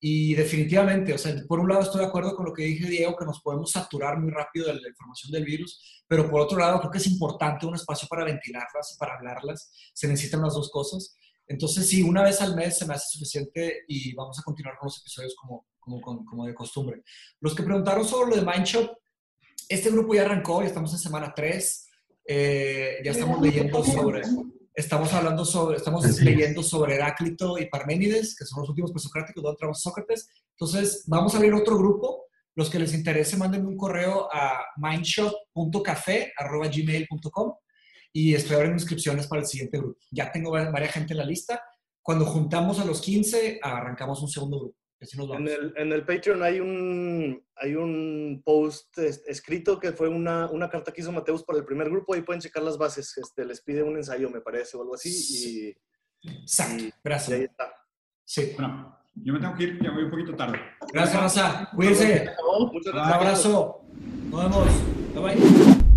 Y definitivamente, o sea, por un lado estoy de acuerdo con lo que dije Diego, que nos podemos saturar muy rápido de la información del virus, pero por otro lado creo que es importante un espacio para ventilarlas, para hablarlas, se necesitan las dos cosas. Entonces, sí, una vez al mes se me hace suficiente y vamos a continuar con los episodios como, como, como de costumbre. Los que preguntaron sobre lo de Mindshop, este grupo ya arrancó, ya estamos en semana 3, eh, ya estamos leyendo sobre Estamos hablando sobre, estamos leyendo sobre Heráclito y Parménides, que son los últimos presocráticos donde entramos Sócrates. Entonces, vamos a abrir otro grupo. Los que les interese, mándenme un correo a mindshot.cafe.gmail.com y estoy abriendo inscripciones para el siguiente grupo. Ya tengo varias gente en la lista. Cuando juntamos a los 15, arrancamos un segundo grupo. En el, en el, Patreon hay un, hay un post escrito que fue una, una, carta que hizo Mateus para el primer grupo. Ahí pueden checar las bases. Este, les pide un ensayo, me parece, o algo así. Y, Exacto. Gracias. ahí está. Sí. Bueno, yo me tengo que ir, ya voy un poquito tarde. Gracias, Raza. Cuídense. Un abrazo. Nos vemos. Bye bye.